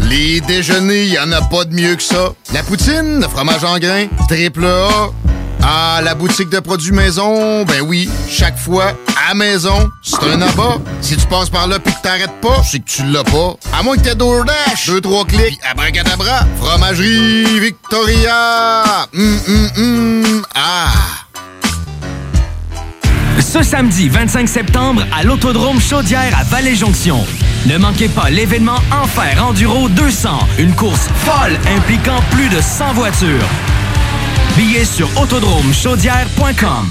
Les déjeuners, y en a pas de mieux que ça. La poutine, le fromage en grains, triple A. Ah, la boutique de produits maison, ben oui, chaque fois, à maison, c'est un abat. Si tu passes par là pis que t'arrêtes pas, c'est que tu l'as pas. À moins que t'aies DoorDash, deux, trois clics, pis abracadabra, fromagerie Victoria. Hum, ah... Ce samedi 25 septembre à l'Autodrome Chaudière à Vallée-Jonction. Ne manquez pas l'événement Enfer Enduro 200, une course folle impliquant plus de 100 voitures. Billets sur autodromechaudière.com.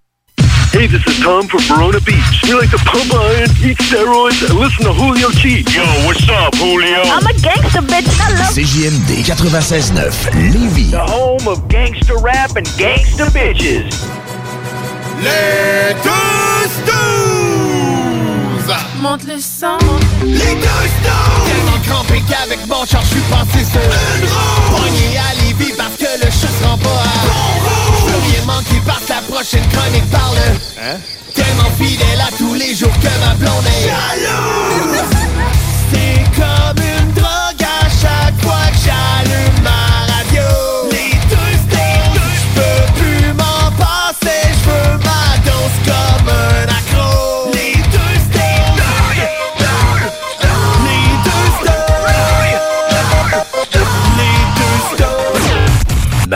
Hey, this is Tom from Verona Beach. We like to pump iron, eat steroids, and listen to Julio G. Yo, what's up, Julio? I'm a gangster bitch. Hello. CJMD 96.9 Lévis. The home of gangster rap and gangster bitches. Les deux snooze! Monte le sang. Les deux snooze! Tellement crampé qu'avec mon char, je suis passé sur une roue. Pogné à Lévis parce que le chat se rend pas à bon roue. Je rien manquer parce que la prochaine chronique parle. Hein? Tellement fidèle à tous les jours que ma blonde est jalouse.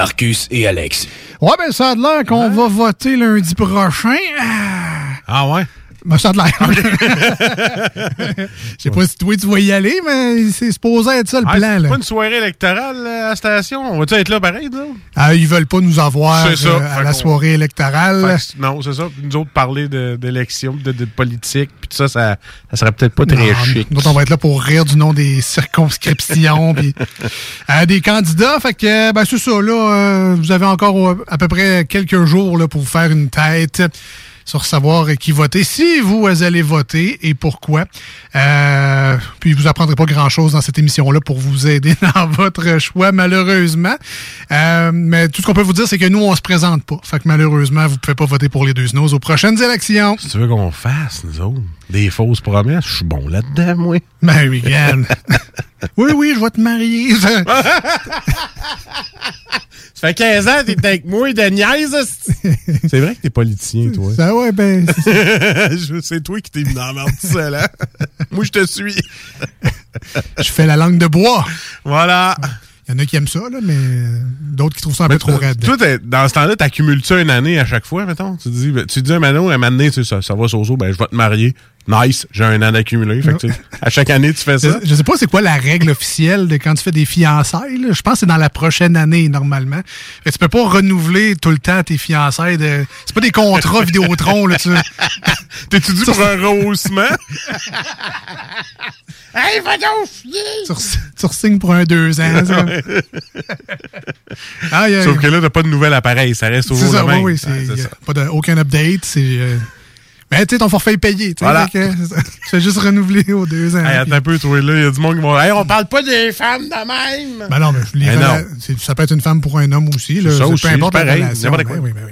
Marcus et Alex. Ouais, ben ça a l'air qu'on va voter lundi prochain. Ah ouais? Ben, ça a l'air. Je sais pas si toi tu vas y aller, mais c'est supposé être ça le Ah, plan. c'est pas une soirée électorale à la station? On va-tu être là pareil, là? Ah, ils veulent pas nous avoir ça. euh, à la soirée électorale. Que- non, c'est ça. Nous autres, parler de- d'élections, de, de politique, puis tout ça, ça, ça serait peut-être pas très Non, chic. Nous autres, on va être là pour rire du nom des circonscriptions puis euh, des candidats. Fait que, ben, c'est ça, là. euh, vous avez encore à peu près quelques jours là, pour vous faire une tête sur savoir qui voter, si vous allez voter et pourquoi. Euh, puis vous apprendrez pas grand-chose dans cette émission-là pour vous aider dans votre choix, malheureusement. Euh, mais tout ce qu'on peut vous dire, c'est que nous, on se présente pas. Fait que malheureusement, vous pouvez pas voter pour les deux snows aux prochaines élections. Si tu veux qu'on fasse, nous autres, des fausses promesses, je suis bon là-dedans, moi. Ben oui, oui, oui, je vais te marier. Ça fait 15 ans t'es avec moi, de niaise. C'est vrai que t'es politicien, toi. Ça, ouais, ben. C'est toi qui t'es mis dans la merde tout seul, hein? Moi, je te suis. je fais la langue de bois. Voilà. Il y en a qui aiment ça, là, mais d'autres qui trouvent ça un peu trop raide. Toi, dans ce temps-là, t'accumules-tu une année à chaque fois, mettons? Tu te dis, ben, tu dis, Manon, un moment donné, tu sais, ça, ça va, Soso, ben, je vais te marier. Nice, j'ai un an d'accumulé. Tu à chaque année, tu fais ça. Je, je sais pas c'est quoi la règle officielle de quand tu fais des fiançailles. là. Je pense que c'est dans la prochaine année, normalement. Que tu peux pas renouveler tout le temps tes fiançailles. De... C'est pas des contrats Vidéotron, là, tu T'es-tu dit pour un rehaussement? Hey, va donc! Tu, re- tu re-signes pour un deux ans, ça. Aïe. Sauf que là, t'as pas de nouvel appareil. Ça reste C'est toujours ça, le même. oui, oui. c'est- Ouais, c'est y a ça. pas de, aucun update. C'est euh, Ben, tu sais, ton forfait est payé. Voilà. que. Tu fais juste renouveler aux deux ans. Hey, Puis- attends un peu, toi, là, il y a du monde qui va. Hey, on parle pas des femmes de même! Ben non, mais les Ben non. ça peut être une femme pour un homme aussi. Là, ça aussi, peu importe la pareil, relation. quoi. Ben oui, ben oui.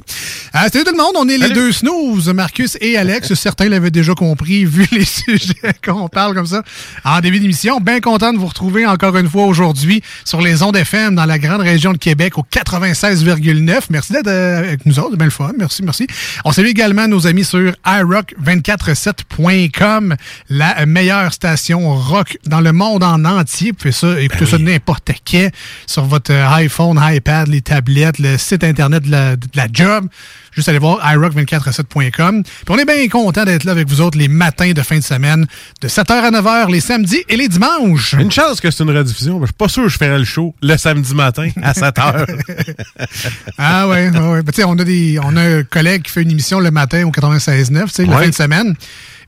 Euh, salut tout le monde, on est les deux snooze, Marcus et Alex. Certains l'avaient déjà compris vu les sujets qu'on parle comme ça en début d'émission. Bien content de vous retrouver encore une fois aujourd'hui sur les ondes FM dans la grande région de Québec au 96,9. Merci d'être euh, avec nous autres, c'est bien le fun. Merci, merci. On salue également nos amis sur iRock247.com, la meilleure station rock dans le monde en entier. Vous pouvez ça, écouter ça n'importe quand sur votre iPhone, iPad, les tablettes, le site internet de la, de la job. Juste aller voir iRock247.com. Puis on est bien content d'être là avec vous autres les matins de fin de semaine, de 7h à 9h, les samedis et les dimanches. Une chance que c'est une rediffusion, mais je suis pas sûr que je ferais le show le samedi matin à 7 h. Ah ouais, ouais, ouais. Ben, on a des, on a un collègue qui fait une émission le matin au 96.9, tu sais, la fin de semaine.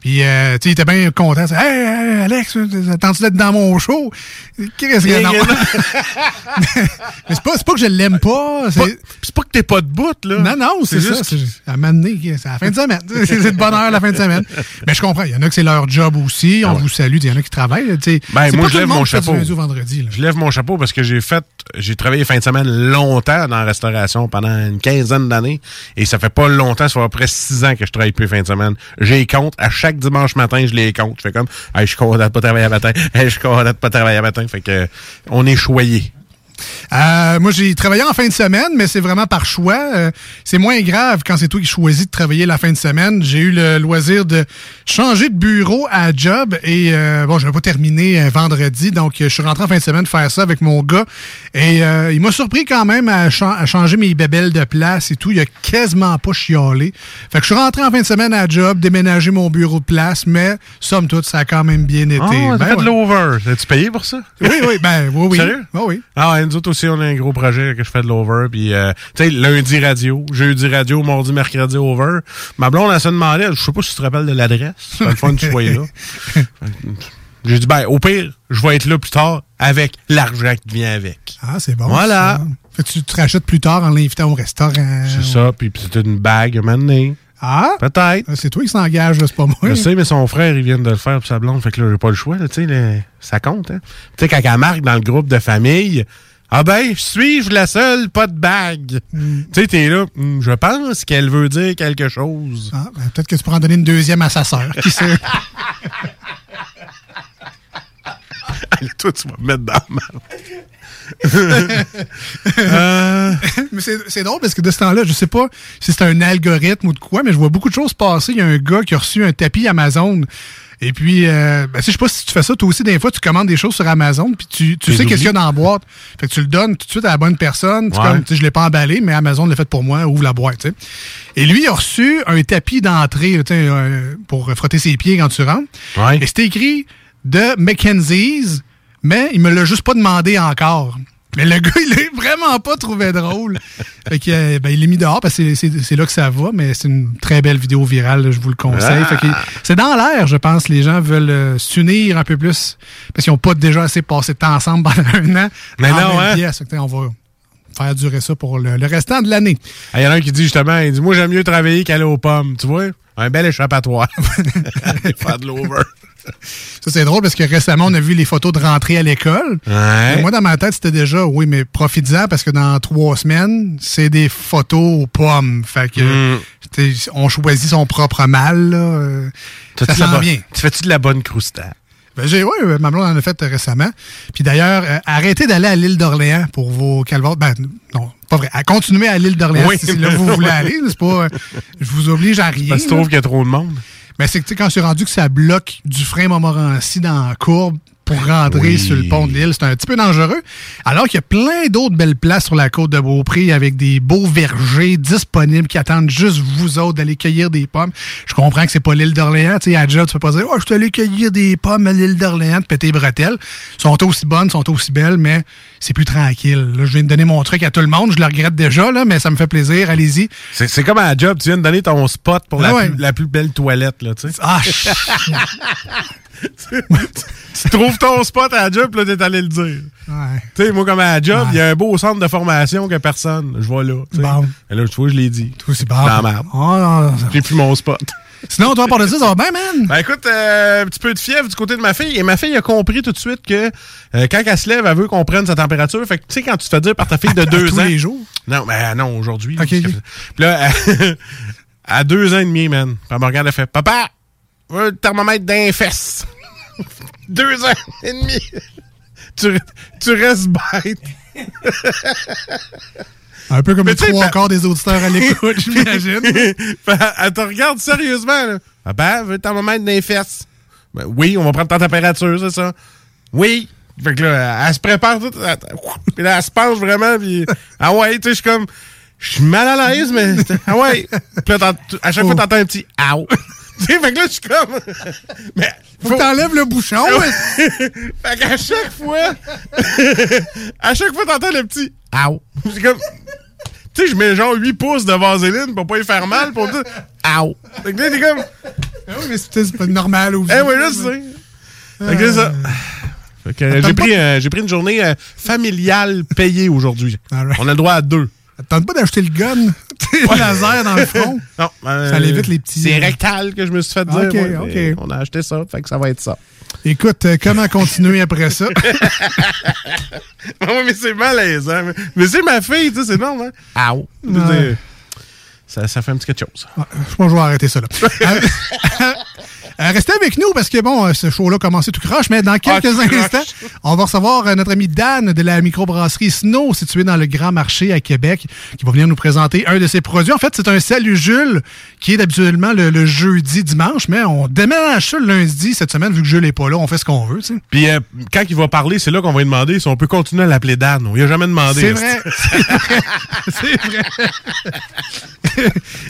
Puis, euh, tu sais, il était bien content. Hey, hey, Alex, attends-tu d'être dans mon show? Qu'est-ce que non? Mais c'est pas, c'est pas que je l'aime pas. C'est C'est pas que t'es pas de bout, là. non, non, c'est ça. C'est à m'amener, c'est la fin de semaine. C'est de bonne heure la fin de semaine. Mais je comprends. Il y en a que c'est leur job aussi. On vous salue. Il y en a qui travaillent. Ben, moi, pas je lève mon chapeau. vendredi. là. Je lève mon chapeau parce que j'ai fait, j'ai travaillé fin de semaine longtemps dans la restauration pendant une quinzaine d'années et ça fait pas longtemps, ça fait à peu près six ans que je travaille plus fin de semaine. J'ai les comptes. À chaque dimanche matin, je les compte. Je fais comme, hey, je suis content de pas travailler à matin. Hey, je suis content de pas travailler à matin. Fait que, on est choyé. Euh, moi, j'ai travaillé en fin de semaine, mais c'est vraiment par choix. Euh, c'est moins grave quand c'est toi qui choisis de travailler la fin de semaine. J'ai eu le loisir de changer de bureau à job et euh, bon, je vais pas terminer euh, vendredi, donc je suis rentré en fin de semaine faire ça avec mon gars et il m'a surpris quand même à, cha- à changer mes bébelles de place et tout. Il a quasiment pas chialé. Fait que je suis rentré en fin de semaine à job, déménager mon bureau de place, mais somme toute, ça a quand même bien été. T'as Ben fait de ouais. l'over. As-tu payé pour ça? Oui, oui, ben oui, oui. Sérieux? Oui, oui. Ah ouais, nous autres aussi, on a un gros projet que je fais de l'over. Puis, euh, tu sais, lundi radio, jeudi radio, mardi, mercredi over. Ma blonde, elle se demandait, je sais pas si tu te rappelles de l'adresse. C'est le fun que tu sois là. J'ai dit, ben, au pire, je vais être là plus tard avec l'argent qui vient avec. Ah, c'est bon. Voilà. Fait que tu te rachètes plus tard en l'invitant au restaurant. C'est ça, puis puis c'était une bague, un moment donné. Ah? Peut-être. C'est toi qui s'engage, c'est pas moi. Je sais, mais son frère, il vient de le faire pour sa blonde, fait que là, j'ai pas le choix, là, tu sais, ça compte, hein. Tu sais, quand elle marque dans le groupe de famille, ah ben, suis-je la seule, pas de bague? Hmm. Tu sais, t'es là, Hum, je pense qu'elle veut dire quelque chose. Ah, ben, Peut-être que tu pourras en donner une deuxième à sa sœur. Qui sait? Allez, toi, tu vas me mettre dans la merde. Euh, mais c'est c'est drôle parce que de ce temps-là, je sais pas si c'est un algorithme ou de quoi, mais je vois beaucoup de choses passer. Il y a un gars qui a reçu un tapis Amazon. Et puis, euh, ben, je sais pas si tu fais ça, toi aussi, des fois, tu commandes des choses sur Amazon, puis tu, tu sais qu'est-ce qu'il y a dans la boîte. Fait que tu le donnes tout de suite à la bonne personne. Ouais. comme, je l'ai pas emballé, mais Amazon l'a fait pour moi, ouvre la boîte. Et lui, il a reçu un tapis d'entrée, euh, pour frotter ses pieds quand tu rentres. Ouais. Et c'était écrit de Mackenzie's, mais il me l'a juste pas demandé encore. Mais le gars, il l'a vraiment pas trouvé drôle. fait que, euh, ben, il l'a mis dehors parce que c'est- là que ça va, mais c'est une très belle vidéo virale, je vous le conseille. Ah. Fait que c'est dans l'air, je pense. Les gens veulent euh, s'unir un peu plus parce qu'ils n'ont pas déjà assez passé de temps ensemble pendant un an. Mais en non, même hein? pièce. On va faire durer ça pour le, le restant de l'année. Il y en a un qui dit justement, il dit, moi, j'aime mieux travailler qu'aller aux pommes. Tu vois? Un bel échappatoire. Faire de l'over. Ça, c'est drôle parce que récemment, on a vu les photos de rentrée à l'école. Ouais. Moi, dans ma tête, c'était déjà, oui, mais profites-en parce que dans trois semaines, c'est des photos aux pommes. Fait que, Mm. t'sais, on choisit son propre mal, là. Euh, Ça la sent bien. Tu fais-tu de la bonne croustade? Ben, j'ai, oui, ma blonde en a fait euh, récemment. Puis d'ailleurs, euh, arrêtez d'aller à l'île d'Orléans pour vos calvaires. Ben, non, pas vrai. À continuer à l'île d'Orléans Oui. si là vous voulez aller. C'est pas, euh, je vous oblige à rien. Parce que tu là. trouves qu'il y a trop de monde? Mais c'est que, tu sais, quand c'est rendu que ça bloque du frein Montmorency dans la courbe pour rentrer Oui. sur le pont de l'île, c'est un petit peu dangereux. Alors qu'il y a plein d'autres belles places sur la côte de Beaupré avec des beaux vergers disponibles qui attendent juste vous autres d'aller cueillir des pommes. Je comprends que c'est pas l'île d'Orléans. Tu sais, à job, tu peux pas dire, oh, je suis allé cueillir des pommes à l'île d'Orléans, de péter les bretelles. sont aussi bonnes, sont aussi belles, mais c'est plus tranquille. Là, je viens de donner mon truc à tout le monde. Je le regrette déjà, là, mais ça me fait plaisir. Allez-y. C'est comme à la job, tu viens de donner ton spot pour Ah la, ouais. plus, la plus belle toilette, là, tu sais. Ah, tu trouves ton spot à la job, là, t'es allé le dire. ouais. Tu sais, moi, comme à la job, Ouais. il y a un beau centre de formation que personne. Je vois là. Bon. Et là, tu vois, je l'ai dit. Tout c'est bon. Non, J'ai plus mon spot. Sinon, toi, par de ça, ça va bien, man? Ben écoute, euh, un petit peu de fièvre du côté de ma fille. Et ma fille a compris tout de suite que euh, quand elle se lève, elle veut qu'on prenne sa température. Fait que tu sais, quand tu te fais dire par ta fille de À- à deux tous ans. les jours? Non, ben non, aujourd'hui. Ok. Puis là, à deux ans et demi, man. Elle me regarde, elle fait Papa, veux le thermomètre d'un fesse. deux ans et demi. tu, tu restes bête. Un peu comme Mais les trois ben- quarts des auditeurs à l'écoute, j'imagine. Elle te regarde sérieusement, là. Papa, veux le thermomètre d'un fesse. Ben, oui, on va prendre ta température, c'est ça. Oui. Fait que là, elle, se prépare tout. elle- Puis là, elle se penche vraiment. Puis, ah ouais, tu sais, je suis comme. Je suis mal à l'aise, mais. Ah ouais. Puis là, à chaque fois, t'entends un petit Ow. tu sais, fait que là, je suis comme. Mais. Faut que t'enlèves le bouchon. ouais. fait qu'à chaque fois. à chaque fois, t'entends le petit Ow. C'est comme. Tu sais, je mets genre 8 pouces de vaseline pour pas y faire mal pour dire Ow. Fait que là, t'es comme. Ah oui, mais c'est c'est pas normal aussi. Eh oui, je sais. Fait que c'est ça. Fait que, euh, j'ai pris, euh, j'ai pris une journée euh, familiale payée aujourd'hui. On a le droit à deux. Tente pas d'acheter le gun, le laser dans le front. Non, euh, Ça évite les petits- C'est rectal que je me suis fait dire. Ok, moi, ok. mais On a acheté ça, fait que ça va être ça. Écoute, euh, comment continuer après ça? oui, mais c'est malaisant. Mais, c'est ma fille, tu sais, c'est normal. Ow. Ouais. Ça, ça fait un petit quelque chose. Ah, Je pense que je vais arrêter ça là. Euh, restez avec nous parce que bon, euh, ce show-là a commencé tout croche, mais dans quelques Ah, croche. instants, on va recevoir euh, notre ami Dan de la microbrasserie Snow, située dans le Grand Marché à Québec, qui va venir nous présenter un de ses produits. En fait, c'est un Salut Jules qui est habituellement le, le jeudi, dimanche, mais on déménage ça le lundi cette semaine vu que Jules n'est pas là. On fait ce qu'on veut. Puis euh, quand il va parler, c'est là qu'on va lui demander si on peut continuer à l'appeler Dan. On lui a jamais demandé. C'est vrai. C'est vrai.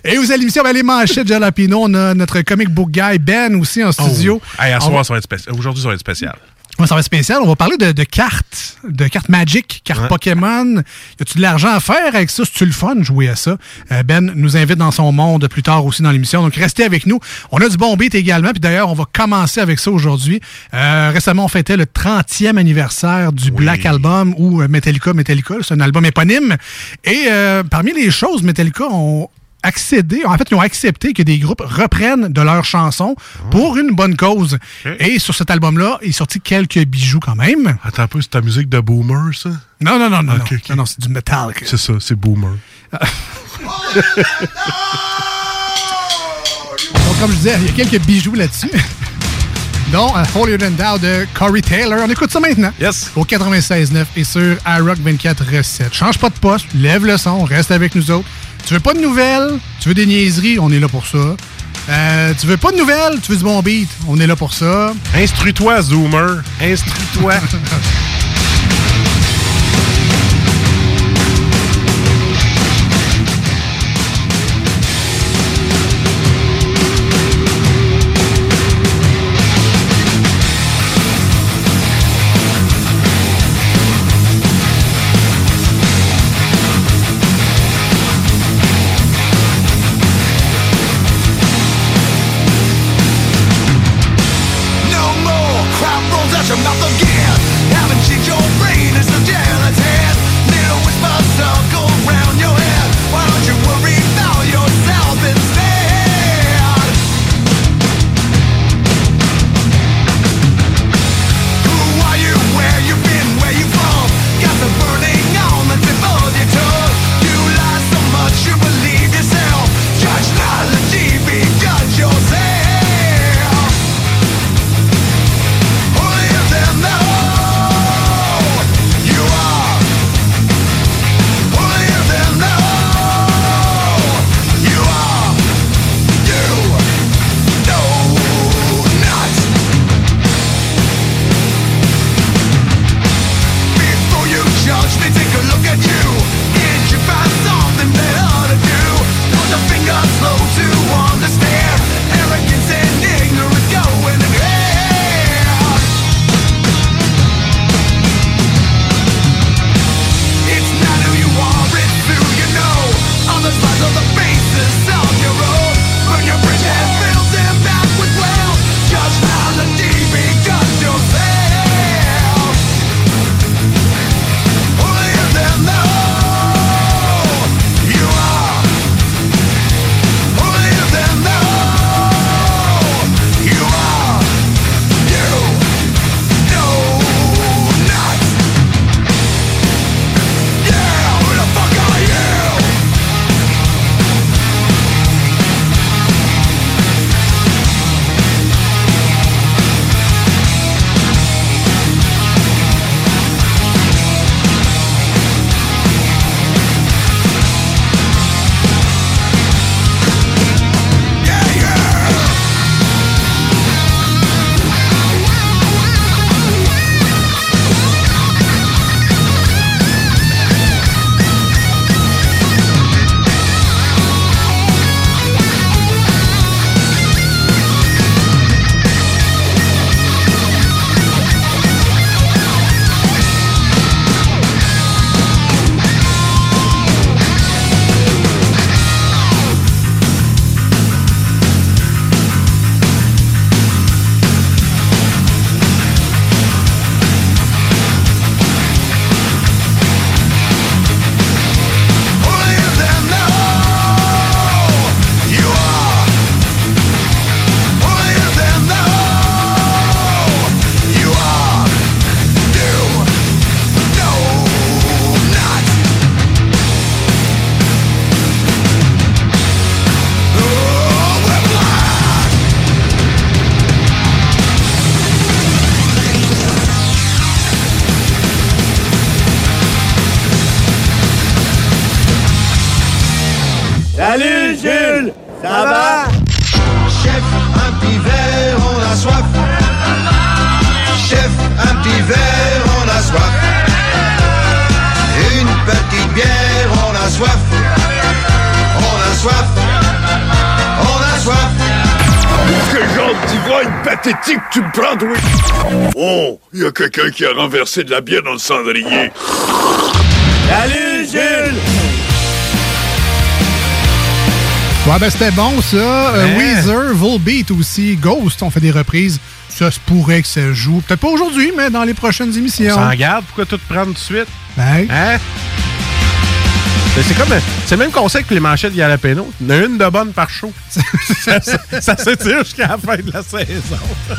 Et vous à l'émission, ben, les manchettes de Jalapino, on a notre comic book guy Ben aussi en studio. Oh. Hey, à On soir, va- ça va être spécial. Aujourd'hui, ça va être spécial. Ouais, ça va être spécial. On va parler de, de cartes, de cartes Magic, cartes Ouais. Pokémon. Y a-tu de l'argent à faire avec ça? C'est-tu le fun jouer à ça? Euh, ben nous invite dans son monde plus tard aussi dans l'émission. Donc, restez avec nous. On a du bon beat également. Puis d'ailleurs, on va commencer avec ça aujourd'hui. Euh, récemment, on fêtait le 30e anniversaire du Black Album ou euh, Metallica Metallica. C'est un album éponyme. Et euh, parmi les choses, Metallica ont accédé, en fait, ils ont accepté que des groupes reprennent de leurs chansons pour une bonne cause. Et sur cet album-là, il est sorti quelques bijoux quand même. Attends un peu, c'est ta musique de boomer, ça? Non, non, non, non, Ok, non. Non, non, c'est du métal. C'est ça, c'est boomer. Donc, comme je disais, il y a quelques bijoux là-dessus. dont euh, Holier Than Thou de Corey Taylor. On écoute ça maintenant. Yes. Au 96.9 et sur iRock 24 Recette. Change pas de poste, lève le son, reste avec nous autres. Tu veux pas de nouvelles, tu veux des niaiseries, on est là pour ça. Euh, tu veux pas de nouvelles, tu veux du bon beat, on est là pour ça. Instruis-toi, Zoomer. Instruis-toi. qui a renversé de la bière dans le cendrier. Salut, Jules! Ouais, ben c'était bon ça. Euh, Ouais. Weezer, Volbeat aussi, Ghost, on fait des reprises. Ça se pourrait que ça joue. Peut-être pas aujourd'hui, mais dans les prochaines émissions. Sans garde, pourquoi tout prendre tout de suite? Ben, Hein? Mais C'est comme c'est le même concept que les manchettes de Jalapeno. Il y en a une de bonne par show. ça ça- ça s'étire jusqu'à la fin de la saison.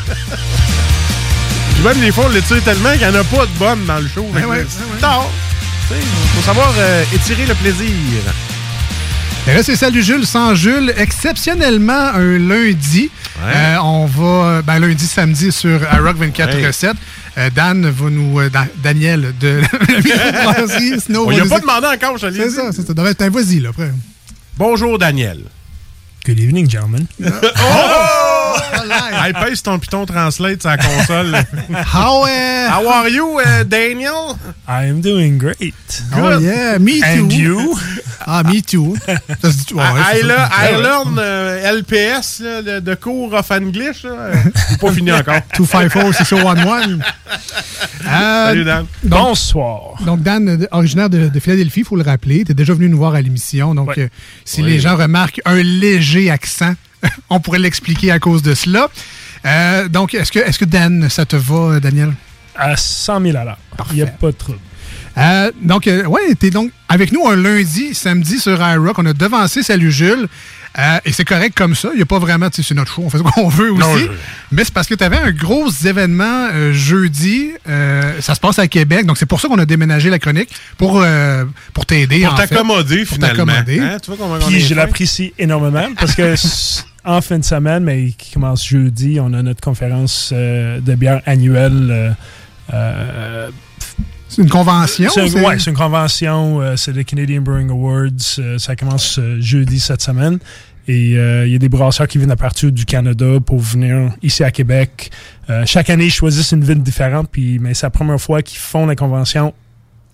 Même des fois, on l'étire tellement qu'il n'y en a pas de bonnes dans le show. Ben ouais, ben ouais. tard. Il faut savoir euh, étirer le plaisir. Et là, c'est Salut Jules sans Jules. Exceptionnellement, un lundi. Ouais. Euh, on va, ben, lundi, samedi sur Rock 24 Ouais. recettes. Euh, Dan va nous. euh, Dan- Daniel de la Snow On lui a pas demandé encore, je C'est ça, c'est ça. Ben, ben, Vas-y, là, après. Bonjour, Daniel. Good evening, gentlemen. Hey, pèse ton Python Translate sur la console. How, uh, How are you, uh, Daniel? I am doing great. Oh yeah, me too. And you? Ah, me too. Ça se dit- ouais, I, c'est I, ça. le- I learn euh, LPS là, de, de cours of English. là. C'est pas fini encore. 254 60111. Euh, Salut, Dan. donc- Bonsoir. Donc, Dan, euh, originaire de, de Philadelphie, il faut le rappeler. Tu es déjà venu nous voir à l'émission. Donc, Ouais. euh, si Oui. les gens remarquent un léger accent, on pourrait l'expliquer à cause de cela. Euh, donc, est-ce que, est que Dan, ça te va, euh, Daniel? À 100 000 à l'heure. Il n'y a pas de trouble. Euh, donc, euh, ouais, t'es donc avec nous un lundi, samedi sur iRock. On a devancé Salut Jules. Euh, et c'est correct comme ça. Il n'y a pas vraiment, tu sais, c'est notre show, on fait ce qu'on veut aussi. Non, je- Mais c'est parce que tu avais un gros événement euh, jeudi. Euh, ça se passe à Québec. Donc, c'est pour ça qu'on a déménagé la chronique pour, pour t'aider. Pour t'accommoder, Pour finalement. t'accommoder. Hein, tu vois comment on Puis je l'apprécie énormément parce que en fin de semaine, mais qui commence jeudi, on a notre conférence euh, de bière annuelle. euh, euh, C'est une convention? c'est un- c'est- ouais, une convention. c'est le Canadian Brewing Awards. ça commence jeudi cette semaine. Et euh, il y a des brasseurs qui viennent à partir du Canada pour venir ici à Québec. Euh, chaque année, ils choisissent une ville différente. Puis, mais c'est la première fois qu'ils font la convention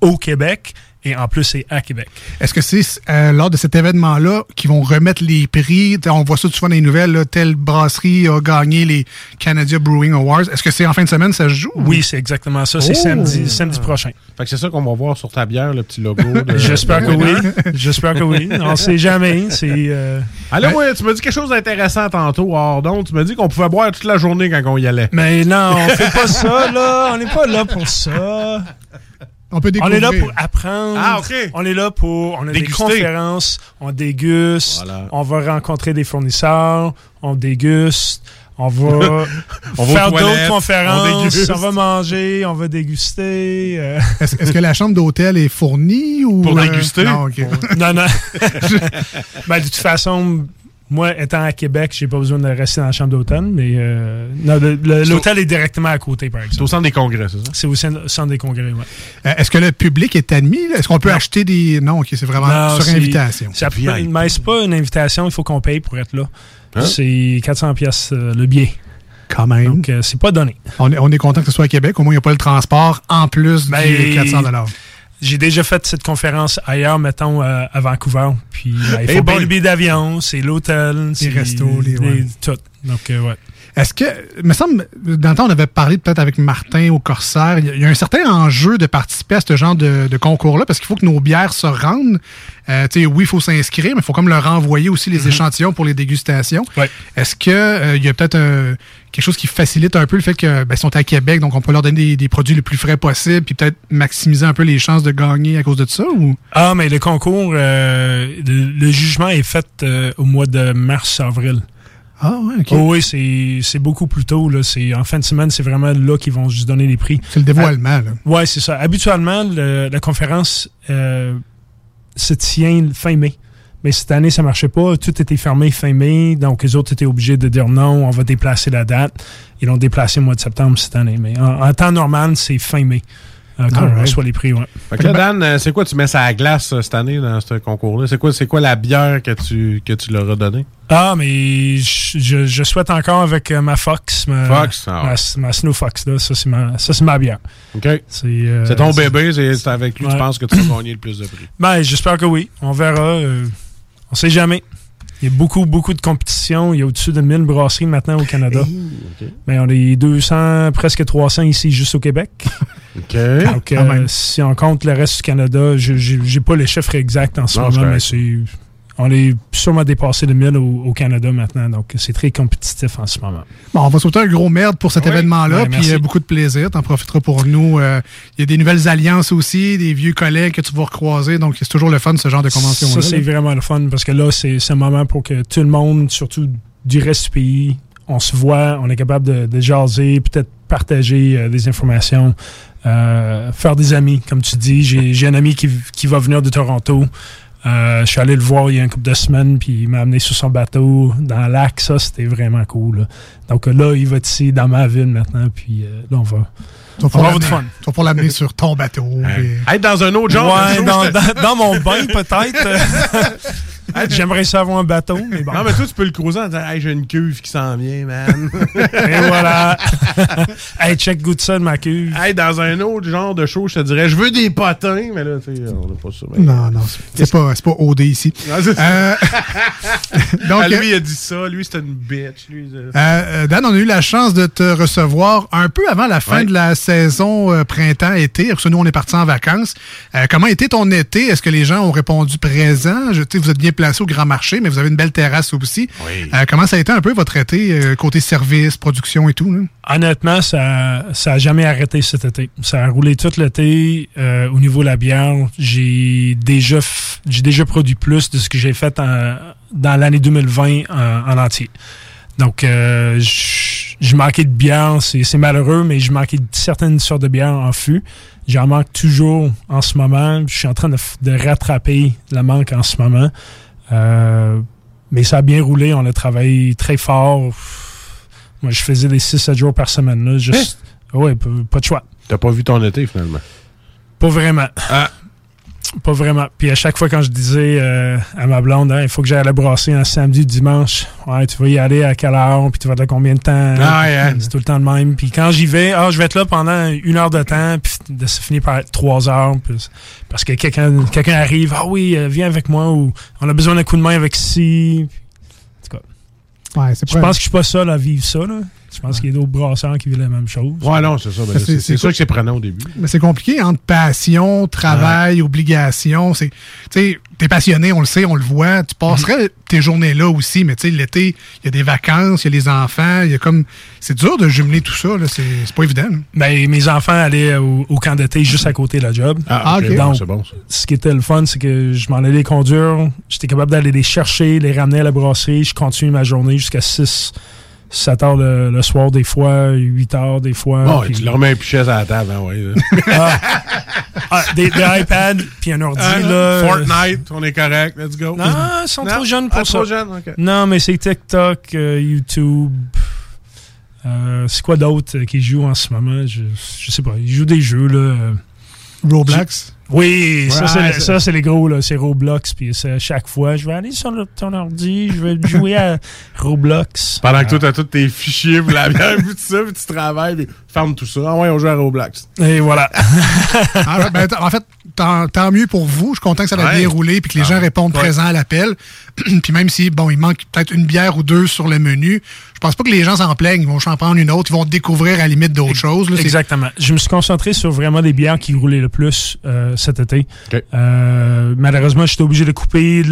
au Québec. Et en plus, c'est à Québec. Est-ce que c'est euh, lors de cet événement-là qu'ils vont remettre les prix? On voit ça souvent dans les nouvelles. là, telle brasserie a gagné les Canadian Brewing Awards. Est-ce que c'est en fin de semaine ça se joue? Oui, c'est exactement ça. C'est Oh! samedi, samedi prochain. Fait que c'est ça qu'on va voir sur ta bière, le petit logo. de- J'espère que oui. J'espère que oui. On sait jamais. C'est. euh, Ah là, ouais, tu m'as dit quelque chose d'intéressant tantôt, hors donc. Tu m'as dit qu'on pouvait boire toute la journée quand on y allait. Mais non, on fait pas ça, là. On n'est pas là pour ça. On peut On découvrir. est là pour apprendre. Ah, OK. On est là pour. On a Déguster. des conférences, on déguste, Voilà. on va rencontrer des fournisseurs, on déguste, on va On faire d'autres on conférences, déguste. on, va manger, on va déguster. euh. Est-ce que la chambre d'hôtel est fournie ou. Pour euh, déguster? Non. Non, non. ben, de toute façon, moi, étant à Québec, j'ai pas besoin de rester dans la chambre d'hôtel, mais euh, C'est l'hôtel est directement à côté, par C'est exemple. au centre des congrès, c'est ça? C'est au centre centre des congrès, ouais. Euh, Est-ce que le public est admis? Est-ce qu'on peut Non. acheter des. Non, ok, c'est vraiment Non, sur c'est- invitation. Ça peut- mais c'est pas une invitation, il faut qu'on paye pour être là. Hein? C'est 400 pièces euh, le billet. Quand même. Donc, euh, c'est pas donné. On est, on est content que ce soit à Québec. Au moins, il n'y a pas le transport en plus Ben, des 400 J'ai déjà fait cette conférence ailleurs, mettons, euh, à Vancouver. Puis, ben, il faut boy. payer le billet d'avion, c'est l'hôtel, c'est restos, les- ouais. tout. Donc, euh, ouais. Est-ce que, me semble, dans le temps, on avait parlé peut-être avec Martin au Corsaire, il y a- un certain enjeu de participer à ce genre de, de concours-là, parce qu'il faut que nos bières se rendent. Euh, tu sais, oui, il faut s'inscrire, mais il faut comme leur renvoyer aussi les échantillons pour les dégustations. Ouais. Est-ce que euh, il y a peut-être un- quelque chose qui facilite un peu le fait qu'ils sont à Québec, donc on peut leur donner des, des produits les plus frais possibles, puis peut-être maximiser un peu les chances de gagner à cause de ça? Ou? Ah, mais le concours, euh, le, le jugement est fait euh, au mois de mars-avril. Ah, ouais, OK. Oh oui, c'est c'est beaucoup plus tôt. Là. C'est- En fin de semaine, c'est vraiment là qu'ils vont se donner les prix. C'est le dévoilement, là. Oui, c'est ça. Habituellement, le- la conférence euh, se tient fin mai. Mais cette année, ça marchait pas. Tout était fermé fin mai. Donc, les autres étaient obligés de dire non, on va déplacer la date. Ils l'ont déplacé au mois de septembre cette année. Mais en, en temps normal, c'est fin mai. euh, quand on reçoit les prix, ouais. Fait que là, Dan, euh, c'est quoi tu mets ça à la glace euh, cette année dans ce concours-là? C'est quoi, c'est quoi la bière que tu, que tu leur as donnée? Ah, mais je, souhaite encore avec ma Fox. Ma, Fox, ah ouais. ma, ma Snow Fox, là. Ça, c'est ma, ça, c'est ma bière. OK. C'est euh, c'est ton bébé, c'est avec lui que Ouais. tu penses que tu vas gagner le plus de prix. Ben, j'espère que oui. On verra. euh, on sait jamais. Il y a beaucoup, beaucoup de compétition. Il y a au-dessus de 1000 brasseries maintenant au Canada. Mais on est 200, presque 300 ici, juste au Québec. OK. Donc, euh, si on compte le reste du Canada, je- j'ai pas les chiffres exacts en ce Non, moment, mais c'est. On est sûrement dépassé de 1000 au, au Canada maintenant, donc c'est très compétitif en ce moment. Bon, on va sauter un gros merde pour cet Oui. événement-là, Ouais, puis euh, beaucoup de plaisir. T'en profiteras pour nous. Euh, Il y a des nouvelles alliances aussi, des vieux collègues que tu vas recroiser, donc c'est toujours le fun, ce genre de convention-là. Ça, c'est vraiment le fun parce que là, c'est un moment pour que tout le monde, surtout du reste du pays, on se voit, on est capable de, de jaser, peut-être partager euh, des informations, euh, faire des amis. Comme tu dis, j'ai j'ai un ami qui, qui va venir de Toronto. Euh, je suis allé le voir il y a une couple de semaines, puis il m'a amené sur son bateau dans le lac. Ça, c'était vraiment cool. là. Donc là, il va être ici dans ma ville maintenant, puis euh, là, on va, Tu vas du l'amener- fun. tu vas pouvoir l'amener sur ton bateau. et- Être dans un autre genre Ouais, dans, dans- dans mon bain, peut-être. J'aimerais ça avoir un bateau, mais bon. Non, mais toi, tu peux le croiser en disant Hey, j'ai une cuve qui s'en vient, man. Et voilà. hey, check de ma cuve. Hey, dans un autre genre de show, je te dirais Je veux des potins, mais là, tu sais, on n'a pas ça. Non, non, c'est pas, c'est pas OD ici. Non. Euh, donc, Ah, lui, il a dit ça. Lui, c'était une bitch. Lui, euh, Euh, euh, Dan, on a eu la chance de te recevoir un peu avant la fin Ouais. de la saison euh, printemps-été. Parce que nous, on est partis en vacances. Euh, comment était ton été? Est-ce que les gens ont répondu présent? Je, tu sais, vous êtes bien au Grand Marché, mais vous avez une belle terrasse aussi. Oui. Euh, comment ça a été un peu votre été, euh, côté service, production et tout? là? Honnêtement, ça ça a jamais arrêté cet été. Ça a roulé tout l'été. Euh, au niveau de la bière, j'ai déjà j'ai déjà produit plus de ce que j'ai fait en- dans l'année 2020 en, en entier. Donc, je manquais de bière. C'est malheureux, mais je manquais de certaines sortes de bières en fût. J'en manque toujours en ce moment. Je suis en train de, rattraper le manque en ce moment. Euh, mais ça a bien roulé. On a travaillé très fort. Moi, je faisais des 6-7 jours par semaine. Là, juste, ouais, pas, pas de choix. T'as pas vu ton été, finalement? Pas vraiment. Ah. Pas vraiment. Puis à chaque fois, quand je disais euh, à ma blonde, Hein, il faut que j'aille la brasser un samedi, dimanche, ouais, tu vas y aller à quelle heure, puis tu vas être là combien de temps. Ah, ouais, hein. C'est tout le temps le même. Puis quand j'y vais, ah, je vais être là pendant une heure de temps, puis de- ça finit par être trois heures, puis- parce que quelqu'un quelqu'un arrive, ah oui, euh, viens avec moi, ou on a besoin d'un coup de main avec ci. Ouais, c'est Je pense que je suis pas seul à vivre ça. Là. Je pense qu'il y a d'autres brasseurs qui vivent la même chose. Ouais, non, c'est ça. ben, Ça, c'est sûr quoi? que c'est prenant au début. Mais c'est compliqué entre passion, travail, obligation. C'est, tu sais, t'es passionné, on le sait, on le voit. Tu passerais tes journées là aussi, mais tu sais, l'été, il y a des vacances, il y a les enfants, il y a comme, c'est dur de jumeler tout ça. C'est, pas évident. Ben, mes enfants allaient au, au camp d'été juste à côté de la job. Ah, ok. Donc, c'est bon, ça. ce qui était le fun, c'est que je m'en allais les conduire. J'étais capable d'aller les chercher, les ramener à la brasserie. Je continue ma journée jusqu'à 6, 7 heures le, le soir, des fois, 8 heures, des fois. Bon, puis- tu leur mets un pichet à la table, hein, ouais. Ah, des, des iPads, puis un ordi, là. Fortnite, on est correct, let's go. Non, ils sont Non? trop jeunes pour Ah, ça. trop jeunes, ok. Non, mais c'est TikTok, euh, YouTube. Euh, c'est quoi d'autre euh, qui joue en ce moment? Je, je sais pas. Ils jouent des jeux, là. Roblox? Oui, ça, Ouais, c'est, ça- ça, c'est les gros, là. C'est Roblox. Puis c'est à chaque fois, je vais aller sur le- ton ordi, je vais jouer à Roblox. Pendant que toi, t'as tous tes fichiers pour la bière, puis tout ça, puis tu travailles, puis ferme tout ça. Ah ouais, on joue à Roblox. Et voilà. Ah, ben, en fait, tant, tant mieux pour vous. Je suis content que ça a Ouais. bien roulé puis que les Ah, gens répondent ouais. présent à l'appel. puis même si, bon, il manque peut-être une bière ou deux sur le menu, pense pas que les gens s'en plaignent. Ils vont s'en prendre une autre. Ils vont découvrir à la limite d'autres choses. là. Exactement. Je me suis concentré sur vraiment des bières qui roulaient le plus euh, cet été. Euh, malheureusement, j'étais obligé de couper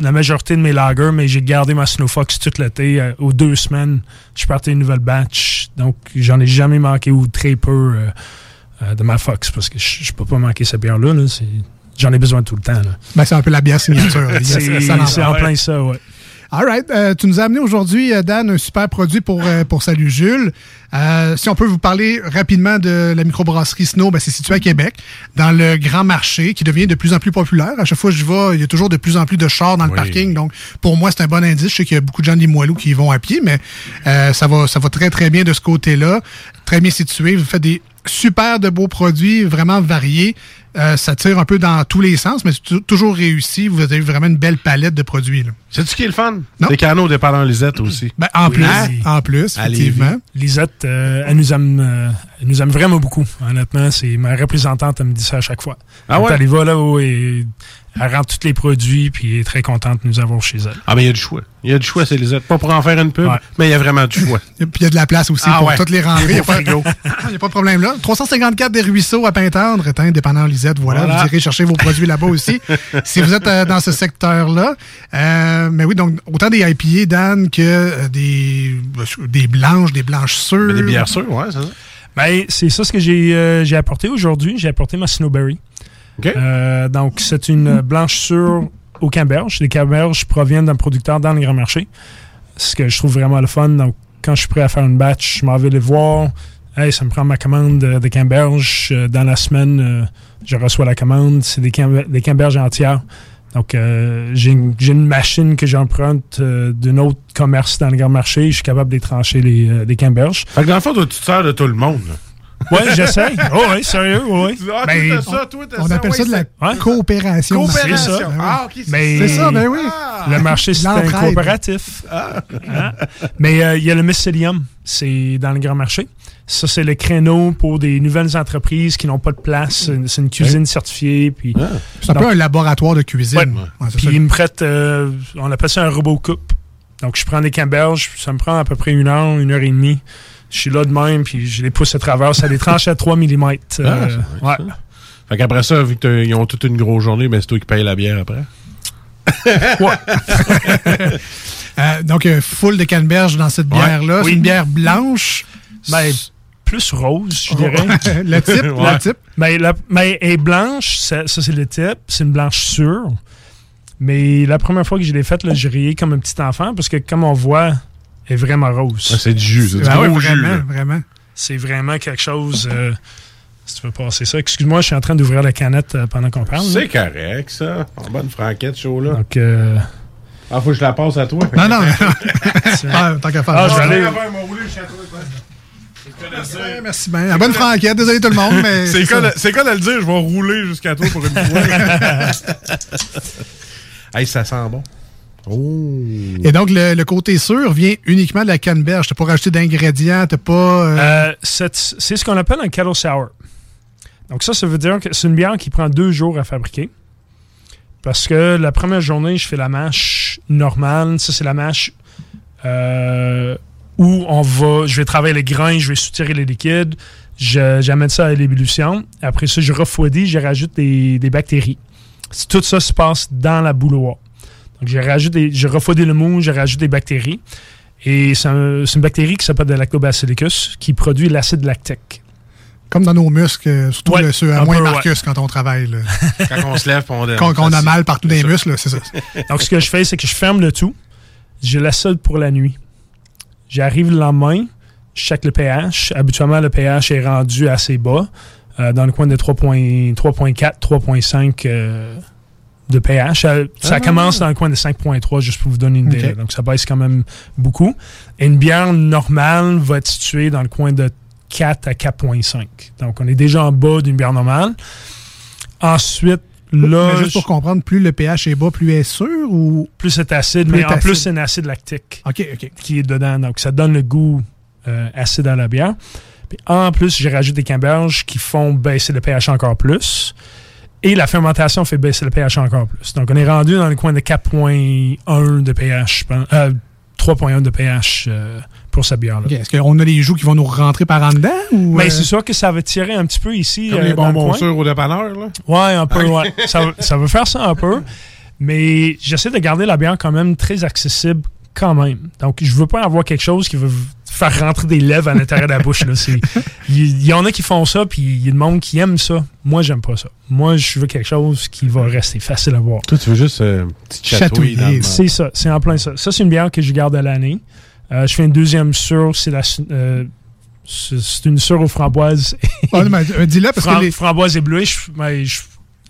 la majorité de mes lagers, mais j'ai gardé ma Snowfox tout l'été. Euh, aux deux semaines, je partais une nouvelle batch. Donc, j'en ai jamais manqué ou très peu de ma Fox parce que je je peux pas manquer cette bière-là. là. J'en ai besoin tout le temps. là. Ben, c'est un peu la bière signature. C'est en plein ça, ouais. All right. Euh, tu nous as amené aujourd'hui, euh, Dan, un super produit pour, euh, pour Salut Jules. Euh, si on peut vous parler rapidement de la microbrasserie Snow, ben, c'est situé à Québec, dans le grand marché qui devient de plus en plus populaire. À chaque fois que je vais, il y a toujours de plus en plus de chars dans le Oui. parking. Donc, pour moi, c'est un bon indice. Je sais qu'il y a beaucoup de gens des Moilous qui y vont à pied, mais euh, ça, va, ça va très, très bien de ce côté-là. Très bien situé. Vous faites des super de beaux produits, vraiment variés. Euh, ça tire un peu dans tous les sens, mais c'est tou- toujours réussi. Vous avez vraiment une belle palette de produits. là. C'est-tu ce qui est le fun? Non. Des canaux dépendant Lisette aussi. Ben, en plus, Hein? en plus, effectivement. Lisette, euh, elle, nous aime, euh, elle nous aime vraiment beaucoup. Honnêtement, c'est ma représentante, elle me dit ça à chaque fois. Ah Quand ouais? Elle y va, là, oui, elle rentre tous les produits, puis elle est très contente de nous avoir chez elle. Ah, mais il y a du choix. Il y a du choix, c'est Lisette. Pas pour en faire une pub, Ouais. mais il y a vraiment du choix. Et Puis il y a de la place aussi Ah pour ouais. toutes les rangées. Il n'y a, pas- frigo. il y a pas de problème là. 354 des Ruisseaux à Pintendre, étant dépendant Lisette. Voilà, Voilà. vous irez chercher vos produits là-bas aussi. si vous êtes euh, dans ce secteur-là. Euh, mais oui, donc autant des IPA, Dan, que euh, des, des blanches, des blanches sûres. Des bières sûres, ouais, c'est ça. Ben, c'est ça ce que j'ai euh, j'ai apporté aujourd'hui. J'ai apporté ma Snowberry. Euh, donc, c'est une blanche sûre au camberge. Les camberges proviennent d'un producteur dans le grand marché. Ce que je trouve vraiment le fun. Donc, quand je suis prêt à faire une batch, je m'en vais les voir. Hey, ça me prend ma commande de, de camberge. Euh, Dans la semaine, euh, je reçois la commande. C'est des, cam- des camberges entières. Donc, euh, j'ai une, machine que j'emprunte euh, d'un autre commerce dans le grand marché. Je suis capable de les trancher les, euh, les camberges. Fait que dans le fond, toi, tu te sers de tout le monde. là. Ouais, j'essaye. Oh, oui, sérieux, oui. Ah, Ben, ça, On ça, appelle ça de la coopération. Coopération. ça. Ah, ok, c'est Mais C'est ça, ben oui. Le marché, c'est un coopératif. Hein? Mais euh, il y a le mycélium, c'est dans le grand marché. Ça, c'est le créneau pour des nouvelles entreprises qui n'ont pas de place. C'est une- C'est une cuisine certifiée. Puis, C'est un peu un laboratoire de cuisine. Ouais. Puis ça. ils me prêtent, euh, on appelle ça un robot coupe. Donc, je prends des camberges, ça me prend à peu près une heure, une heure et demie. Je suis là de même, puis je les pousse à travers. Ça les tranche à 3 mm. Ah, c'est vrai, ça. Fait qu'après ça, vu qu'ils ont toute une grosse journée, ben c'est toi qui payes la bière après. Euh, donc, euh, full de canneberge dans cette Ouais. bière-là. Oui. C'est une bière blanche. Ben, plus rose, je dirais. le type, Ouais. le type. Mais, la, mais elle est blanche, ça, ça, c'est le type. C'est une blanche sûre. Mais la première fois que je l'ai faite, j'ai rié comme un petit enfant parce que, comme on voit, est vraiment rose. Ah, c'est du jus, c'est du gros oui, jus. vraiment, là. vraiment. C'est vraiment quelque chose. euh, si tu veux passer ça. Excuse-moi, je suis en train d'ouvrir la canette euh, pendant qu'on parle. là. C'est correct, ça. En bonne franquette, chaud là. Donc, euh, Ah, faut que je la passe à toi. Non, non. ah, tant qu'à faire. Ah, je vais aller- Ouais, Merci bien. La bonne franquette. Désolé tout le monde, mais. C'est quoi, quoi de le dire? Je vais rouler jusqu'à toi pour une fois. hey, ça sent bon. Oh. Et donc, le, le côté sûr vient uniquement de la canneberge. T'as pas rajouté d'ingrédients, t'as pas. euh, Euh, c'est ce qu'on appelle un kettle sour. Donc ça, ça veut dire que c'est une bière qui prend deux jours à fabriquer. Parce que la première journée, je fais la mâche normale. Ça, c'est la mâche euh, où on va, je vais travailler les grains, je vais soutirer les liquides, j'amène ça à l'ébullition. Après ça, je refroidis, je rajoute des, des bactéries. Tout ça se passe dans la bouilloire. Donc, je rajoute des, je refroidis le mou, je rajoute des bactéries. Et c'est un- c'est une bactérie qui s'appelle le lactobacillicus qui produit l'acide lactique. Comme dans nos muscles, euh, surtout Ouais, le- ceux à moins peu, Marcus quand on travaille. là. Quand on se lève, on Quand on a mal partout dans les muscles, c'est ça. Donc, ce que je fais, c'est que je ferme le tout. Je laisse ça pour la nuit. J'arrive le lendemain, je check le pH. Habituellement, le pH est rendu assez bas, euh, dans le coin de 3.4, 3.5 euh, de pH. Ça, ça Ah. commence dans le coin de 5.3, juste pour vous donner une idée. Donc, ça baisse quand même beaucoup. Et une bière normale va être située dans le coin de 4 à 4.5. Donc, on est déjà en bas d'une bière normale. Ensuite, là... Mais juste pour comprendre, plus le pH est bas, plus est sûr ou. plus c'est acide, Plus mais en plus, c'est un acide lactique qui est dedans. Donc, ça donne le goût euh, acide à la bière. Puis, en plus, j'ai rajouté des camberges qui font baisser le pH encore plus. Et la fermentation fait baisser le pH encore plus. Donc, on est rendu dans le coin de 4.1 de pH. Euh, 3.1 de pH euh, pour cette bière-là. Est-ce qu'on a les joues qui vont nous rentrer par en dedans? Ou, Mais euh, c'est sûr que ça va tirer un petit peu ici. Comme euh, les le bonbons coin. sûrs au dépanneur, là. Ouais, un peu, ouais. Ça, va- ça veut faire ça un peu. Mais j'essaie de garder la bière quand même très accessible quand même. Donc, je veux pas avoir quelque chose qui va faire rentrer des lèvres à l'intérieur de la bouche. là. C'est- Il il y, en a qui font ça, puis il y a du monde qui aime ça. Moi, j'aime pas ça. Moi, je veux quelque chose qui va rester facile à boire. Toi, tu veux juste euh, petite chatouille dans le C'est ça, c'est en plein ça. Ça, c'est une bière que je garde à l'année. Euh, je fais une deuxième sûre, c'est la... euh, c'est une sûre aux framboises. Mais, euh, dis-le parce que les- Framboises et bleues, je, je-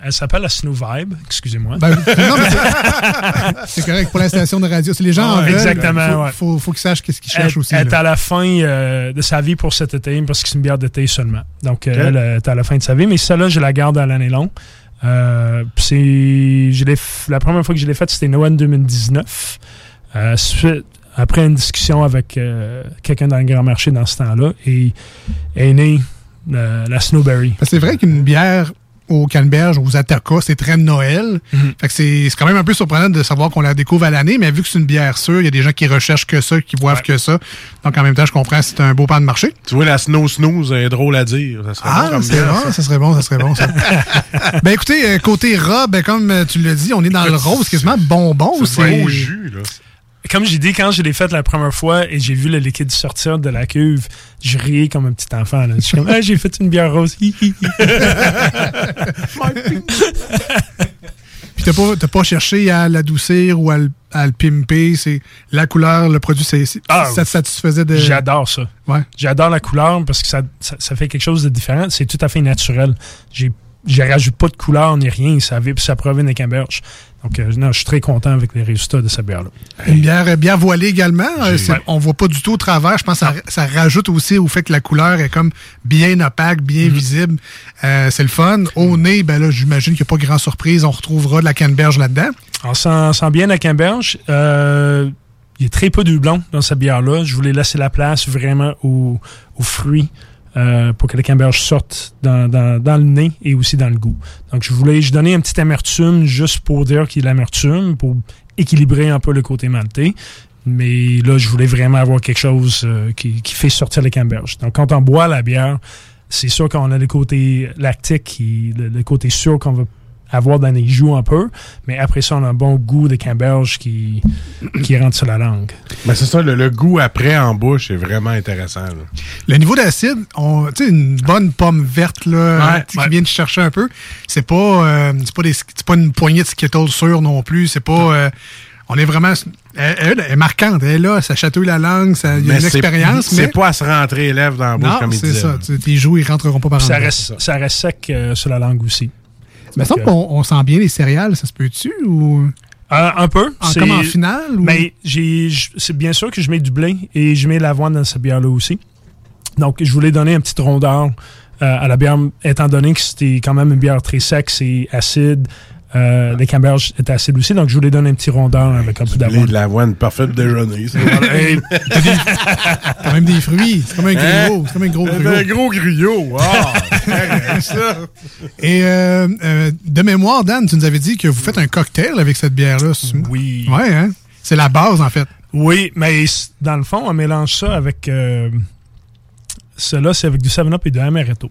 Elle s'appelle la Snow Vibe, excusez-moi. Ben, c'est- c'est correct pour la station de radio. Si les gens en Ouais, veulent, exactement, faut, ouais. faut, faut qu'ils sachent qu'est-ce qu'ils Elle, cherchent aussi. elle est à la fin euh, de sa vie pour cet été, parce que c'est une bière d'été seulement. Donc, elle est à la fin de sa vie, mais celle-là, je la garde à l'année longue. Euh, c'est, la première fois que je l'ai faite, c'était Noël 2019. Euh, suite- après une discussion avec euh, quelqu'un dans le grand marché dans ce temps-là, et est née la Snowberry. Que c'est vrai qu'une bière au canneberge, aux Ataka, c'est très Noël. Mhm. Fait que c'est c'est quand même un peu surprenant de savoir qu'on la découvre à l'année, mais vu que c'est une bière sûre, il y a des gens qui recherchent que ça, qui boivent que ça. Donc en même temps, je comprends c'est un beau pan de marché. Tu vois, la Snow Snooze est drôle à dire. Ça serait bon Ah, comme c'est bon, ça. ça serait bon, ça serait bon. Ça. ben écoutez, euh, côté robe, ben, comme euh, tu l'as dit, on est dans le rose, quasiment bonbon. C'est beau jus, là. Comme j'ai dit, quand je l'ai faite la première fois et j'ai vu le liquide sortir de la cuve, je riais comme un petit enfant. là. Je suis comme, Ah, j'ai fait une bière rose. Puis t'as pas, t'as pas cherché à l'adoucir ou à le, à le pimper. C'est la couleur, le produit, c'est, Ah, ça te satisfaisait de. J'adore ça. Ouais. J'adore la couleur parce que ça, ça, ça fait quelque chose de différent. C'est tout à fait naturel. J'ai je rajoute pas de couleur ni rien. Ça ça provient des camberges. Donc, non, je suis très content avec les résultats de cette bière-là. Une bière euh, bien voilée également. euh, Ouais. On voit pas du tout au travers. Je pense que ça, ça rajoute aussi au fait que la couleur est comme bien opaque, bien visible. Euh, c'est le fun. Au nez, ben là, j'imagine qu'il n'y a pas grand surprise. On retrouvera de la canneberge là-dedans. On sent, sent bien la. Euh, il y a très peu de houblon dans cette bière-là. Je voulais laisser la place vraiment aux, aux fruits euh, pour que la camberge sorte dans, dans- dans le nez et aussi dans le goût. Donc, je voulais je donnais un petit amertume juste pour dire qu'il y a l'amertume, pour équilibrer un peu le côté maltais. Mais là, je voulais vraiment avoir quelque chose euh, qui, qui fait sortir les camberges. Donc, quand on boit la bière, c'est sûr qu'on a le côté lactique, qui, le, le côté sûr qu'on va avoir dans les joues un peu, mais après ça, on a un bon goût de camberge qui, qui rentre sur la langue. Mais c'est ça, le, le goût après en bouche est vraiment intéressant. là. Le niveau d'acide, on- tu sais, une bonne pomme verte là, Ouais, qui vient de chercher un peu, c'est pas, euh, c'est pas, des- c'est pas une poignée de Skittles sûre non plus. C'est pas. euh, on est vraiment. Elle, elle est marquante. Elle est là, ça chatouille la langue, ça, il y a Mais une c'est- expérience. C'est mais pas à se rentrer les lèvres dans la bouche non, comme il c'est disait. ça. Tes joues, ils rentreront pas par ça reste, ça reste sec euh, sur la langue aussi. Mais il semble qu'on on sent bien les céréales, ça se peut-tu? Ou... Euh, un peu. En- comme en finale, ou- Mais j'ai, j- c'est bien sûr que je mets du blé et je mets l'avoine dans cette bière-là aussi. Donc, je voulais donner une petite rondeur euh, à la bière, étant donné que c'était quand même une bière très sec, c'est acide. Euh, les camberges étaient acides aussi, donc je voulais donner un petit rondeur avec un peu d'avoine. de l'avoine, parfait pour déjeuner. Hey, Quand même des fruits. C'est comme un Hein? griot. C'est comme un gros C'est griot. un gros griot. C'est ça. Et euh, euh, de mémoire, Dan, tu nous avais dit que vous faites un cocktail avec cette bière-là. Oui. Ouais, hein? C'est la base, en fait. Oui, mais dans le fond, on mélange ça avec. Cela, c'est avec du 7-Up et du Amaretto.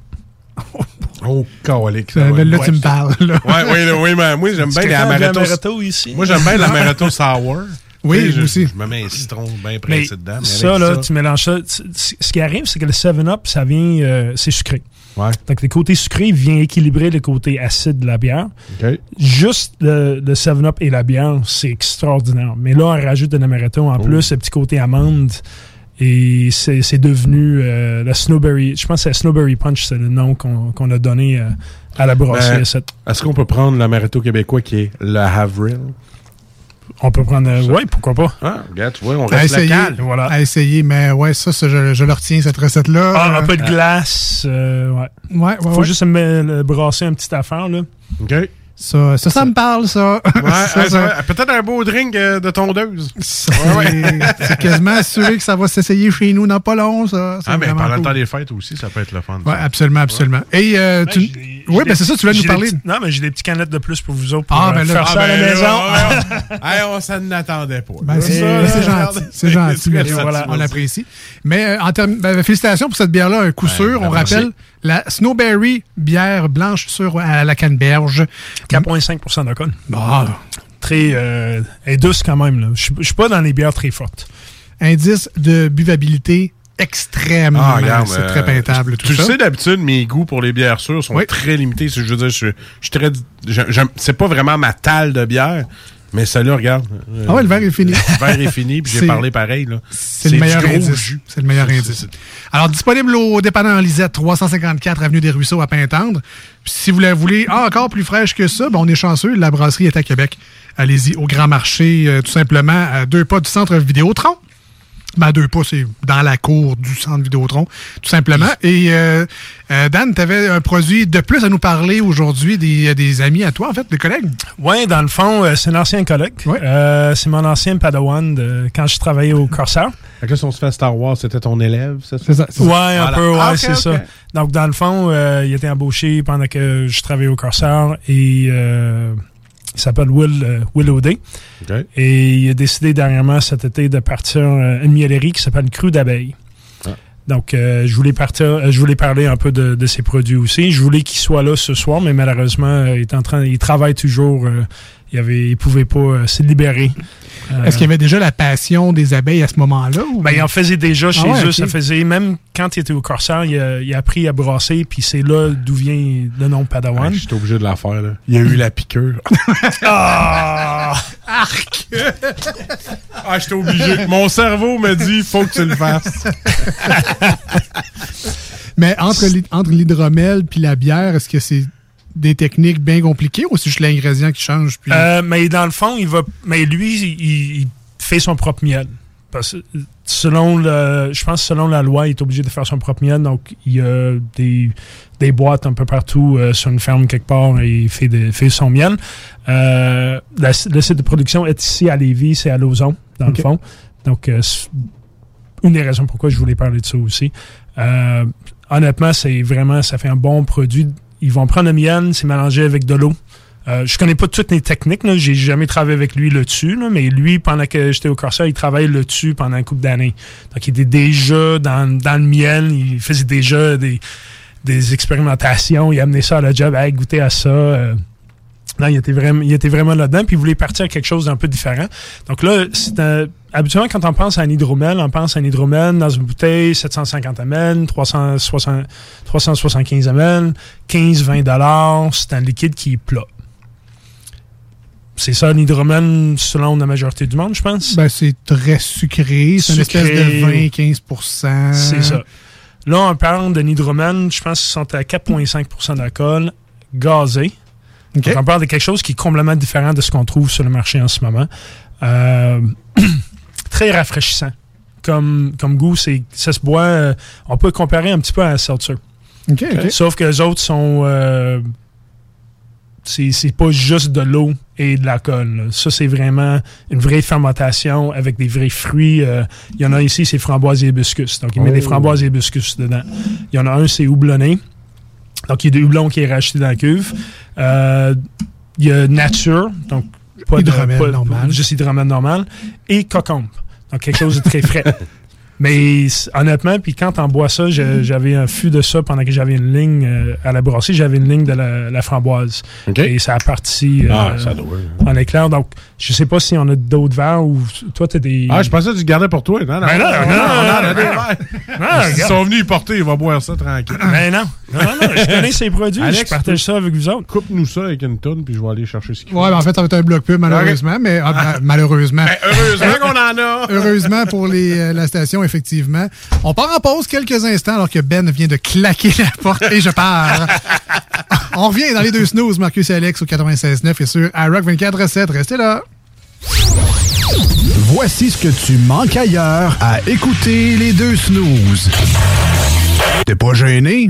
Oh, calique. Euh, là, tu me parles. Là. Ouais, oui, là, oui, mais moi, j'aime bien les amaretto. ici? Moi, j'aime bien l'amaretto sour. Oui, je- aussi. Je me mets un citron bien pressé dedans. mais ça, là, tu mélanges ça. Ce qui arrive, c'est que le 7-Up, ça vient. euh, c'est sucré. Ouais. Donc, le côté sucré vient équilibrer le côté acide de la bière. OK. Juste le, le 7-Up et la bière, c'est extraordinaire. Mais là, on rajoute de l'amaretto en Oh. plus, ce petit côté amande. Et c'est c'est devenu euh, la Snowberry. Je pense que c'est la Snowberry Punch, c'est le nom qu'on qu'on a donné euh, à la brasserie. Ben, cette- Est-ce qu'on peut prendre l'amaretto québécois qui est le Havril? On peut prendre. euh, ouais, pourquoi pas? Ah, regarde, tu vois, on À reste essayer, local. Voilà. à essayer, mais ouais, ça, ça, je, je le retiens, cette recette-là. Ah, un peu de glace. euh, ouais. Ouais, ouais, Faut ouais. juste me- le brasser une petite affaire, là. OK. Ça, ça, ça me parle, ça. Ouais, Ça, ça- ça va- Peut-être un beau drink euh, de tondeuse. c'est c'est quasiment assuré que ça va s'essayer chez nous dans pas long, ça. Ah, mais pendant le cool. temps des fêtes aussi, ça peut être le fun. Ouais, absolument, absolument. Et euh, tu... Oui, ben c'est ça, tu voulais nous parler. Non, mais j'ai des petites canettes de plus pour vous autres pour Ah, euh, ben là- faire Ah, ça à la ben maison. là, ouais, Hey, on s'en attendait pas. Ben, Là, c'est gentil. C'est gentil. merci, voilà, on l'apprécie. Mais euh, en termes, ben, félicitations pour cette bière-là, un coup sûr. ben, on merci. rappelle la Snowberry bière blanche sur à la canneberge. 4,5 d'alcool. Bon, Très. Euh, elle est douce quand même, là. Je je suis pas dans les bières très fortes. indice de buvabilité extrêmement. Ah, regarde, c'est euh, très peintable. Tout Tu ça. sais, d'habitude, mes goûts pour les bières sûres sont Oui. très limités. Je veux dire, je, je très. C'est pas vraiment ma talle de bière. Mais celui-là, regarde. euh, Ah ouais, le verre est fini. Le verre est fini, puis j'ai parlé pareil. C'est le meilleur indice. C'est le meilleur indice. Alors, disponible au dépanneur Lisette, 354 Avenue des Ruisseaux à Pintendre. Puis si vous la voulez encore plus fraîche que ça, ben, on est chanceux. La brasserie est à Québec. Allez-y au Grand Marché, euh, tout simplement, à deux pas du centre Vidéotron. Ben, deux pas, c'est dans la cour du centre Vidéotron, tout simplement. Et euh, euh, Dan, tu avais un produit de plus à nous parler aujourd'hui, des, des amis à toi, en fait, des collègues? Oui, dans le fond, euh, c'est un ancien collègue. Euh, c'est mon ancien padawan de, quand je travaillais au Corsair. Fait que là, si on se fait Star Wars, c'était ton élève, c'est ça? C'est ça. Ouais, Voilà. un peu, ouais, Ah, c'est ça. Donc, dans le fond, euh, il était embauché pendant que je travaillais au Corsair et euh, il s'appelle Will, euh, Will O'Day. Et il a décidé dernièrement cet été de partir euh, une miellerie qui s'appelle Cru d'abeille. Ah. Donc, euh, je voulais partir, euh, je voulais parler un peu de, de ses produits aussi. Je voulais qu'il soit là ce soir, mais malheureusement, il est en train, il travaille toujours. Il avait, il pouvait pas euh, se libérer. Euh, Est-ce qu'il y avait déjà la passion des abeilles à ce moment-là? ou- ben, il en faisait déjà chez Ah ouais, eux. Ça faisait, même quand il était au Corsair, il a, il a appris à brasser, puis c'est là d'où vient le nom Padawan. Ouais, J'étais obligé de la faire. Là. Il y a eu la piqûre. Ah! Arc! ah, j'étais obligé. Mon cerveau me dit, faut que tu le fasses. Mais entre l'hydromel puis la bière, est-ce que c'est des techniques bien compliquées ou c'est juste l'ingrédient qui change? Puis... Euh, mais dans le fond, il va. Mais lui, il, il fait son propre miel. Parce que selon le. Je pense que selon la loi, il est obligé de faire son propre miel. Donc, il y a des, des boîtes un peu partout euh, sur une ferme quelque part et il fait, des- fait son miel. Euh, la- le site de production est ici à Lévis, c'est à Lauson, dans le fond. Donc, c'est une des raisons pourquoi je voulais parler de ça aussi. Honnêtement, c'est vraiment, ça fait un bon produit. Ils vont prendre le miel, c'est mélangé avec de l'eau. Euh, je connais pas toutes les techniques, là. j'ai jamais travaillé avec lui là-dessus, là, mais lui, pendant que j'étais au Corsair, il travaillait là-dessus pendant un couple d'années. Donc, il était déjà dans, dans le miel, il faisait déjà des, des expérimentations, il amenait ça à la job, hey, goûter à ça. euh. Non, il était vraiment, il était vraiment là-dedans, puis il voulait partir à quelque chose d'un peu différent. Donc là, c'est un- habituellement, quand on pense à un hydromel, on pense à un hydromel dans une bouteille 750 ml, 360 375 ml, 15-20 dollars. C'est un liquide qui est plat. C'est ça, l'hydromel, selon la majorité du monde, je pense. Ben, c'est très sucré. C'est une espèce de 20-15% C'est ça. Là, on parle d'un hydromel, je pense qu'ils sont à 4,5% d'alcool, gazé. On parle de quelque chose qui est complètement différent de ce qu'on trouve sur le marché en ce moment. Euh, très rafraîchissant. Comme, comme goût, c'est, ça se boit. euh, on peut comparer un petit peu à un seltzer. OK, OK. Sauf que les autres sont. euh, c'est, c'est pas juste de l'eau et de l'alcool. là. Ça, c'est vraiment une vraie fermentation avec des vrais fruits. euh, Il y en a ici, c'est framboise et hibiscus. Donc, il met Oh. des framboises et hibiscus dedans. Il y en a un, c'est houblonné. Donc, il y a du houblon qui est racheté dans la cuve. Euh, il y a nature. Donc, pas Hydromel normal. Juste hydromel normal. Et cocombe. Donc, quelque chose de très frais. Mais honnêtement, puis quand on boit ça, j'avais un fût de ça pendant que j'avais une ligne euh, à la brasserie, j'avais une ligne de la, la framboise. Et ça a parti euh, Ah, ça doit. en éclair. Donc, je sais pas si on a d'autres verres ou toi, t'as des. Ah, je pensais que tu gardais pour toi. Non, non, Ben non, non, non, on en a non, regarde. sont venus y porter, il va boire ça tranquille. Ben non. Non, non, non, je connais ces produits, Alex, je partage ça avec vous autres. Coupe-nous ça avec une tonne, puis je vais aller chercher ce qu'il faut. Ouais, ben, en fait, ça va être un bloc pub, malheureusement. Mais ah, ben, malheureusement. Ben, heureusement qu'on en a. Heureusement pour les, euh, la station, effectivement. On part en pause quelques instants alors que Ben vient de claquer la porte et je pars. On revient dans les deux snooze, Marcus et Alex au 96.9 et sur iRock 24.7. Restez là. Voici ce que tu manques ailleurs à écouter les deux snooze. T'es pas gêné?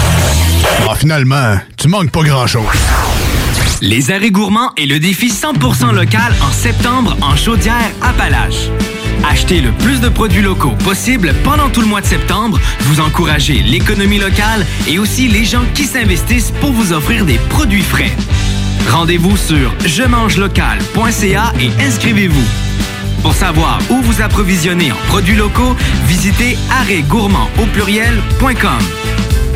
Ah, finalement, tu manques pas grand-chose. Les arrêts gourmands et le défi 100% local en septembre en chaudière Appalaches. Achetez le plus de produits locaux possible pendant tout le mois de septembre, vous encouragez l'économie locale et aussi les gens qui s'investissent pour vous offrir des produits frais. Rendez-vous sur je mange local.ca et inscrivez-vous. Pour savoir où vous approvisionner en produits locaux, visitez arrêtgourmand au pluriel.com.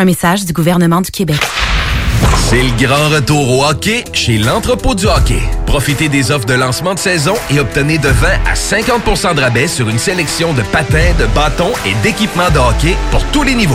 Un message du gouvernement du Québec. C'est le grand retour au hockey chez l'entrepôt du hockey. Profitez des offres de lancement de saison et obtenez de 20 à 50% de rabais sur une sélection de patins, de bâtons et d'équipements de hockey pour tous les niveaux.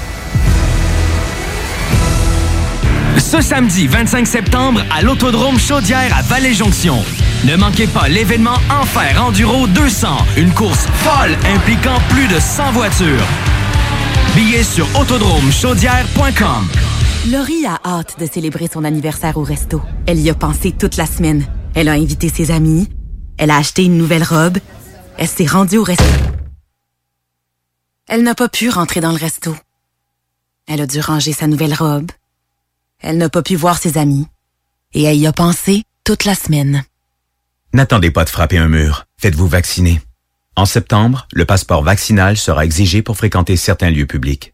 Ce samedi 25 septembre à l'Autodrome Chaudière à Vallée-Jonction. Ne manquez pas l'événement Enfer Enduro 200, une course folle impliquant plus de 100 voitures. Billets sur autodromechaudière.com. Laurie a hâte de célébrer son anniversaire au resto. Elle y a pensé toute la semaine. Elle a invité ses amis. Elle a acheté une nouvelle robe. Elle s'est rendue au resto. Elle n'a pas pu rentrer dans le resto. Elle a dû ranger sa nouvelle robe. Elle n'a pas pu voir ses amis. Et elle y a pensé toute la semaine. N'attendez pas de frapper un mur. Faites-vous vacciner. En septembre, le passeport vaccinal sera exigé pour fréquenter certains lieux publics.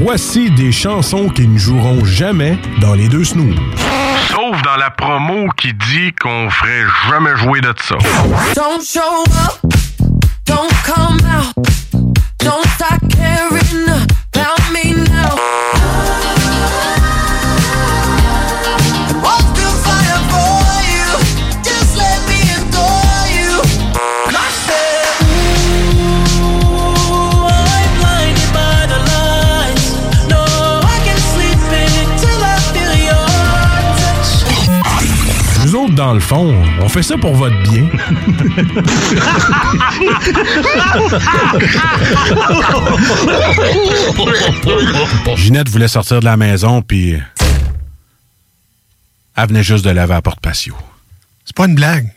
Voici des chansons qui ne joueront jamais dans les deux snooze. Sauf dans la promo qui dit qu'on ferait jamais jouer de ça. Don't show up, don't come out, don't start dans le fond, on fait ça pour votre bien. Ginette voulait sortir de la maison, puis elle venait juste de laver à porte patio. C'est pas une blague.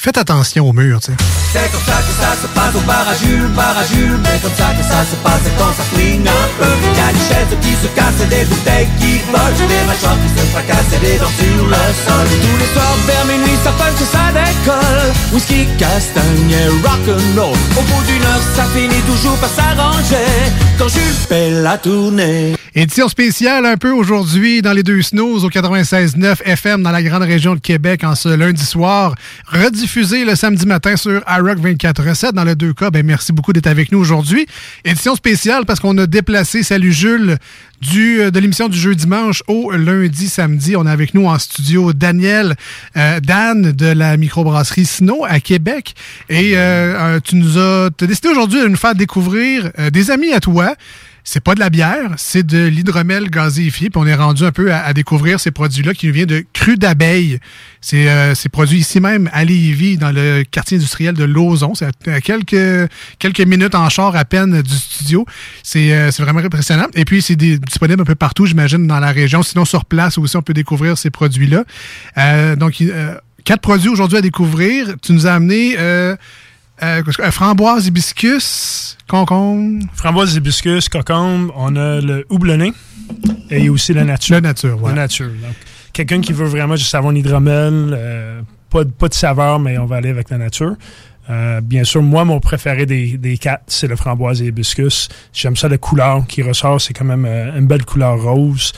Faites attention au mur, tu sais. C'est comme ça que ça se passe au bar à Jules, bar à Jules. Mais comme ça que ça se passe quand ça swing un peu. Y a des chaises qui se cassent et des bouteilles qui volent. Des mâchoires qui se fracassent et des dents sur le sol. Tous les soirs vers minuit, ça punch et ça décolle. Whisky, castagne et rock'n'roll. Au bout d'une heure, ça finit toujours par s'arranger. Quand Jules fait la tournée. Édition spéciale un peu aujourd'hui dans les deux snows au 96.9 FM dans la grande région de Québec en ce lundi soir. Rediffusé le samedi matin sur iRock 24.7. Dans les deux cas, ben merci beaucoup d'être avec nous aujourd'hui. Édition spéciale parce qu'on a déplacé Salut Jules du, euh, de l'émission du jeu dimanche au lundi samedi. On a avec nous en studio Daniel euh, Dan de la microbrasserie Snow à Québec. Et euh, tu nous as, décidé aujourd'hui de nous faire découvrir des amis à toi. C'est pas de la bière, c'est de l'hydromel gazéifié. Puis on est rendu un peu à, à découvrir ces produits-là qui nous viennent de cru d'abeille. C'est euh, produit ici même à Lévis, dans le quartier industriel de Lauson. C'est à, quelques, quelques minutes en char à peine du studio. C'est euh, vraiment impressionnant. Et puis, c'est disponible un peu partout, j'imagine, dans la région. Sinon, sur place aussi, on peut découvrir ces produits-là. Euh, donc, euh, quatre produits aujourd'hui à découvrir. Tu nous as amené euh, euh, framboise, hibiscus, concombre. Framboise, hibiscus, cocombe, on a le houblonné et aussi la nature. La nature, ouais. La nature. Donc, quelqu'un qui veut vraiment juste avoir un hydromel, euh, pas, de- pas de saveur, mais on va aller avec la nature. Euh, bien sûr, moi, mon préféré des, des quatre, c'est le framboise et hibiscus. J'aime ça, la couleur qui ressort, c'est quand même euh, une belle couleur rose.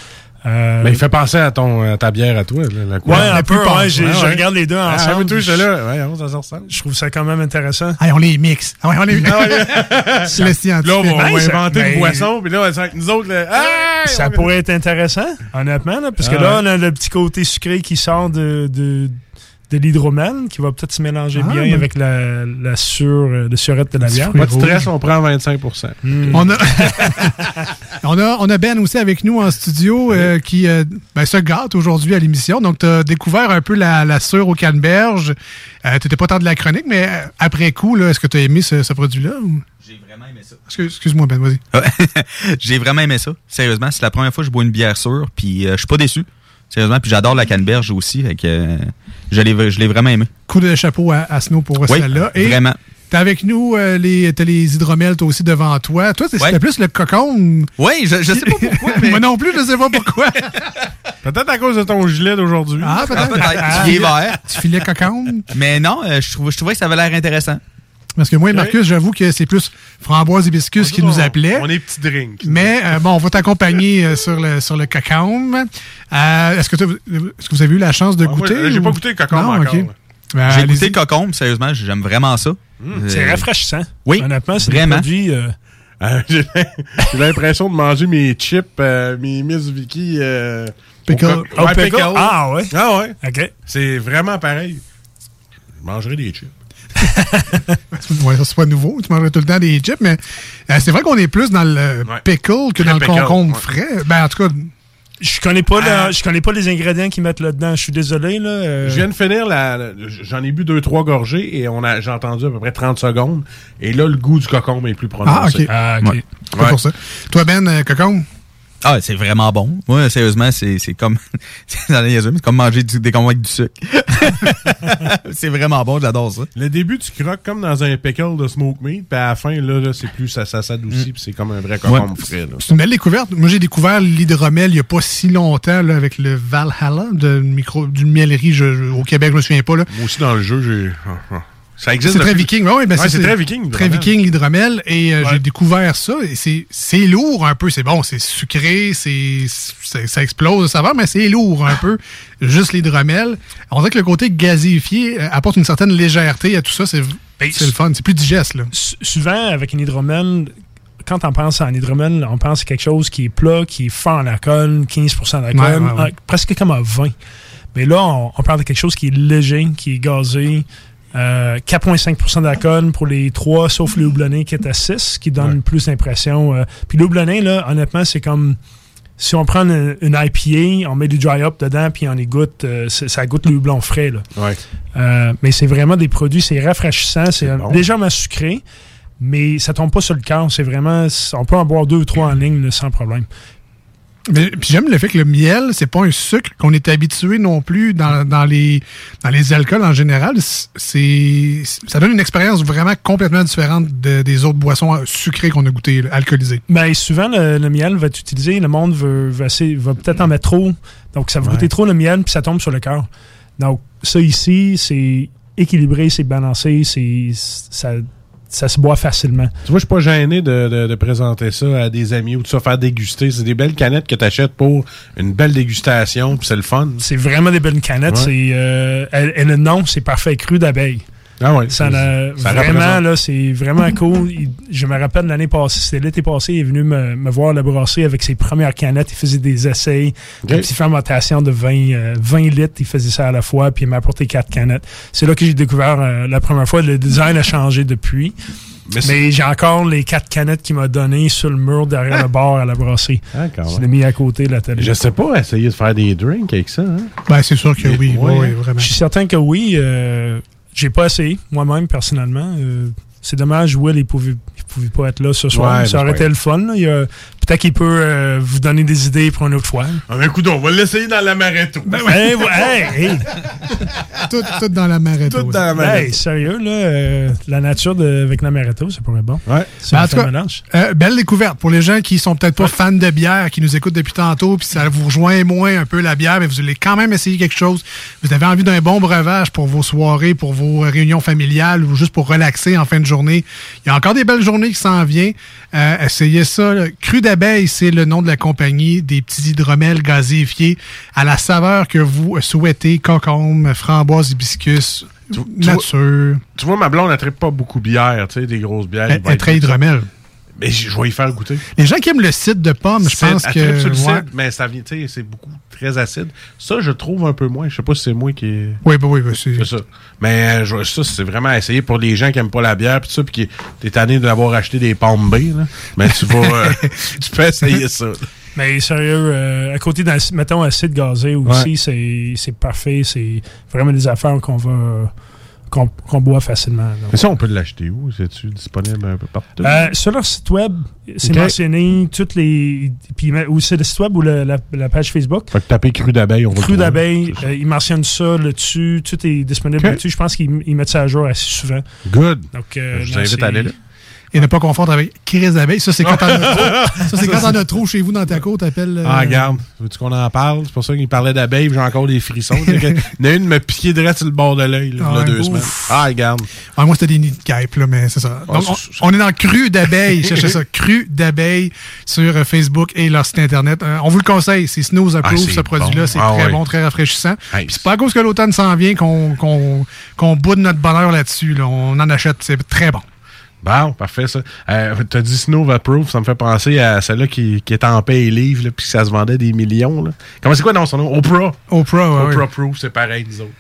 Euh, Mais il fait penser à ton à ta bière à toi. là, la Ouais, un peu, ouais, j'ai- je regarde les deux Ah, ensemble. mais toi, j'étais là. Ouais, on, ça se ressemble. Je trouve ça quand même intéressant. Hey, on les mixe. Ah ouais, on les Ah C'est le scientifique. Là, on va, on va Ben, ça- inventer ben- une boisson, puis là, va avec nous autres. Là, Hey! Ça On- pourrait être intéressant, honnêtement, là, parce que Ah là, ouais. on a le petit côté sucré qui sort de, de, de l'hydromel, qui va peut-être se mélanger Ah, bien ben- avec la, la sur, le surette de la bière. Pas de stress, on prend 25 Hmm. On a, on, a, on a Ben aussi avec nous en studio euh, qui euh, ben, se gâte aujourd'hui à l'émission. Donc, tu as découvert un peu la, la sure au canneberge. Euh, tu pas tant de la chronique, mais euh, après coup, là, est-ce que tu as aimé ce, ce produit-là? ou- J'ai vraiment aimé ça. Excuse- Excuse-moi, Ben, vas-y. J'ai vraiment aimé ça. Sérieusement, c'est la première fois que je bois une bière sûre, puis euh, je suis pas déçu. Sérieusement, puis j'adore la canneberge aussi, fait que euh, je l'ai je l'ai vraiment aimé. Coup de chapeau à, à Snow pour Oui, celle-là. Et vraiment. T'as avec nous euh, les, t'as les hydromels, toi aussi devant toi. Toi, c'est Ouais. c'était plus le cocon. Oui, je, je sais pas pourquoi. mais- Moi non plus, je sais pas pourquoi. Peut-être à cause de ton gilet d'aujourd'hui. Ah, peut-être. Ah. Il est vert. Tu filais cocon? Mais non, euh, je, trouve, je trouvais que ça avait l'air intéressant. Parce que moi et Marcus, j'avoue que c'est plus framboise hibiscus qui nous appelait. On est petits drinks. Mais euh, bon, on va t'accompagner euh, sur le sur le cocombe. Euh, est-ce que est-ce que vous avez eu la chance de Ah, moi, goûter j'ai ou- pas goûté le cocombe Non, encore. Ben, J'ai allez-y. goûté le cocombe, sérieusement, j'aime vraiment ça. C'est Euh, rafraîchissant. Oui, Honnêtement, c'est vraiment. euh, Euh, J'ai l'impression de manger mes chips, euh, mes Miss Vicky. Euh, Pickle. Oh, ouais, pickle? pickle. Ah, ouais. Ah ouais. OK. C'est vraiment pareil. Je mangerai des chips. Ouais, ça c'est pas nouveau. Tu mangerais tout le temps des chips, mais euh, c'est vrai qu'on est plus dans le pickle que dans le pickle, concombre ouais. frais. Ben en tout cas, Je connais pas Ah. la- je connais pas les ingrédients qu'ils mettent là-dedans. Je suis désolé là. euh, Je viens de finir la. J'en ai bu deux, trois gorgées et on a j'ai entendu à peu près 30 secondes. Et là, le goût du cocombe est plus prononcé. ah ok. Ah. C'est pour ça. Toi Ben, euh, cocombe? Ah, c'est vraiment bon. Moi, sérieusement, c'est c'est comme c'est comme manger du, des concombres avec du sucre. c'est vraiment bon, j'adore ça. Le début, tu croques comme dans un pickle de smoke meat, puis à la fin, là, là, c'est plus ça, ça s'adoucit, puis c'est comme un vrai concombre frais. là. C'est une belle découverte. Moi, j'ai découvert l'hydromel il n'y a pas si longtemps là, avec le Valhalla de micro, d'une miellerie je- je- au Québec, je me souviens pas. Là. Moi aussi, dans le jeu, j'ai. Ça existe C'est très viking. Oui, ben Ouais, c'est très viking. Très viking, l'hydromel. Et euh, Ouais. j'ai découvert ça. Et c'est, lourd un peu. C'est bon, c'est sucré, c'est, ça explose de saveur, mais c'est lourd un peu. Juste l'hydromel. On dirait que le côté gazéifié euh, apporte une certaine légèreté à tout ça. C'est, c'est le fun. C'est plus digeste. Là. Souvent, avec un hydromel, quand on pense à un hydromel, on pense à quelque chose qui est plat, qui est fort en alcool, 15% d'alcool, Ouais, presque comme un vin. Mais là, on, on parle de quelque chose qui est léger, qui est gazé. Euh, 4,5% d'alcool pour les trois, sauf le houblonné qui est à 6, qui donne plus d'impression. euh. Puis le houblonné, là, honnêtement, c'est comme si on prend une, une IPA, on met du dry up dedans, puis on y goûte, euh, ça goûte le houblon frais. Là. Ouais. Euh, mais c'est vraiment des produits, c'est rafraîchissant, c'est euh, bon. légèrement sucré, mais ça tombe pas sur le cœur. C'est vraiment, on peut en boire deux ou trois en ligne là, sans problème. Mais, puis j'aime le fait que le miel, c'est pas un sucre qu'on est habitué non plus dans, dans les, dans les alcools en général. C'est, ça donne une expérience vraiment complètement différente de- des autres boissons sucrées qu'on a goûtées, alcoolisées. Ben, souvent, le, le miel va être utilisé, le monde veut, veut, essayer- va peut-être en mettre trop, donc ça va Ouais. goûter trop le miel, puis ça tombe sur le cœur. Donc, ça ici, c'est équilibré, c'est balancé, c'est ça, ça se boit facilement. Tu vois, je suis pas gêné de, de- de présenter ça à des amis ou de ça faire déguster. C'est des belles canettes que tu achètes pour une belle dégustation, puis c'est le fun. C'est vraiment des belles canettes. Ouais. C'est, euh, elle- et le nom, c'est parfait cru d'abeille. Ah ouais. Ça, n'a- ça vraiment, là, c'est vraiment cool. Il- je me rappelle l'année passée, c'était l'été passé, il est venu me, me voir le brasser avec ses premières canettes. Il faisait des essais, Ok. des petites fermentations de 20, euh, 20 litres. Il faisait ça à la fois, puis il m'a apporté quatre canettes. C'est là que j'ai découvert euh, la première fois. Le design a changé depuis. Mais j'ai encore les quatre canettes qu'il m'a données sur le mur derrière le bar à la brasserie. Ah, Je l'ai mis à côté de la télé. Je sais pas, essayer de faire des drinks avec ça. Hein? Ben, c'est sûr que Mais- oui, ouais. oui, oui, vraiment. Je suis certain que oui. Euh, j'ai pas essayé, moi-même, personnellement. Euh, c'est dommage, Will, il pouvait, il pouvait pas être là ce soir. Ouais, ça aurait c'est été le fun. là. Il Peut-être qu'il peut euh, vous donner des idées pour une autre fois. Ah, écoute, on va l'essayer dans l'amaretto. Ben, hey, ouais, hey, hey. tout, tout dans la marette. Tout dans la Hey, sérieux, là, euh, la nature de, avec l'amaretto, ça pourrait être bon. Ouais. C'est Ben, un en tout cas, fait mélange. euh, belle découverte pour les gens qui sont peut-être pas fans de bière, qui nous écoutent depuis tantôt, puis ça vous rejoint moins un peu la bière, mais vous allez quand même essayer quelque chose. Vous avez envie d'un bon breuvage pour vos soirées, pour vos réunions familiales ou juste pour relaxer en fin de journée. Il y a encore des belles journées qui s'en viennent. Euh, essayez ça. là. Cru d'abeille, c'est le nom de la compagnie des petits hydromels gazéifiés à la saveur que vous souhaitez, concombre, framboise, hibiscus, tu nature. Tu vois, ma blonde, elle traite pas beaucoup bière, tu sais, des grosses bières. Elle- elle hydromel. Mais je vais y faire goûter. Les gens qui aiment le cidre de pomme, je pense que. le ouais. cidre, mais ça vient, tu sais, c'est beaucoup très acide. Ça, je trouve un peu moins. Je sais pas si c'est moi qui. est- Oui, bah oui, bah c'est. C'est ça. Mais euh, je- ça, c'est vraiment à essayer pour les gens qui aiment pas la bière, pis ça, pis qui t'es tanné d'avoir acheté des pommes B, là. Mais tu vas, euh, tu peux essayer ça. là. Mais sérieux, euh, à côté d'un, mettons, acide gazé aussi, Ouais. c'est, c'est parfait. C'est vraiment des affaires qu'on va, qu'on, boit facilement. donc. Mais ça, on peut l'acheter où? C'est-tu disponible un peu partout? Euh, sur leur site web, c'est mentionné toutes les. Puis, ou c'est le site web ou le- la, la page Facebook. Fait que taper cru d'abeille, on va Cru d'abeille, euh, ils mentionnent ça là-dessus. Tout est disponible là-dessus. Je pense qu'ils ils mettent ça à jour assez souvent. Good. Donc, euh, Je vous invite à aller là. Et ne pas confondre avec crise d'abeille. Ça, c'est quand t'en as trop. Ça, c'est quand t'en as trop chez vous dans ta côte, t'appelles. euh, Ah, regarde. Veux-tu qu'on en parle? C'est pour ça qu'il parlait d'abeille, j'ai encore des frissons. Il y en a une me direct sur le bord de l'œil, là, Ah, là, deux ouf. semaines. Ah, regarde. Ah, moi, c'était des nids de guêpes, là, mais c'est ça. Ah, Donc, on, on est dans cru d'abeille. Cherchez ça. Cru d'abeille sur euh, Facebook et leur site Internet. Euh, on vous le conseille. C'est Snooze Approve, Ah, c'est ce produit-là. bon. C'est Ah, très ouais. bon, très rafraîchissant. C'est pas à cause que l'automne s'en vient qu'on qu'on boude notre bonheur là-dessus. là. On en achète. C'est très bon. Bon, parfait, ça. Euh, T'as dit Snow Approve, ça me fait penser à celle-là qui, qui est en paix et livre, là, puis ça se vendait des millions. Là. Comment c'est quoi dans son nom? Oprah. Oprah, ouais, Oprah ouais. Proof, c'est pareil, nous autres.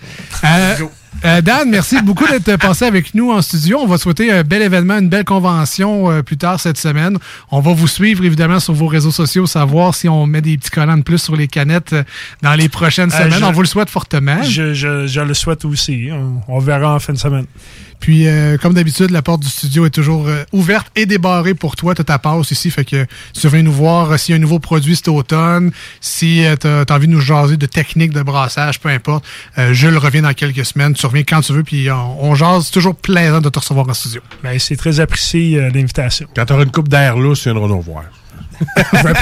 Euh, Euh, Dan, merci beaucoup d'être passé avec nous en studio. On va souhaiter un bel événement, une belle convention euh, plus tard cette semaine. On va vous suivre évidemment sur vos réseaux sociaux, savoir si on met des petits collants de plus sur les canettes euh, dans les prochaines semaines. je- On vous le souhaite fortement. Je, je- je le souhaite aussi. On, on verra en fin de semaine. Puis, comme d'habitude, la porte du studio est toujours ouverte et débarrée pour toi. Tu as ta passe ici. Fait que tu viens nous voir s'il y a un nouveau produit cet automne, si tu as, envie de nous jaser de techniques de brassage, peu importe. euh, Jules revient dans quelques semaines. Tu reviens quand tu veux. Puis, on, on jase. C'est toujours plaisant de te recevoir en studio. Ben, c'est très apprécié euh, l'invitation. Quand tu auras une coupe d'air lousse, tu viendras nous voir.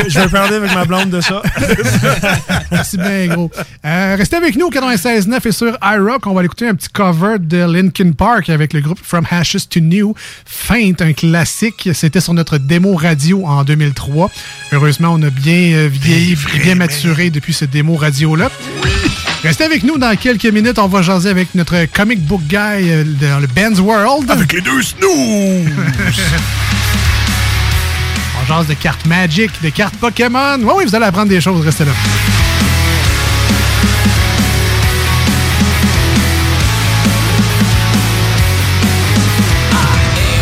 je, vais, parler avec ma blonde de ça. Merci bien, gros. Euh, restez avec nous au 96.9 et sur iRock. On va aller écouter un petit cover de Linkin Park avec le groupe From Ashes to New. Faint, un classique. C'était sur notre démo radio en 2003. Heureusement, on a bien euh, vieilli, bien maturé depuis ce démo radio-là. Restez avec nous dans quelques minutes. On va jaser avec notre comic book guy euh, dans le Ben's World. Avec les deux snooze! On jase de cartes Magic, de cartes Pokémon. Oui, oui, vous allez apprendre des choses. Restez là.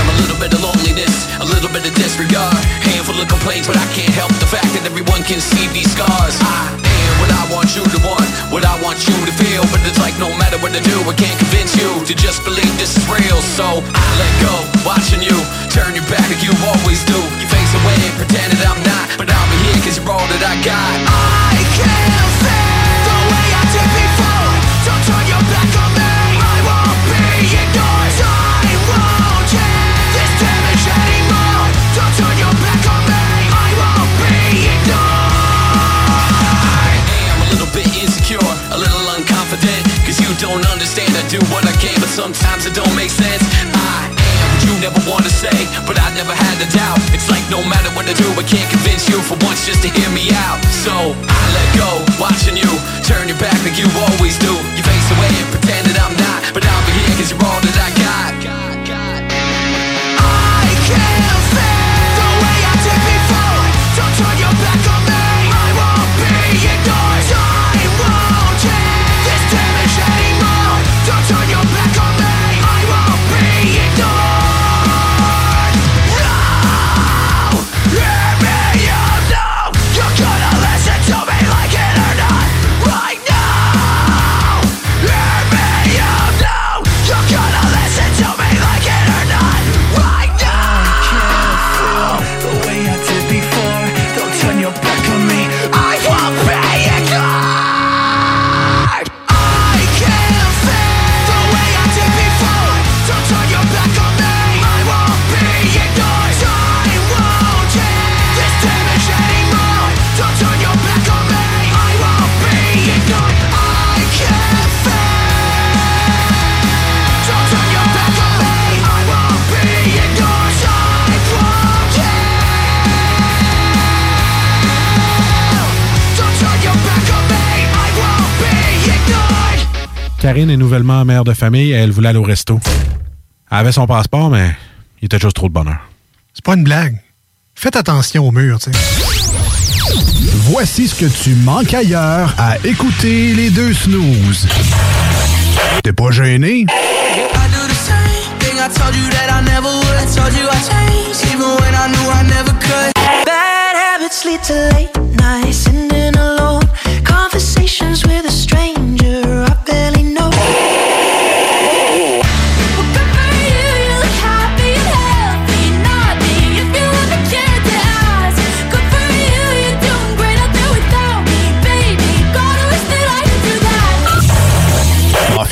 am a little bit of loneliness, a little bit of disregard. Handful of complaints, but I can't help the fact that everyone can see these scars. I am what I want you to want, what I want you to feel. But it's like no matter what I do, I can't convince you to just believe this is real. So I let go, watching you turn your back like you always do. You face away, pretend that I'm not, but be here cause you're all that I got. I don't understand. I do what I can, but sometimes it don't make sense. I am what you never wanna say, but I never had a doubt. It's like no matter what I do, I can't convince you for once just to hear me out. So I let go, watching you turn your back like you always do. You face away and pretend that I'm not, but I'll be here cause you're all that I got. Karine est nouvellement mère de famille et elle voulait aller au resto. Elle avait son passeport, mais il était juste trop de bonheur. C'est pas une blague. Faites attention au mur, tu sais. Voici ce que tu manques ailleurs à écouter les deux snooze. T'es pas gêné? Bad habits lead to late nights, sitting alone. Conversations with a stranger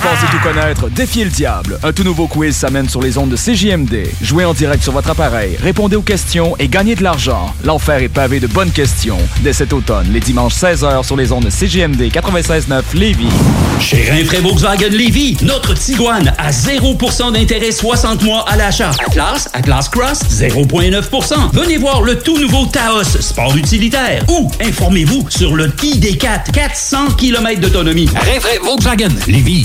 Vous pensez tout connaître? Défiez le diable. Un tout nouveau quiz s'amène sur les ondes de CJMD. Jouez en direct sur votre appareil, répondez aux questions et gagnez de l'argent. L'enfer est pavé de bonnes questions. Dès cet automne, les dimanches 16h sur les ondes de CJMD 96.9 Lévis. Chez Rinfraie Volkswagen Lévis, notre Tiguan à 0% d'intérêt 60 mois à l'achat. Atlas, Atlas Cross, 0,9%. Venez voir le tout nouveau Taos, sport utilitaire. Ou informez-vous sur le ID4, 400 km d'autonomie. Rinfraie Volkswagen Lévis.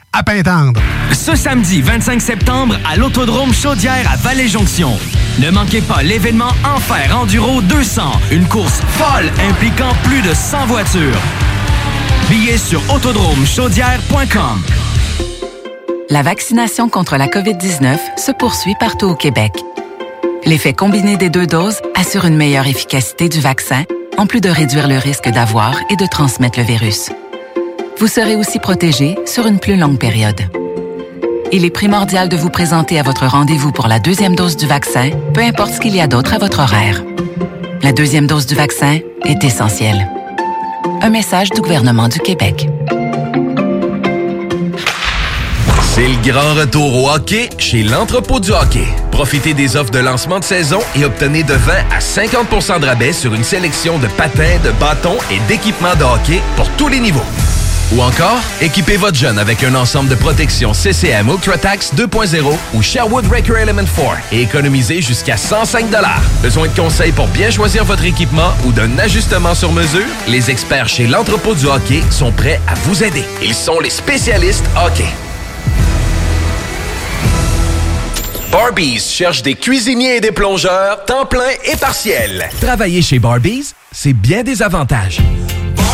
à Pintendre. Ce samedi 25 septembre à l'Autodrome Chaudière à Vallée-Jonction. Ne manquez pas l'événement Enfer Enduro 200, une course folle impliquant plus de 100 voitures. Billets sur autodromechaudière.com. La vaccination contre la COVID-19 se poursuit partout au Québec. L'effet combiné des deux doses assure une meilleure efficacité du vaccin, en plus de réduire le risque d'avoir et de transmettre le virus. Vous serez aussi protégé sur une plus longue période. Il est primordial de vous présenter à votre rendez-vous pour la deuxième dose du vaccin, peu importe ce qu'il y a d'autre à votre horaire. La deuxième dose du vaccin est essentielle. Un message du gouvernement du Québec. C'est le grand retour au hockey chez l'entrepôt du hockey. Profitez des offres de lancement de saison et obtenez de 20 à 50% de rabais sur une sélection de patins, de bâtons et d'équipements de hockey pour tous les niveaux. Ou encore, équipez votre jeune avec un ensemble de protection CCM UltraTax 2.0 ou Sherwood Record Element 4 et économisez jusqu'à 105 Besoin de conseils pour bien choisir votre équipement ou d'un ajustement sur mesure? Les experts chez l'entrepôt du hockey sont prêts à vous aider. Ils sont les spécialistes hockey. Barbies cherche des cuisiniers et des plongeurs, temps plein et partiel. Travailler chez Barbies, c'est bien des avantages.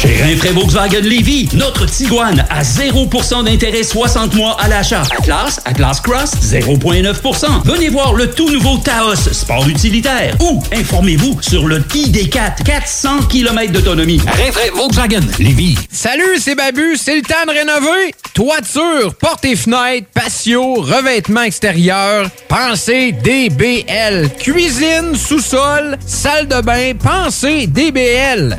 Chez Rinfraie Volkswagen Lévis, notre Tiguan à 0% d'intérêt 60 mois à l'achat. Atlas, Atlas Cross, 0,9%. Venez voir le tout nouveau Taos, sport utilitaire. Ou informez-vous sur le ID4, 400 km d'autonomie. Rinfraie Volkswagen Lévis. Salut, c'est Babu, c'est le temps de rénover. Toiture, portes et fenêtres, patio, revêtement extérieur. Pensez DBL. Cuisine, sous-sol, salle de bain, pensez DBL.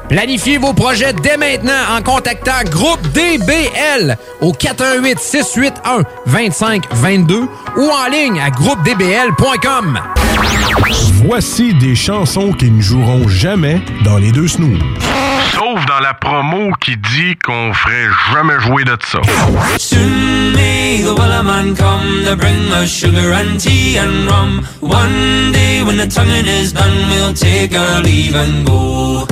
Planifiez vos projets dès maintenant en contactant Groupe DBL au 418 681 2522 ou en ligne à groupedbl.com. Voici des chansons qui ne joueront jamais dans les deux snooze. Sauf dans la promo qui dit qu'on ferait jamais jouer de ça. Soon may the Wellerman come to bring us sugar and tea and rum. One day when the tonguing is done, we'll take our leave and go.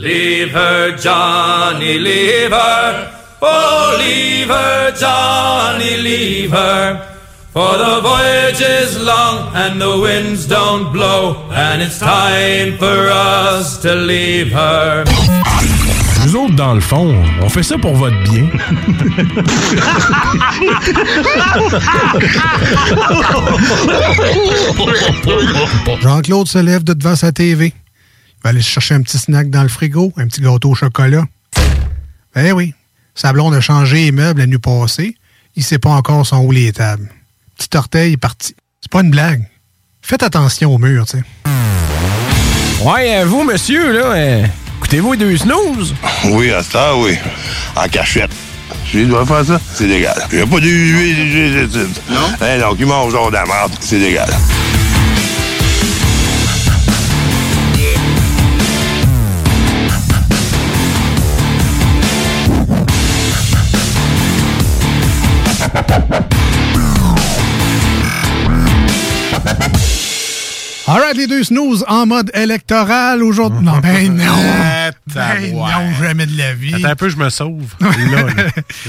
Leave her, Johnny, leave her. Oh, leave her, Johnny, leave her. For the voyage is long and the winds don't blow, and it's time for us to leave her. Nous autres, dans le fond, on fait ça pour votre bien. Jean-Claude se lève de devant sa TV. Il va aller se chercher un petit snack dans le frigo, un petit gâteau au chocolat. Ben oui, sa blonde a changé les meubles la nuit passée. Il sait pas encore son où les tables. Petit orteil est parti. C'est pas une blague. Faites attention au mur, tu sais. Ouais, euh, vous, monsieur, là, euh, écoutez-vous les deux snooze? Oui, à ça, oui. En cachette. Si je dois faire ça, c'est légal. Il n'y a pas d'huile. Non? Hein, donc, il mange genre de la merde, c'est légal. Alright, les deux snooze en mode électoral aujourd'hui. Non, ben non. Ben non, jamais de la vie. Attends un peu, je me sauve. Là.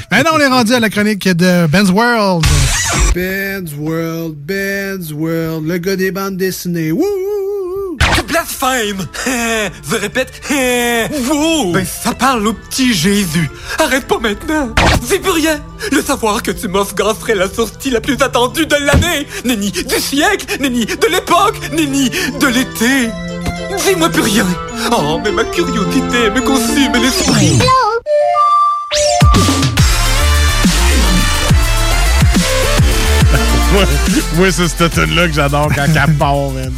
Ben non, on est rendu à la chronique de Ben's World. Ben's World, Ben's World, le gars des bandes dessinées. Wouh! Tu blasphèmes Je répète, wow. Ben ça parle au petit Jésus. Arrête pas maintenant. Dis plus rien. Le savoir que tu m'offres serait la sortie la plus attendue de l'année. Nenni du siècle, nenni de l'époque, nenni de l'été. Dis-moi plus rien. Oh, mais ma curiosité me consume l'esprit. moi, moi c'est cette tune-là que j'adore quand elle part, man.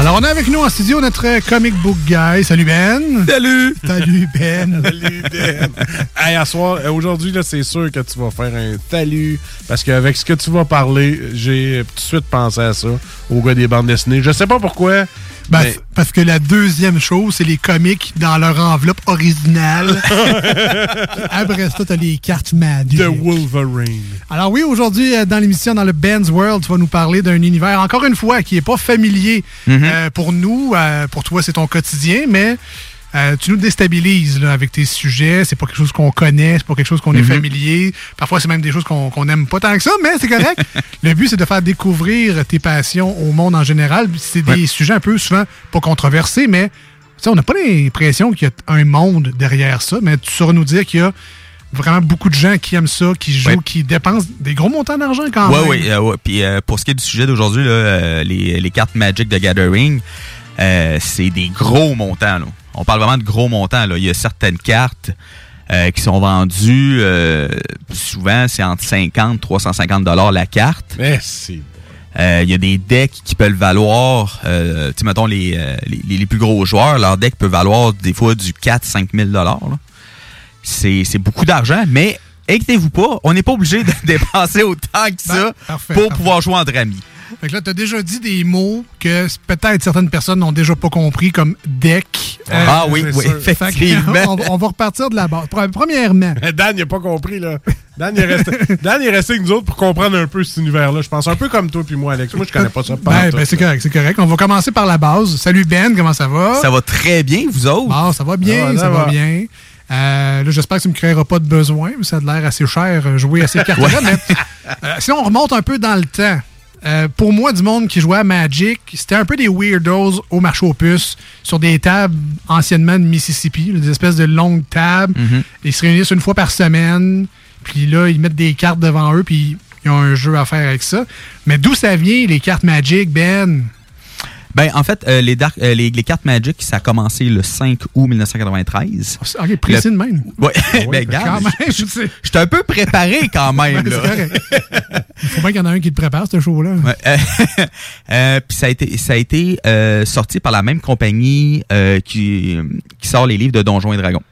Alors, on a avec nous en studio notre comic book guy. Salut Ben. Salut. Salut Ben. Salut Ben. Hey, à soir, euh, aujourd'hui, là, c'est sûr que tu vas faire un salut. Parce qu'avec ce que tu vas parler, j'ai tout de suite pensé à ça, au gars des bandes dessinées. Je sais pas pourquoi. Ben, mais- Parce que la deuxième chose, c'est les comics dans leur enveloppe originale. Après ça, t'as les cartes Magic. The Wolverine. Alors oui, aujourd'hui, euh, dans l'émission dans le Ben's World, tu vas nous parler d'un univers, encore une fois, qui est pas familier Mhm. euh, pour nous. euh, pour toi, c'est ton quotidien, mais euh, tu nous déstabilises là, avec tes sujets. C'est pas quelque chose qu'on connaît, c'est pas quelque chose qu'on est Mhm. familier. Parfois, c'est même des choses qu'on qu'on aime pas tant que ça, mais c'est correct. le but, c'est de faire découvrir tes passions au monde en général. C'est des sujets un peu souvent pas controversés, mais on n'a pas l'impression qu'il y a un monde derrière ça, mais tu sauras nous dire qu'il y a vraiment beaucoup de gens qui aiment ça, qui jouent, qui dépensent des gros montants d'argent quand Ouais, même. oui, euh, ouais. Puis euh, pour ce qui est du sujet d'aujourd'hui, euh, les, les cartes Magic de Gathering, c'est des gros montants. Là. On parle vraiment de gros montants. Là. Il y a certaines cartes euh, qui sont vendues, euh, souvent, c'est entre 50 et 350 dollars la carte. Merci. Euh, Il y a des decks qui peuvent valoir, euh, tu mettons, les, les, les plus gros joueurs, leur deck peut valoir des fois du 4-5 000 là. C'est c'est beaucoup d'argent, mais inquiétez-vous pas, on n'est pas obligé de dépenser autant que ça Ben, parfait, pour parfait. pouvoir jouer entre amis. Fait que là, t'as déjà dit des mots que peut-être certaines personnes n'ont déjà pas compris, comme deck. Euh, Ah oui, c'est oui, sûr. Fait que, effectivement. on, va- on va repartir de la base. Pre- Premièrement, Dan, il a pas compris, là. Dan, il est resté, Dan, il est resté avec nous autres pour comprendre un peu cet univers-là. Je pense un peu comme toi puis moi, Alex. Moi, je connais pas ça. ben, ben, c'est correct, c'est correct. On va commencer par la base. Salut Ben, comment ça va? Ça va très bien, vous autres? Bon, ça va bien, Ah, ça, ça va, va. bien. Euh, là, j'espère que tu me créeras pas de besoin, mais ça a l'air assez cher euh, jouer à ces cartes-là. Ouais. mais, euh, sinon, on remonte un peu dans le temps. Euh, pour moi, du monde qui jouait à Magic, c'était un peu des weirdos au marché aux puces, sur des tables anciennement de Mississippi, des espèces de longues tables. Mhm. Ils se réunissent une fois par semaine, puis là, ils mettent des cartes devant eux, puis ils ont un jeu à faire avec ça. Mais d'où ça vient, les cartes Magic, Ben? Ben, en fait, euh, les, dark- euh, les, les cartes Magic, ça a commencé le 5 août 1993. Ok, précis Le- de même. Ouais, ouais, ben, regarde, quand même, je-. J'étais un peu préparé quand même. Ouais, là. c'est correct. Il faut bien qu'il y en ait un qui te prépare, ce show-là. Ouais, euh, euh, puis ça a été, ça a été euh, sorti par la même compagnie euh, qui, qui sort les livres de Donjons et Dragons.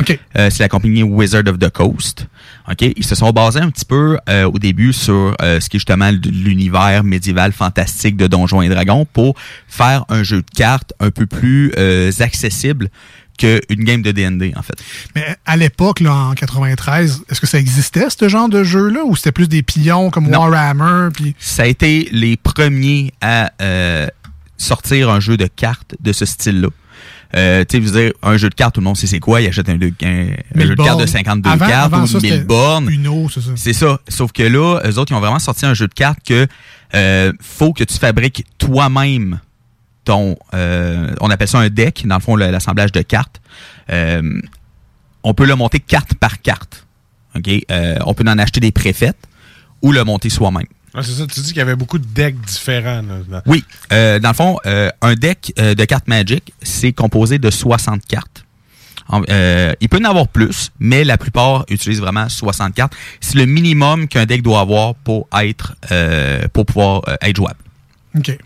OK. Euh, c'est la compagnie Wizard of the Coast. OK? Ils se sont basés un petit peu euh, au début sur euh, ce qui est justement l'univers médiéval fantastique de Donjons et Dragons pour faire un jeu de cartes un peu plus euh, accessible qu'une game de D&D, en fait. Mais à l'époque, là, en 93, est-ce que ça existait, ce genre de jeu-là, ou c'était plus des pions comme Non. Warhammer? Puis... ça a été les premiers à euh, sortir un jeu de cartes de ce style-là. Euh, tu sais, veux dire, un jeu de cartes, tout le monde sait c'est quoi. Il achète un, un- un Mille jeu de cartes de bornes. 52 Avant- cartes avant ou ça, 1000 c'était bornes. C'est ça. C'est ça. Sauf que là, eux autres, ils ont vraiment sorti un jeu de cartes que euh, faut que tu fabriques toi-même ton... euh, on appelle ça un deck, dans le fond, l'assemblage de cartes. Euh, on peut le monter carte par carte. OK? On peut en acheter des préfaites ou le monter soi-même. Ah, c'est ça, tu dis qu'il y avait beaucoup de decks différents. là, Oui. Euh, dans le fond, euh, un deck euh, de cartes Magic, c'est composé de 60 cartes. En- euh, il peut en avoir plus, mais la plupart utilisent vraiment 60 cartes. C'est le minimum qu'un deck doit avoir pour être euh, pour pouvoir euh, être jouable. OK.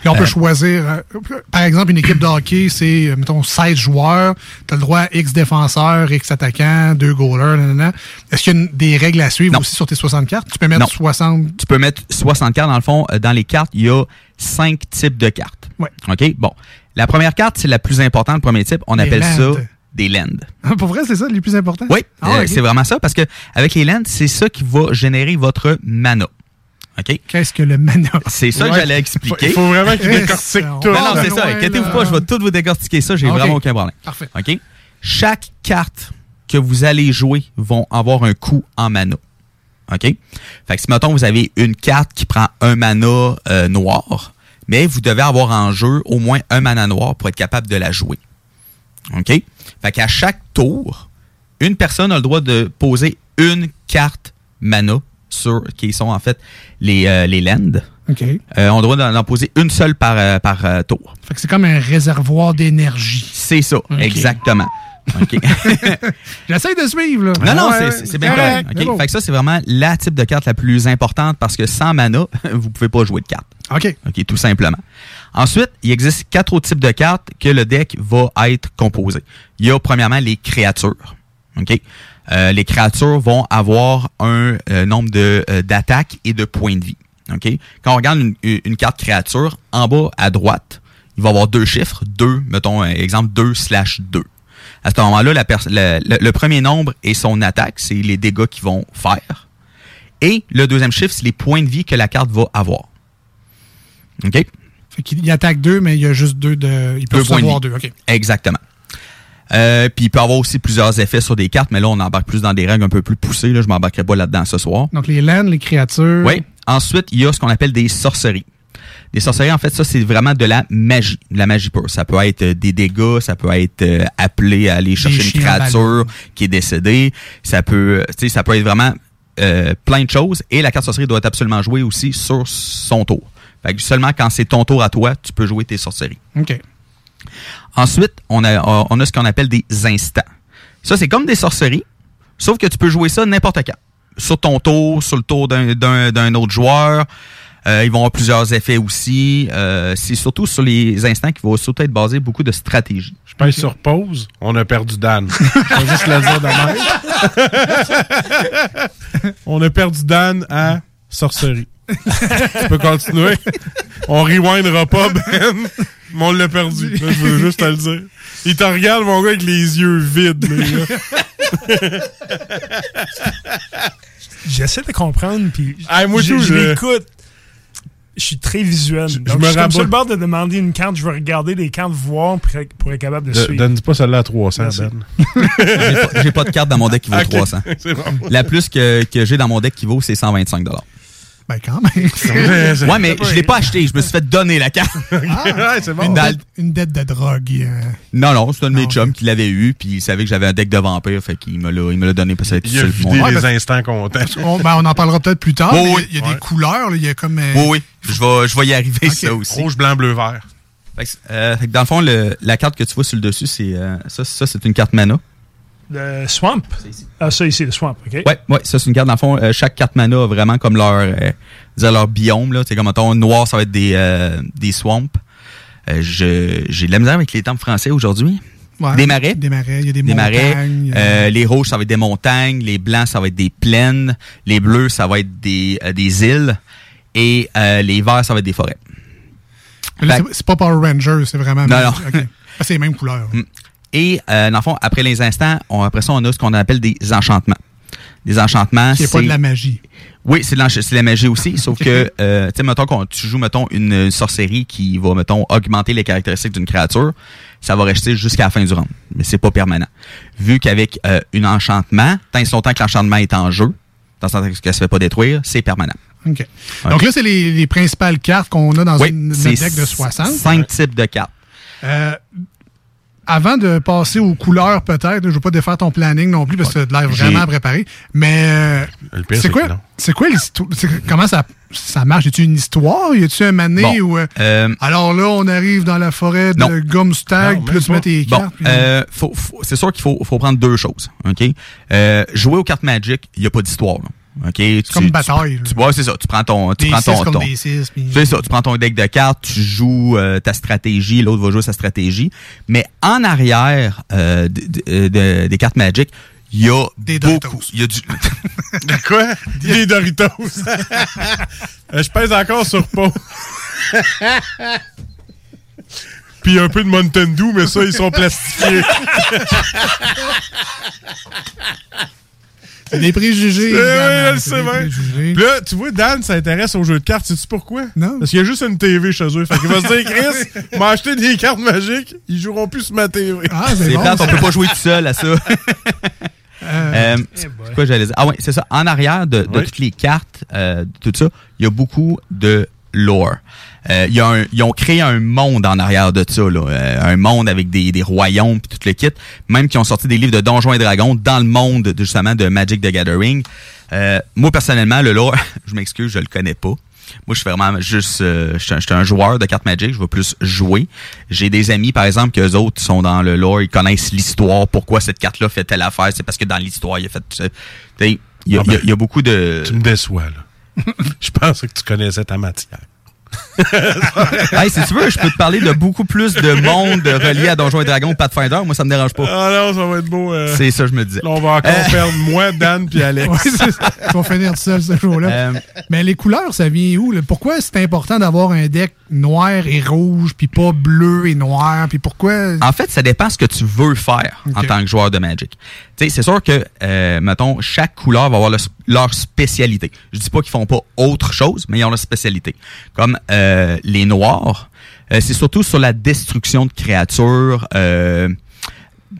Puis on peut Euh, choisir, euh, par exemple, une équipe de hockey, c'est, euh, mettons, 16 joueurs. Tu as le droit à X défenseurs, X attaquants, 2 goalers, nanana. Est-ce qu'il y a une- des règles à suivre aussi sur tes 60 cartes? Tu peux mettre Non. 60... Tu peux mettre 60 cartes. Dans le fond, dans les cartes, il y a cinq types de cartes. Ouais. OK? Bon. La première carte, c'est la plus importante, le premier type. On Les appelle ça des lands. Pour vrai, c'est ça, les plus importants? Oui, Ah, euh, c'est vraiment ça, parce que avec les lands, c'est ça qui va générer votre mana. OK? Qu'est-ce que le mana? C'est ça que j'allais expliquer. Il faut vraiment qu'il décortique tout. Non, non, On c'est ça. Inquiétez-vous pas, je vais tout vous décortiquer ça. J'ai vraiment aucun problème. Parfait. OK? Chaque carte que vous allez jouer vont avoir un coût en mana. OK? Fait que si, mettons, vous avez une carte qui prend un mana euh, noir, mais vous devez avoir en jeu au moins un mana noir pour être capable de la jouer. OK? Fait qu'à chaque tour, une personne a le droit de poser une carte mana sur, qui sont en fait les, euh, les lands. Euh, on d'en d'en poser une seule par, euh, par tour. Fait que c'est comme un réservoir d'énergie. C'est ça, exactement. OK. J'essaie de suivre, là. Non, non, Ouais, c'est- bien correct, bon. Fait que ça, c'est vraiment la type de carte la plus importante parce que sans mana, vous pouvez pas jouer de carte. OK. OK, tout simplement. Ensuite, il existe quatre autres types de cartes que le deck va être composé. Il y a premièrement les créatures. OK? Euh, les créatures vont avoir un euh, nombre de euh, d'attaques et de points de vie. OK? Quand on regarde une, une carte créature, en bas à droite, il va y avoir deux chiffres. Deux, mettons, un exemple, 2 slash 2. À ce moment-là, la le, premier nombre est son attaque, c'est les dégâts qu'ils vont faire. Et le deuxième chiffre, c'est les points de vie que la carte va avoir. OK? Fait y attaque deux, mais il y a juste deux de. Il peut Deux vie. deux. Exactement. Euh, puis il peut avoir aussi plusieurs effets sur des cartes, mais là, on embarque plus dans des règles un peu plus poussées. Là, je m'embarquerai pas là-dedans ce soir. Donc les lands, les créatures. Oui. Ensuite, il y a ce qu'on appelle des sorceries. Des sorceries, en fait, ça, c'est vraiment de la magie. De la magie pure. Ça peut être euh, des dégâts, ça peut être euh, appelé à aller chercher une créature qui est décédée. Ça peut, tu sais, ça peut être vraiment euh, plein de choses. Et la carte sorcerie doit être absolument jouée aussi sur son tour. Fait que seulement quand c'est ton tour à toi, tu peux jouer tes sorceries. OK. Ensuite, on a, on a ce qu'on appelle des instants. Ça, c'est comme des sorceries, sauf que tu peux jouer ça n'importe quand. Sur ton tour, sur le tour d'un- d'un d'un autre joueur. Euh, ils vont avoir plusieurs effets aussi. Euh, c'est surtout sur les instants qui vont surtout être basés beaucoup de stratégie. Je pèse sur pause, on a perdu Dan. Je vais juste le dire de même. on a perdu Dan à sorcerie. Tu peux continuer. On rewindera pas, Ben. Mais on l'a perdu. Là, je veux juste te le dire. Il te regarde, mon gars, avec les yeux vides. là. J'essaie de comprendre, puis moi je, je je- l'écoute. Je suis très visuel. Donc, je, me suis comme sur le bord de demander une carte. Je vais regarder les cartes, voir pour, être- pour être capable de De- suivre. Donne pas celle-là à 300, Merci. Ben. J'ai pas, pas de carte dans mon deck qui vaut Ok, 300. c'est bon. La plus que, que j'ai dans mon deck qui vaut, c'est 125 Ben, quand même. Ouais, mais je l'ai pas acheté. Je me suis fait donner la carte. Ah, c'est Une, dette, une dette de drogue. euh. Non, non, c'est un de mes chums qui l'avait eu, puis il savait que j'avais un deck de vampire, fait qu'il me l'a, il me l'a donné parce que été Il a vidé les instants contents. On, ben, on en parlera peut-être plus tard. Oui. Il y a Ouais. des couleurs. là, Il y a comme. euh, Oui, oui, je vais, je vais y arriver, ça aussi. Rouge, blanc, bleu, vert. Fait que, euh, fait que dans le fond, le- la carte que tu vois sur le dessus, c'est euh, ça, ça c'est une carte mana. Le Swamp? Ah, ça ici, le Swamp, OK? Ouais, ouais, ça c'est une carte dans le fond. euh, chaque carte mana a vraiment comme leur, euh, leur biome là. C'est comme mettons noir, ça va être des euh, des swamps. Euh, je- j'ai de la misère avec les termes français aujourd'hui. ouais, des marais. Des marais. Il y a des, Des marais. montagnes. Euh, les rouges, ça va être des montagnes. Les blancs, ça va être des plaines. Les bleus, ça va être des, euh, des îles. Et euh, les verts, ça va être des forêts. Mais là, Fait- c'est- c'est pas Power Rangers, c'est vraiment. Non, non. OK. Ah, c'est les mêmes couleurs. Et euh, dans le fond, après les instants, on, après ça, on a ce qu'on appelle des enchantements. Des enchantements, C'est pas de la magie. Oui, c'est de, la magie aussi, sauf que, euh, tu sais, mettons, quand tu joues, mettons, une sorcellerie qui va, mettons, augmenter les caractéristiques d'une créature, ça va rester jusqu'à la fin du round. Mais c'est pas permanent. Vu qu'avec euh, un enchantement, tant et que l'enchantement est en jeu, dans ce temps qu'elle se fait pas détruire, c'est permanent. OK. Donc là, c'est les, les principales cartes qu'on a dans Oui, une, deck de 60. cinq types de cartes. Euh, avant de passer aux couleurs, peut-être, je ne veux pas défaire ton planning non plus parce que tu as l'air vraiment préparé. Mais c'est quoi, c'est quoi l'histoire? Comment ça, ça marche? Y a-tu une histoire? Y a-tu un mané Bon, ou. euh, euh, alors là, on arrive dans la forêt de Non. Gumstag, Non, puis là, tu mets tes Bon, cartes. euh, faut- faut- c'est sûr qu'il faut, faut prendre deux choses. ok? Euh, jouer aux cartes Magic, il n'y a pas d'histoire. Ok Tu- comme tu- bataille, Tu, vois, c'est ça. Tu prends ton, tu Des prends ton, six contre ton- des six, puis- c'est ça. Tu prends ton deck de cartes, tu joues euh, ta stratégie, l'autre va jouer sa stratégie. Mais en arrière euh, de- de- de- des cartes Magic, il y a Des beaucoup. Il y a du. De quoi? Des Doritos. Euh, Je pèse encore sur pas. Puis un peu de Mountain Dew, mais ça, ils sont plastifiés. C'est des préjugés. C'est préjugés. Puis là, tu vois, Dan s'intéresse aux jeux de cartes. Sais-tu pourquoi? Non. Parce qu'il y a juste une TV chez eux. Fait qu'il va se dire, Chris, m'a acheté des cartes magiques, ils joueront plus sur ma TV. Ah, C'est plate, on peut pas jouer tout seul à ça. Euh, Eh c'est quoi j'allais dire? Ah oui, c'est ça. En arrière de, de Oui. toutes les cartes, euh, de tout ça, il y a beaucoup de lore. Euh, y a un- ils ont créé un monde en arrière de ça, là. Euh, un monde avec des, des royaumes puis tout le kit. Même qui ont sorti des livres de Donjons et Dragons dans le monde de- justement de Magic the Gathering. Euh, moi personnellement, le lore, je m'excuse, je le connais pas. Moi, je suis vraiment juste, euh, je suis un- je suis un joueur de cartes Magic, je veux plus jouer. J'ai des amis, par exemple, que autres sont dans le lore, ils connaissent l'histoire, pourquoi cette carte-là fait telle affaire, c'est parce que dans l'histoire, il a fait. Il y, a- Ah y a- ben, il y a beaucoup de. Tu me déçois, là. Je pensais que tu connaissais ta matière. hey, si tu veux, je peux te parler de beaucoup plus de monde relié à Donjons et Dragons ou Pathfinder. Moi, ça me dérange pas. Ah non, ça va être beau. euh. C'est ça, je me disais. Là, on va encore Euh. perdre moi, Dan puis Alex. Ouais. Ils vont finir tout seul ce jour-là. Euh, Mais les couleurs, ça vient où? là? Pourquoi c'est important d'avoir un deck noir et rouge, puis pas bleu et noir? Puis pourquoi... En fait, ça dépend ce que tu veux faire en tant que joueur de Magic. C'est sûr que, euh, mettons, chaque couleur va avoir le- leur spécialité. Je dis pas qu'ils font pas autre chose, mais ils ont leur spécialité. Comme euh, les noirs, euh, c'est surtout sur la destruction de créatures. Euh,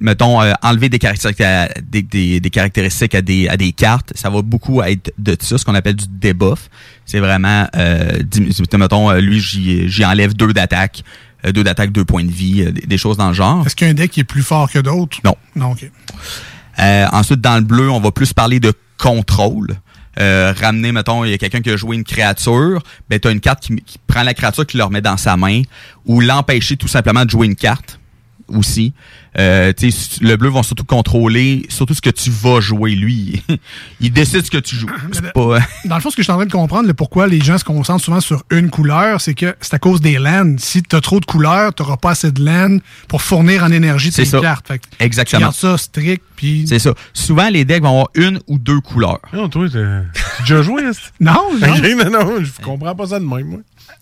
mettons, euh, enlever des caractéristiques, à, des, des- des caractéristiques à des, à des cartes, ça va beaucoup être de ça, ce qu'on appelle du debuff. C'est vraiment, euh, mettons, lui, j'y j'y enlève deux d'attaque, euh, deux d'attaque, deux points de vie, euh, des, des choses dans le genre. Est-ce qu'il y a un deck qui est plus fort que d'autres? Non. Non, OK. Euh, ensuite, dans le bleu, on va plus parler de contrôle. Euh, ramener, mettons, il y a quelqu'un qui a joué une créature, ben tu as une carte qui, prend la créature, qui le remet dans sa main, ou l'empêcher tout simplement de jouer une carte aussi. Euh, tu sais, le bleu va surtout contrôler, surtout ce que tu vas jouer. Lui, il décide ce que tu joues. C'est pas... Dans le fond, ce que je suis en train de comprendre, le pourquoi les gens se concentrent souvent sur une couleur, c'est que c'est à cause des lands. Si tu as trop de couleurs, tu n'auras pas assez de lands pour fournir en énergie C'est tes ça. cartes. Fait que Exactement. Tu gardes ça strict, puis... C'est ça. Souvent, les decks vont avoir une ou deux couleurs. Non, toi, t'as déjà joué, est-ce? Non, non. Non, non, je comprends pas ça de même, moi.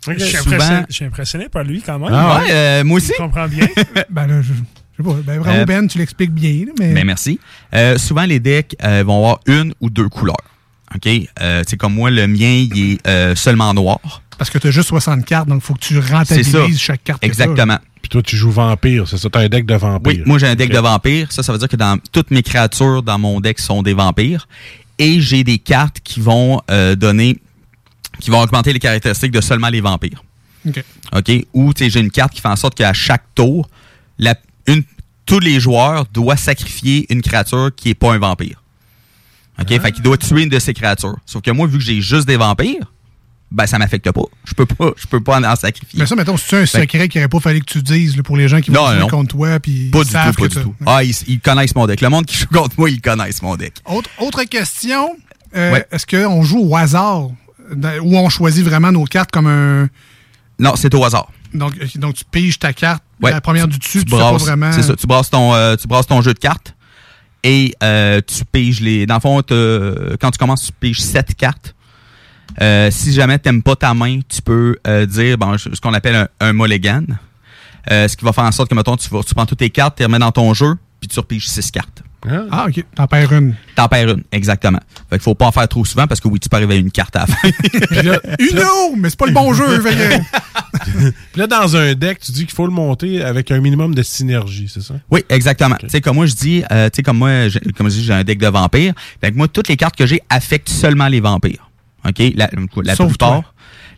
Je suis Souvent- impressionné, je suis impressionné par lui quand même. Ah ouais, euh, moi aussi. Je comprends bien. ben là, je, je sais pas. Ben, bravo, Euh, Ben, tu l'expliques bien. mais... Ben, merci. Euh, souvent, les decks euh, vont avoir une ou deux couleurs. OK? Euh, c'est comme moi, le mien, il est euh, seulement noir. Parce que tu as juste 60 cartes, donc il faut que tu rentabilises chaque carte. Exactement. Puis toi, tu joues vampire, c'est ça? T'as un deck de vampire. Oui, moi j'ai un deck de vampires. Ça, ça veut dire que dans toutes mes créatures dans mon deck sont des vampires. Et j'ai des cartes qui vont euh, donner, qui vont augmenter les caractéristiques de seulement les vampires. OK. OK? Ou tu sais, j'ai une carte qui fait en sorte qu'à chaque tour, la, une, tous les joueurs doivent sacrifier une créature qui est pas un vampire. OK? Fait qu'il doit tuer une de ces créatures. Sauf que moi, vu que j'ai juste des vampires, ben ça m'affecte pas. Je peux pas, je peux pas en, en sacrifier. Mais ça, mettons, c'est un secret qu'il n'aurait pas fallu que tu dises là, pour les gens qui vont Non, jouer non. contre toi. Puis Pas ils du savent tout, pas que du tout. Ah, ils, ils connaissent mon deck. Le monde qui joue contre moi, ils connaissent mon deck. Autre, autre question. euh, Ouais. Est-ce qu'on joue au hasard? Ou on choisit vraiment nos cartes comme un. Non, c'est au hasard. Donc, euh, donc tu piges ta carte, Ouais. la première du dessus, tu, sais brasses- pas vraiment. C'est ça, tu brasses ton, euh, tu brasses ton jeu de cartes et euh, tu piges les. Dans le fond, quand tu commences, tu piges sept cartes. Euh, si jamais t'aimes pas ta main, tu peux dire bon, ce qu'on appelle un, un mulligan. Ce qui va faire en sorte que, mettons, tu, vas, tu prends toutes tes cartes, tu les remets dans ton jeu, puis tu repiges six cartes. Ah, OK. T'en perds une. T'en perds une, exactement. Fait qu'il faut pas en faire trop souvent parce que oui, tu peux arriver à une carte à la fin. Là, mais c'est pas le bon jeu. fait que- Puis là, dans un deck, tu dis qu'il faut le monter avec un minimum de synergie, c'est ça? Oui, exactement. Tu sais, comme moi, je dis, euh, tu sais, comme moi, j'ai- comme je dis, j'ai un deck de vampires. Fait que moi, toutes les cartes que j'ai affectent seulement les vampires. OK? La, la Sauf plupart. toi.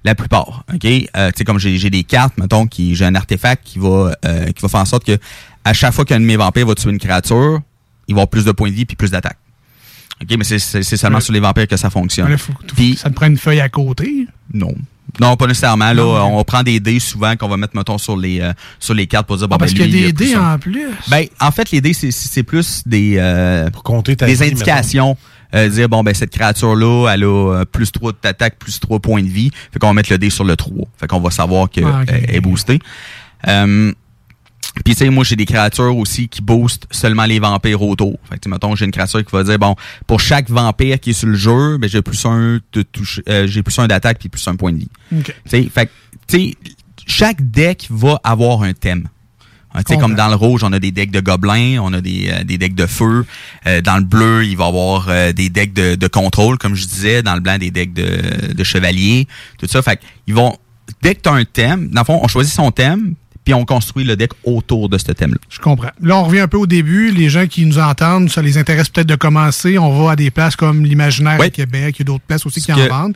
La plupart. OK? Euh, tu sais, comme j'ai j'ai des cartes, mettons, qui j'ai un artefact qui va, euh, qui va faire en sorte que à chaque fois qu'un de mes vampires va tuer une créature, il va avoir plus de points de vie puis plus d'attaque. OK? Mais c'est- c'est c'est seulement Ouais. sur les vampires que ça fonctionne. Là, faut- Puis- ça te prend une feuille à côté. non. Non, pas nécessairement. Là, Non, mais- on prend des dés souvent qu'on va mettre, mettons, sur les, euh, sur les cartes pour dire, bon, Ah, parce ben, qu'il y a des dés en plus. Ben, en fait, les dés, c'est- plus des, euh, compter ta des vie, indications. Euh, dire, bon, ben, cette créature-là, elle a euh, plus 3 d'attaque, plus 3 points de vie. Fait qu'on va mettre le dé sur le 3. Fait qu'on va savoir qu'elle Ah, ok. est boostée. Euh, puis, tu sais, moi, j'ai des créatures aussi qui boostent seulement les vampires autour. Fait que, mettons, j'ai une créature qui va dire, bon, pour chaque vampire qui est sur le jeu, ben, j'ai plus un de touche, euh, j'ai plus un d'attaque puis plus un point de vie. OK. Tu sais, fait que, tu sais, chaque deck va avoir un thème. Hein, tu sais, comme dans le rouge, on a des decks de gobelins, on a des, euh, des decks de feu. Euh, dans le bleu, il va y avoir euh, des decks de, de contrôle, comme je disais. Dans le blanc, des decks de, de chevaliers. Tout ça. Fait que ils vont. Dès que tu as un thème, dans le fond, on choisit son thème, puis on construit le deck autour de ce thème-là. Je comprends. Là, on revient un peu au début. Les gens qui nous entendent, ça les intéresse peut-être de commencer. On va à des places comme l'Imaginaire à Québec. Il y a d'autres places aussi qui que- en vendent.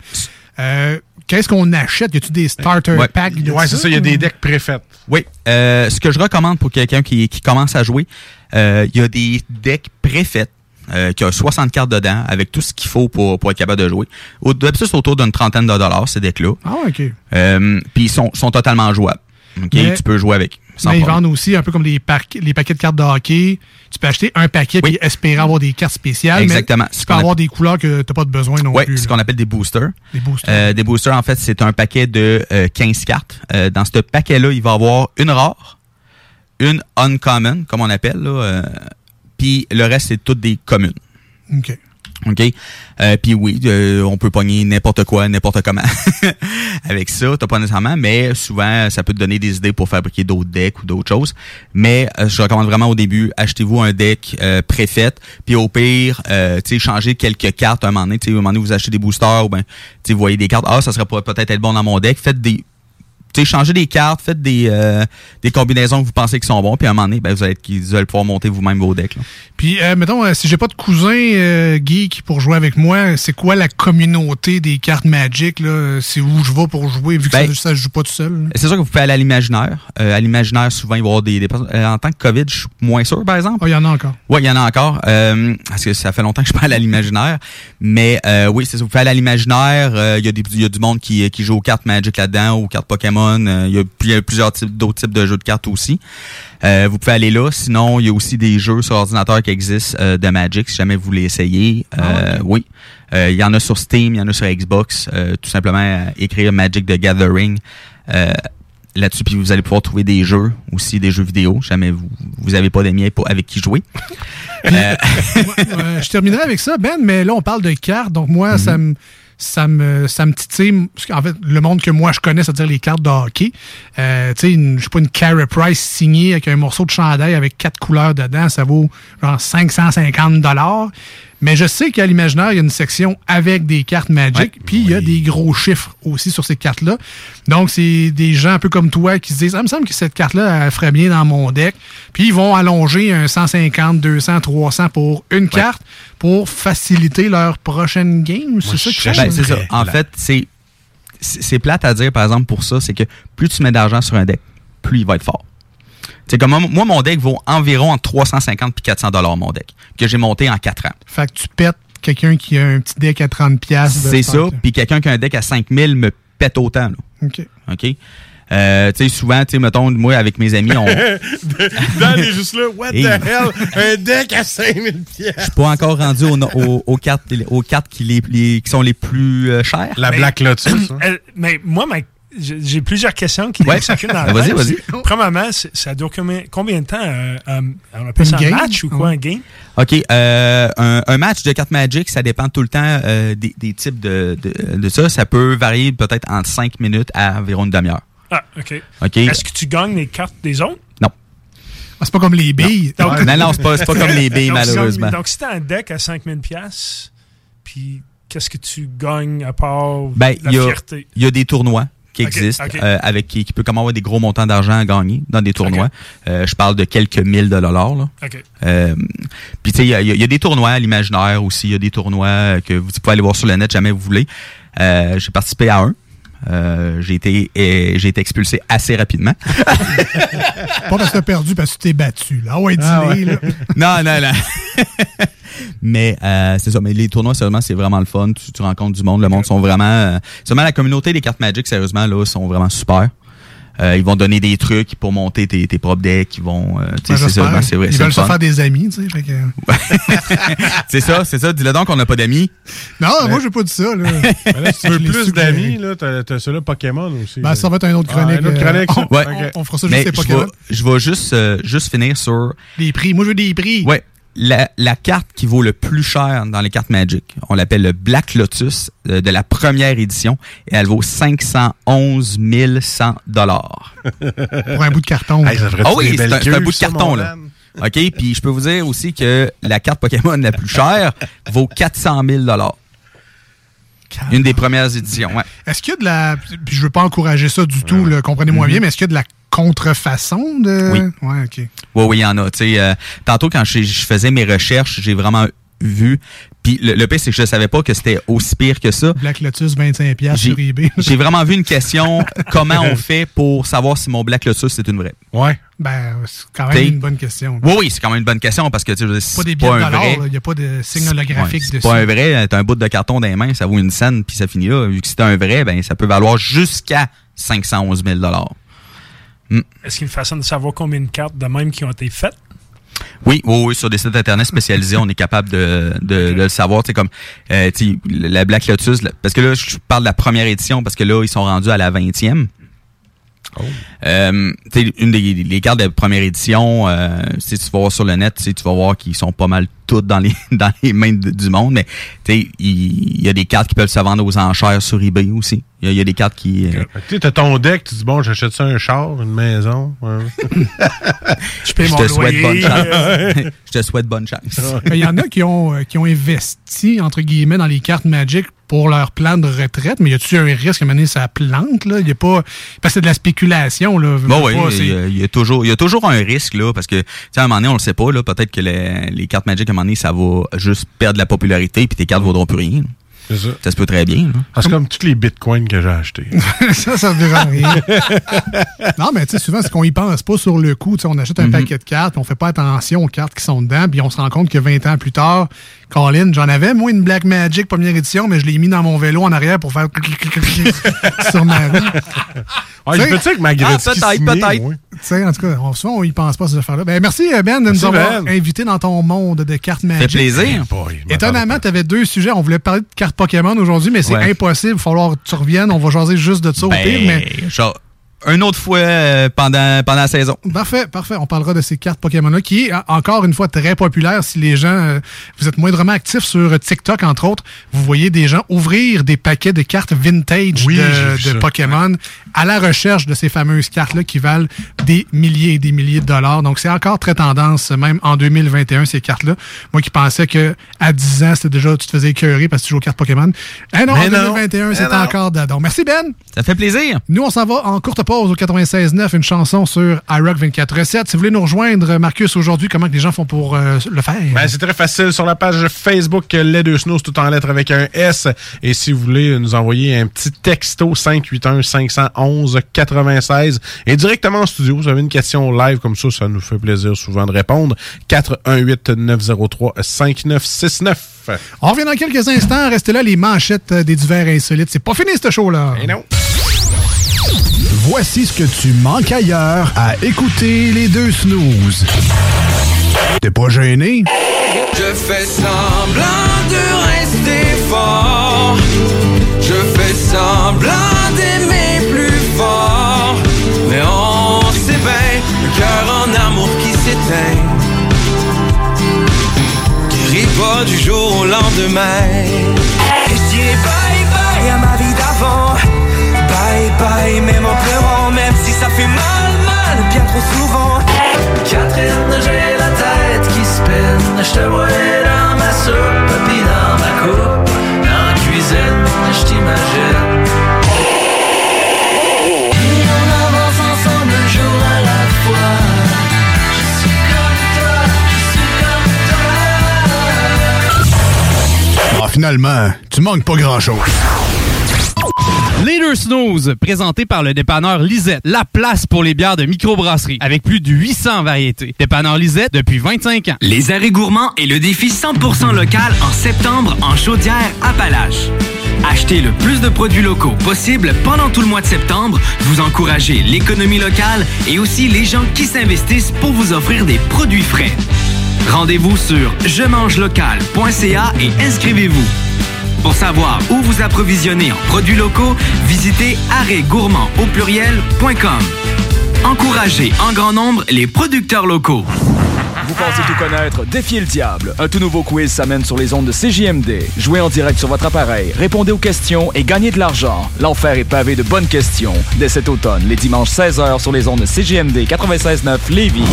Euh, Qu'est-ce qu'on achète? Y a-tu des starter Ouais. packs? Ouais, c'est ça, il y a des decks préfaits. Oui. Euh, ce que je recommande pour quelqu'un qui, qui commence à jouer, euh, il y a des decks préfaits. Euh, qui a 60 cartes dedans avec tout ce qu'il faut pour, pour être capable de jouer. Au- D'habitude, c'est autour d'une trentaine de dollars, ces decks-là. Ah, OK. Euh, Puis ils sont, sont totalement jouables. OK? Mais- tu peux jouer avec. sans Mais ils problème. vendent aussi un peu comme les paquets de cartes de hockey. Tu peux acheter un paquet puis espérer avoir des cartes spéciales. Exactement. Mais tu peux avoir des couleurs que tu n'as pas de besoin non Oui, plus. ce qu'on appelle des boosters. Des boosters. Euh, des boosters, en fait, c'est un paquet de euh, 15 cartes. Euh, dans ce paquet-là, il va y avoir une rare, une uncommon, comme on appelle, euh, puis le reste, c'est toutes des communes. OK. OK? Euh, puis oui, euh, on peut pogner n'importe quoi, n'importe comment avec ça. T'as pas nécessairement, mais souvent, ça peut te donner des idées pour fabriquer d'autres decks ou d'autres choses. Mais euh, je recommande vraiment au début, achetez-vous un deck euh, préfait. Puis au pire, euh, tu sais, changez quelques cartes à un moment donné. Tu un moment donné, vous achetez des boosters ou ben, tu voyez des cartes. Ah, ça serait peut-être être bon dans mon deck. Faites des sais, changez des cartes, faites des, euh, des combinaisons que vous pensez qui sont bons, puis à un moment donné, ben, vous, allez, vous allez pouvoir monter vous-même vos decks. là. Puis, euh, mettons, euh, si j'ai pas de cousin euh, geek pour jouer avec moi, c'est quoi la communauté des cartes Magic? là? C'est où je vais pour jouer, vu que Ben, ça, ça se joue pas tout seul? C'est sûr que vous pouvez aller à l'imaginaire. Euh, à l'imaginaire, souvent, il va y avoir des, des personnes. euh, en tant que COVID, je suis moins sûr, par exemple. Ah, il y en a encore. Oui, il y en a encore. euh, parce que ça fait longtemps que je parle à l'imaginaire. Mais euh, oui, c'est ça. Vous pouvez aller à l'imaginaire. euh, Il y, a des- il y a du monde qui, qui joue aux cartes Magic là-dedans, aux cartes Pokémon. Euh, Il y a il y a plusieurs types d'autres types de jeux de cartes aussi. Euh, vous pouvez aller là. Sinon, il y a aussi des jeux sur ordinateur qui existent euh, de Magic, si jamais vous voulez essayer. Euh, Oui. Il y en a sur Steam, il y en a sur Xbox. Tout simplement, écrire Magic the Gathering. là-dessus, puis vous allez pouvoir trouver des jeux, aussi des jeux vidéo, si jamais vous vous avez pas d'amis avec qui jouer. Euh, Euh, je terminerai avec ça, Ben, mais là, on parle de cartes. Donc, moi, ça me. Ça me, ça me titille. Parce qu'en fait, le monde que moi je connais, c'est-à-dire les cartes de hockey. Euh, tu sais, je sais pas, une Carey Price signée avec un morceau de chandail avec quatre couleurs dedans, ça vaut genre 550 Mais je sais qu'à l'imaginaire, il y a une section avec des cartes Magic, puis il y a des gros chiffres aussi sur ces cartes-là. Donc, c'est des gens un peu comme toi qui se disent, ah, il me semble que cette carte-là, elle ferait bien dans mon deck. Puis ils vont allonger un 150, 200, 300 pour une carte pour faciliter leur prochaine game. C'est ça font? Ben, c'est ça. En fait, c'est c'est c'est plate à dire, par exemple, pour ça, c'est que plus tu mets d'argent sur un deck, plus il va être fort. C'est comme moi, mon deck vaut environ entre 350 et 400 dollars mon deck, que j'ai monté en 4 ans. Fait que tu pètes quelqu'un qui a un petit deck à 30$. piastres de C'est ça. Puis quelqu'un qui a un deck à 5000 me pète autant. là. OK. OK? Euh, tu sais, souvent, tu sais, mettons, moi, avec mes amis, on... Dan est juste là. What Hey. the hell? Un deck à 5000 pièces. Je suis pas encore rendu aux, aux, aux cartes, aux cartes qui, les, les- qui sont les plus euh, chères. La Mais- Black Lotus. hein. Elle- mais moi, ma- j'ai plusieurs questions qui Ouais. chacune dans Ah, la vas-y, vas-y. Premièrement, ça dure combien, combien de temps? euh, euh, on appelle ça un game? match ou quoi, Ouais. un game? OK. euh, un, un match de cartes Magic, ça dépend tout le temps euh, des, des types de, de, de ça. Ça peut varier peut-être entre 5 minutes à environ une demi-heure. Ah, OK. Est-ce que tu gagnes les cartes des autres? Non. Ah, c'est pas comme les billes. Non, non, c'est pas, c'est pas comme les billes, Donc, si- malheureusement. Donc, si t'as un deck à 5000$, piastres, puis qu'est-ce que tu gagnes à part Ben, la il y a, fierté? il y a des tournois qui ok. euh, avec qui, qui peut comme avoir des gros montants d'argent à gagner dans des tournois. Euh, je parle de quelques mille de dollars. Euh, Puis tu sais, il y, a- y a des tournois à l'imaginaire aussi. Il y a des tournois que vous pouvez aller voir sur le net jamais vous voulez. Euh, j'ai participé à un. Euh, j'ai été euh, j'ai été expulsé assez rapidement. Pas parce que t'as perdu, parce que tu t'es battu. Là. Ah ouais, Ah ouais. là. non, non, non. Mais euh, c'est ça. Mais les tournois, sérieusement, c'est vraiment le fun. Tu, tu rencontres du monde. Le monde sont vraiment. Euh, seulement la communauté des cartes Magic, sérieusement, là, sont vraiment super. Euh, ils vont donner des trucs pour monter tes, tes propres decks. Ils vont. euh, tu sais, Ben, c'est ça. j'espère. ben, c'est vrai. Ils veulent le se fun. faire des amis, tu sais. que- c'est ça, c'est ça. Dis-le donc qu'on n'a pas d'amis. Non, moi, j'ai pas dit ça. Là. Mais là, si tu veux plus d'amis, là, t'as, t'as celui-là Pokémon aussi. Ben, ça va être un autre Ah, chronique. un autre euh, chronique, on, Ouais. on- on fera ça Mais juste les je Pokémon. vais, je vais juste, euh, juste finir sur. Les prix. Moi, je veux des prix. Ouais. La, la carte qui vaut le plus cher dans les cartes Magic, on l'appelle le Black Lotus euh, de la première édition et elle vaut 511 100 dollars. Pour un bout de carton. Hey, ça ferait-tu Ah oui, c'est un, un bout de ça, carton là. OK, puis je peux vous dire aussi que la carte Pokémon la plus chère vaut 400 000 dollars. Une des premières éditions, ouais. Est-ce qu'il y a de la. Puis je veux pas encourager ça du tout, là, comprenez-moi Mhm. bien, mais est-ce qu'il y a de la contrefaçon de. Oui. Ouais, OK. Oui, oui, il y en a. Euh, tantôt, quand je, je faisais mes recherches, j'ai vraiment vu. Puis le, le pire, c'est que je savais pas que c'était aussi pire que ça. Black Lotus, 25$ piastres sur J'ai eBay. j'ai vraiment vu une question comment on fait pour savoir si mon Black Lotus c'est une vraie? Ouais. Ben, c'est quand même une bonne question. Oui, oui, c'est quand même une bonne question parce que tu sais, Pas des pas de un dollars, vrai. il n'y a pas de signe holographique dessus. pas un vrai, t'as un bout de carton dans les mains, ça vaut une scène puis ça finit là. Vu que c'est un vrai, ben ça peut valoir jusqu'à 511 000 Est-ce qu'il y a une façon de savoir combien de cartes de même qui ont été faites? Oui, oui, oui, sur des sites internet spécialisés, on est capable de, de, de le savoir. Sais, comme euh, tu sais, la Black Lotus, là, parce que là, je parle de la première édition, parce que là, ils sont rendus à la 20e. Euh, tu sais, une des les cartes de première édition, euh, si tu vas voir sur le net, tu vas voir qu'ils sont pas mal toutes dans les dans les mains de- du monde, mais tu sais, il y, a des cartes qui peuvent se vendre aux enchères sur eBay aussi. Il y, a- il y a des cartes qui. euh, Tu sais, t'as ton deck, tu dis, bon, j'achète ça un char, une maison. ouais. Je te souhaite bonne chance. je te souhaite bonne chance. Il y en a qui ont, euh, qui ont investi, entre guillemets, dans les cartes Magic pour leur plan de retraite, mais y a-tu un risque à mener sa plante, là? Il y a pas. Parce que c'est de la spéculation, là. Bon, oui, il y, y a toujours, il y a toujours un risque là, parce que tu sais, à un moment donné, on le sait pas là, peut-être que les, les cartes Magic à un moment donné, ça va juste perdre de la popularité, puis tes cartes vaudront plus rien. C'est ça. Ça se peut très bien. C'est comme tous les bitcoins que j'ai achetés. ça, ça ne verra rien. non, mais tu sais, souvent, c'est qu'on y pense pas sur le coup. Tu sais, on achète un Mhm. paquet de cartes, puis on fait pas attention aux cartes qui sont dedans, puis on se rend compte que 20 ans plus tard, Colin, j'en avais, moi, une Black Magic première édition, mais je l'ai mis dans mon vélo en arrière pour faire sur ma roue. Ah, je fais ça avec ma Gretzky Ah, peut-être, peut-être. ouais. Tu sais, en tout cas, on, souvent, on y pense pas à ces affaires-là. Ben, merci, euh, Ben, de Merci, nous avoir Ben. invités dans ton monde de cartes Magic. fait plaisir. Hey boy, Étonnamment, tu avais deux sujets. On voulait parler de cartes Pokémon aujourd'hui, mais c'est Ouais. impossible. Il va falloir que tu reviennes. On va jaser juste de ça au Ben, pire, mais genre, une autre fois euh, pendant, pendant la saison. Parfait, parfait. On parlera de ces cartes Pokémon-là, qui est en- encore une fois très populaire. Si les gens, euh, vous êtes moindrement actifs sur TikTok, entre autres, vous voyez des gens ouvrir des paquets de cartes vintage Oui, de. Pokémon à la recherche de ces fameuses cartes-là qui valent des milliers et des milliers de dollars. Donc, c'est encore très tendance, même en 2021, ces cartes-là. Moi qui pensais que à 10 ans, c'était déjà, tu te faisais écœurer parce que tu joues aux cartes Pokémon. Eh non, Mais en non. 2021, Mais c'est encore d'adon. Merci, Ben. Ça fait plaisir. Nous, on s'en va en courte pause au 96.9, une chanson sur iRock 24.7. Si vous voulez nous rejoindre, Marcus, aujourd'hui, comment que les gens font pour euh, le faire? Ben, c'est très facile sur la page Facebook Les Deux Snows, tout en lettres avec un S. Et si vous voulez nous envoyer un petit texto 581-511-96 et directement en studio, vous avez une question live comme ça, ça nous fait plaisir souvent de répondre. 418-903-5969. on revient dans quelques instants. Restez là, les manchettes des divers insolites. C'est pas fini, ce show-là. Et non. Voici ce que tu manques ailleurs à écouter les deux snooze. T'es pas gêné? Je fais semblant de rester fort. Je fais semblant d'aimer plus fort. Mais on bien, le cœur en amour qui s'éteint. Guérit pas du jour au lendemain. Et je dirais bye bye à ma vie d'avant. Bye bye, même fait mal, mal, bien trop souvent. Catherine, j'ai la tête qui spinne. Je te vois dans ma soupe, puis dans ma coupe. Dans la cuisine, je t'imagine. On avance ensemble un jour à la fois. Je suis comme toi, je suis comme Ah, finalement, tu manques pas grand-chose. Les deux snooze, présenté par le dépanneur Lisette, la place pour les bières de microbrasserie, avec plus de 800 variétés. Dépanneur Lisette depuis 25 ans. Les arrêts gourmands et le défi 100% local en septembre en Chaudière-Appalaches. Achetez le plus de produits locaux possible pendant tout le mois de septembre. Vous encouragez l'économie locale et aussi les gens qui s'investissent pour vous offrir des produits frais. Rendez-vous sur je mange local.ca et inscrivez-vous. Pour savoir où vous approvisionner en produits locaux, visitez arrêtgourmand au pluriel.com. Encouragez en grand nombre les producteurs locaux. Vous pensez tout connaître? Défiez le diable. Un tout nouveau quiz s'amène sur les ondes de CJMD. Jouez en direct sur votre appareil, répondez aux questions et gagnez de l'argent. L'enfer est pavé de bonnes questions. Dès cet automne, les dimanches 16h sur les ondes de CJMD 96.9 Lévis.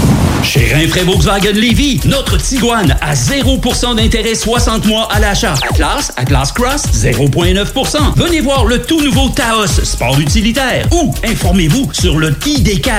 Chez Rinfraie Volkswagen Lévis, notre Tiguan à 0% d'intérêt 60 mois à l'achat. Atlas, Atlas Cross, 0,9%. Venez voir le tout nouveau Taos, sport utilitaire. Ou informez-vous sur le ID4,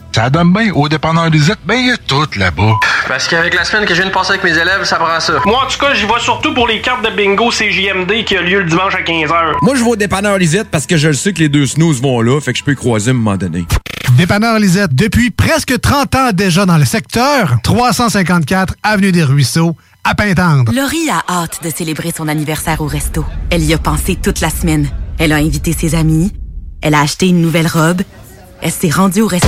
Ça donne bien. Au dépanneur Lisette, ben il y a tout là-bas. Parce qu'avec la semaine que je viens de passer avec mes élèves, ça prend ça. Moi, en tout cas, j'y vais surtout pour les cartes de bingo CJMD qui a lieu le dimanche à 15h. Moi, je vais au dépanneur Lisette parce que je le sais que les deux snooze vont là, fait que je peux y croiser à un moment donné. Dépanneur Lisette, depuis presque 30 ans déjà dans le secteur, 354 Avenue des Ruisseaux, à Pintendre. Laurie a hâte de célébrer son anniversaire au resto. Elle y a pensé toute la semaine. Elle a invité ses amis. Elle a acheté une nouvelle robe. Elle s'est rendue au resto.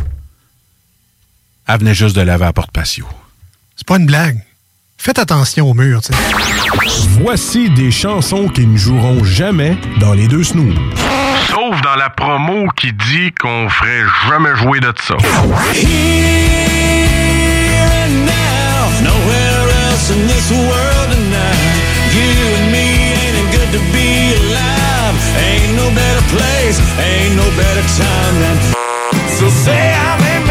elle venait juste de laver à porte patio. C'est pas une blague. Faites attention au mur, tu sais. Voici des chansons qui ne joueront jamais dans les deux snooze. Sauf dans la promo qui dit qu'on ferait jamais jouer de ça. Nowhere else in this world tonight. You and me ain't it good to be alive. Ain't no better place, ain't no better time than. So say I'm in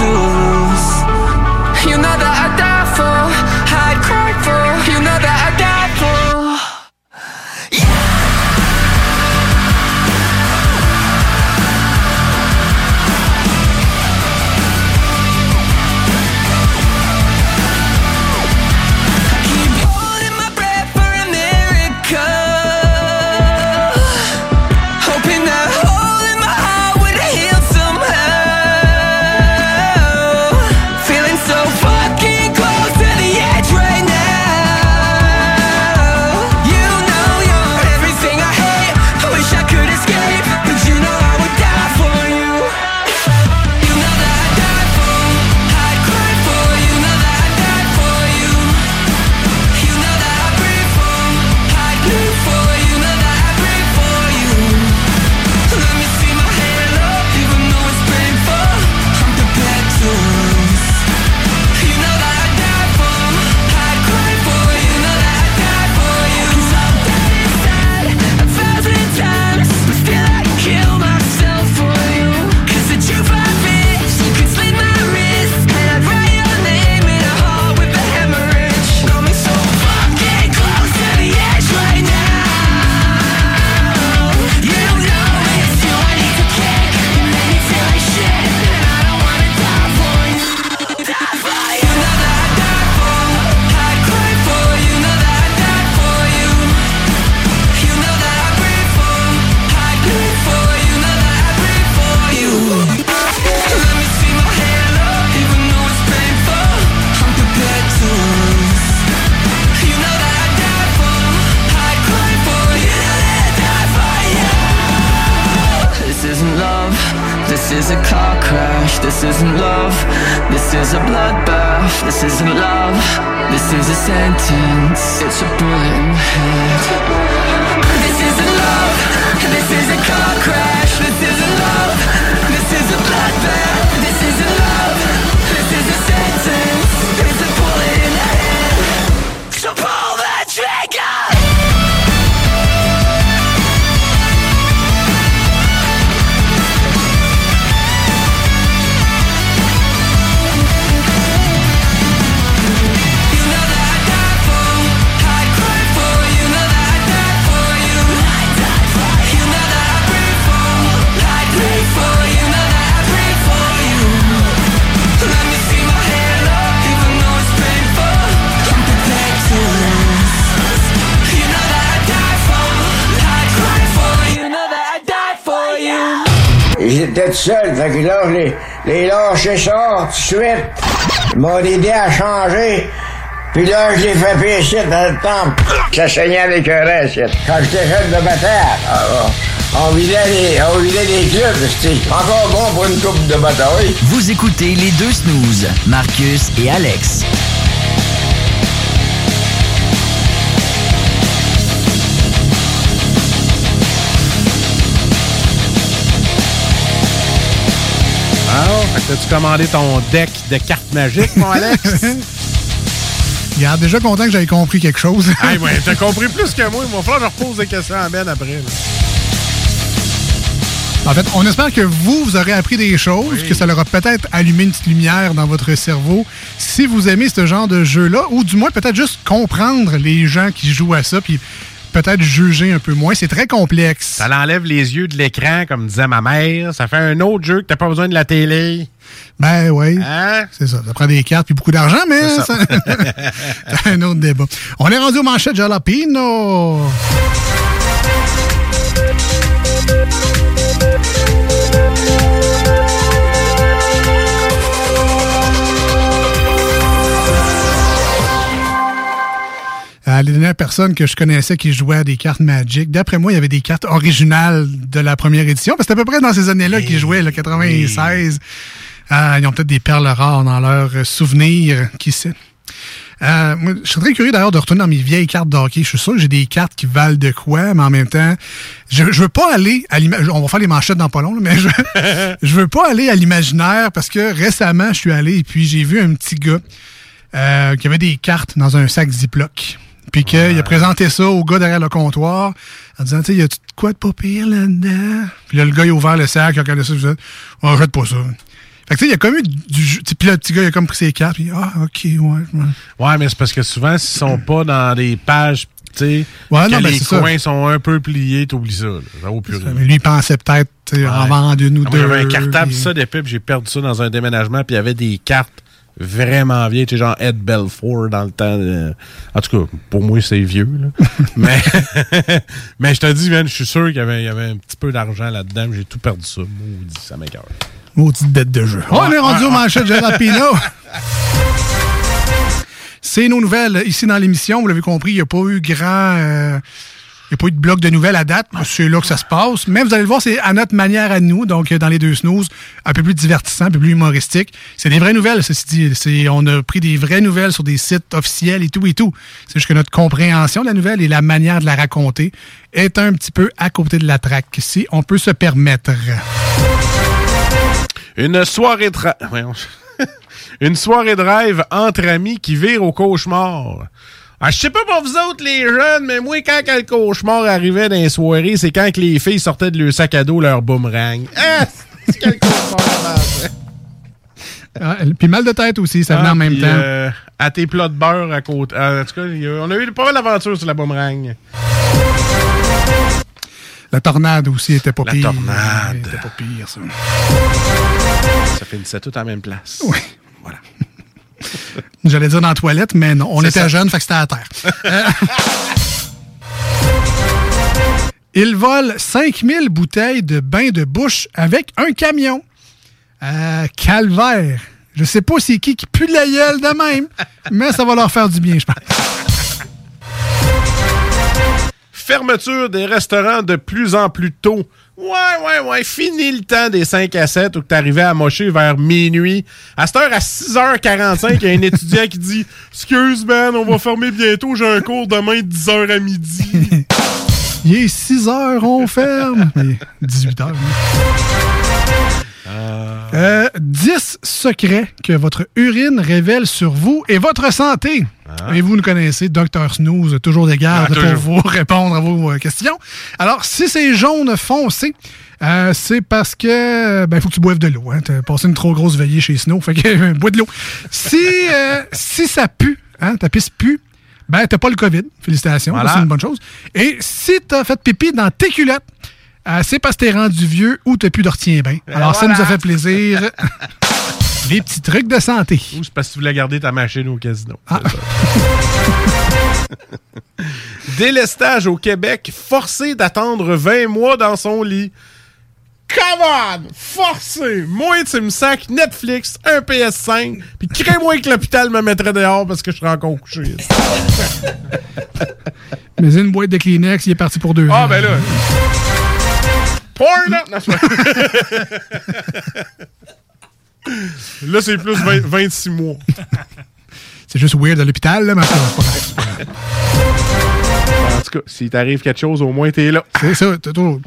to m'ont aidé à changer. Puis là, je l'ai fait pécher dans le temple. Ça saignait avec un reste. Quand j'étais jeune de bataille, ah, ah, on vidait les, on vidait les clubs. C'était encore bon pour une coupe de bataille. Vous écoutez les deux snooze, Marcus et Alex. T'as-tu commandé ton deck de cartes magiques, mon Alex? Regarde, déjà content que j'avais compris quelque chose. hey, ouais, t'as compris plus que moi. Il va falloir que je repose des questions à Ben après. là. En fait, on espère que vous, vous aurez appris des choses, que ça leur a peut-être allumé une petite lumière dans votre cerveau. Si vous aimez ce genre de jeu-là, ou du moins peut-être juste comprendre les gens qui jouent à ça, puis peut-être juger un peu moins. C'est très complexe. Ça l'enlève les yeux de l'écran, comme disait ma mère. Ça fait un autre jeu que t'as pas besoin de la télé. Ben oui. Hein? C'est ça. Ça prend des cartes puis beaucoup d'argent, mais C'est ça. ça- c'est un autre débat. On est rendu aux manchettes Jalapino. Euh, les dernières première personne que je connaissais qui jouait à des cartes Magic. D'après moi, il y avait des cartes originales de la première édition. Parce que c'était à peu près dans ces années-là qu'ils jouaient, le 96. Ah, ils ont peut-être des perles rares dans leurs euh, souvenirs. Qui sait? Euh, moi, je serais très curieux d'ailleurs de retourner dans mes vieilles cartes de hockey. Je suis sûr que j'ai des cartes qui valent de quoi, mais en même temps, je, je veux pas aller à l'imaginaire. On va faire les manchettes dans pas long, là, mais je, je veux pas aller à l'imaginaire parce que récemment, je suis allé et puis j'ai vu un petit gars euh, qui avait des cartes dans un sac Ziploc. Puis qu'il a présenté ça au gars derrière le comptoir en disant, tu sais, y a-tu quoi de pas pire là-dedans? Puis là, le gars, il a ouvert le sac, il a regardé ça, il a dit, oh, jette pas ça. Fait que tu sais, il y a comme eu du jeu. Puis là, le petit gars, il a comme pris ses cartes, puis ah, ok, ouais. ouais. Ouais, mais c'est parce que souvent, s'ils sont pas dans des pages, tu sais, Ouais, que non, ben, les ça. coins sont un peu pliés, t'oublies ça. Là. Ça vaut plus rien. Mais lui, il pensait peut-être tu sais, en vendre une ou Ah, deux. J'avais un cartable, puis- ça, d'épée, puis j'ai perdu ça dans un déménagement, puis il y avait des cartes vraiment vieilles, tu sais, genre Ed Belfour dans le temps. de- En tout cas, pour moi, c'est vieux, là. mais, mais je te dis, man, je suis sûr qu'il y avait, il y avait un petit peu d'argent là-dedans, mais j'ai tout perdu ça. Maudit, ça m'écoeure. Maudite dette de jeu. On est rendu au manchette Gérard Pino. C'est nos nouvelles ici dans l'émission. Vous l'avez compris, il n'y a pas eu grand. euh, n'y a pas eu de bloc de nouvelles à date. C'est là que ça se passe. Mais vous allez le voir, c'est à notre manière à nous. Donc, euh, dans les deux snooze, un peu plus divertissant, un peu plus humoristique. C'est des vraies nouvelles, ceci dit. On a pris des vraies nouvelles sur des sites officiels et tout et tout. C'est juste que notre compréhension de la nouvelle et la manière de la raconter est un petit peu à côté de la traque, si on peut se permettre. Une soirée de. Une soirée de rêve entre amis qui vire au cauchemar. Ah, je sais pas pour vous autres, les jeunes, mais moi, quand que le cauchemar arrivait dans les soirées, c'est quand que les filles sortaient de leur sac à dos leur boomerang. Ah, c'est quel cauchemar, Ah, Puis mal de tête aussi, ça venait Ah, en même temps. euh, à tes plats de beurre à côté. En tout cas, on a eu pas mal d'aventures sur la boomerang. La tornade aussi était pas La pire. tornade. Était pas pire, ça. Ça finissait tout la même place. Oui. J'allais dire dans la toilette, mais non. On était jeunes, fait que c'était à terre. Euh, Il vole 5000 bouteilles de bain de bouche avec un camion. Euh, calvaire. Je sais pas c'est qui qui pue la gueule de même, mais ça va leur faire du bien, je pense. Fermeture des restaurants de plus en plus tôt. Ouais, ouais, ouais. Fini le temps des 5 à 7 où t'arrivais à mocher vers minuit. À cette heure, à 6h45, il y a un étudiant qui dit Excuse, man, on va fermer bientôt. J'ai un cours demain de 10h à midi. Il est 6 heures, on ferme. Mais 18 heures. Euh, 10 secrets que votre urine révèle sur vous et votre santé. Et vous nous connaissez, Dr Snooze, toujours des gardes Ah, pour vous répondre à vos euh, questions. Alors, si c'est jaune foncé, euh, c'est parce que ben, faut que tu boives de l'eau. Hein. T'as passé une trop grosse veillée chez Snow, fait que euh, bois de l'eau. Si, euh, si ça pue, hein, ta pisse pue, ben t'as pas le COVID. Félicitations, Voilà. c'est une bonne chose. Et si t'as fait pipi dans tes culottes, euh, c'est parce que t'es rendu vieux ou t'as plus de retien-bain. Alors, ça nous a fait plaisir. Les petits trucs de santé. Ou c'est parce que tu voulais garder ta machine au casino. Ah. Délestage au Québec, forcé d'attendre 20 mois dans son lit. Come on! Forcé! Moi, tu me sacs Netflix, un PS5, puis crée-moi que l'hôpital me mettrait dehors parce que je serais encore couché. Mais une boîte de Kleenex, il est parti pour deux Ah, ben là. Porn up! Non, c'est pas- Là, c'est plus 20 26 mois. C'est juste weird à l'hôpital, là, mais. En tout cas, s'il t'arrive quelque chose, au moins t'es là. C'est ça, t'as toujours.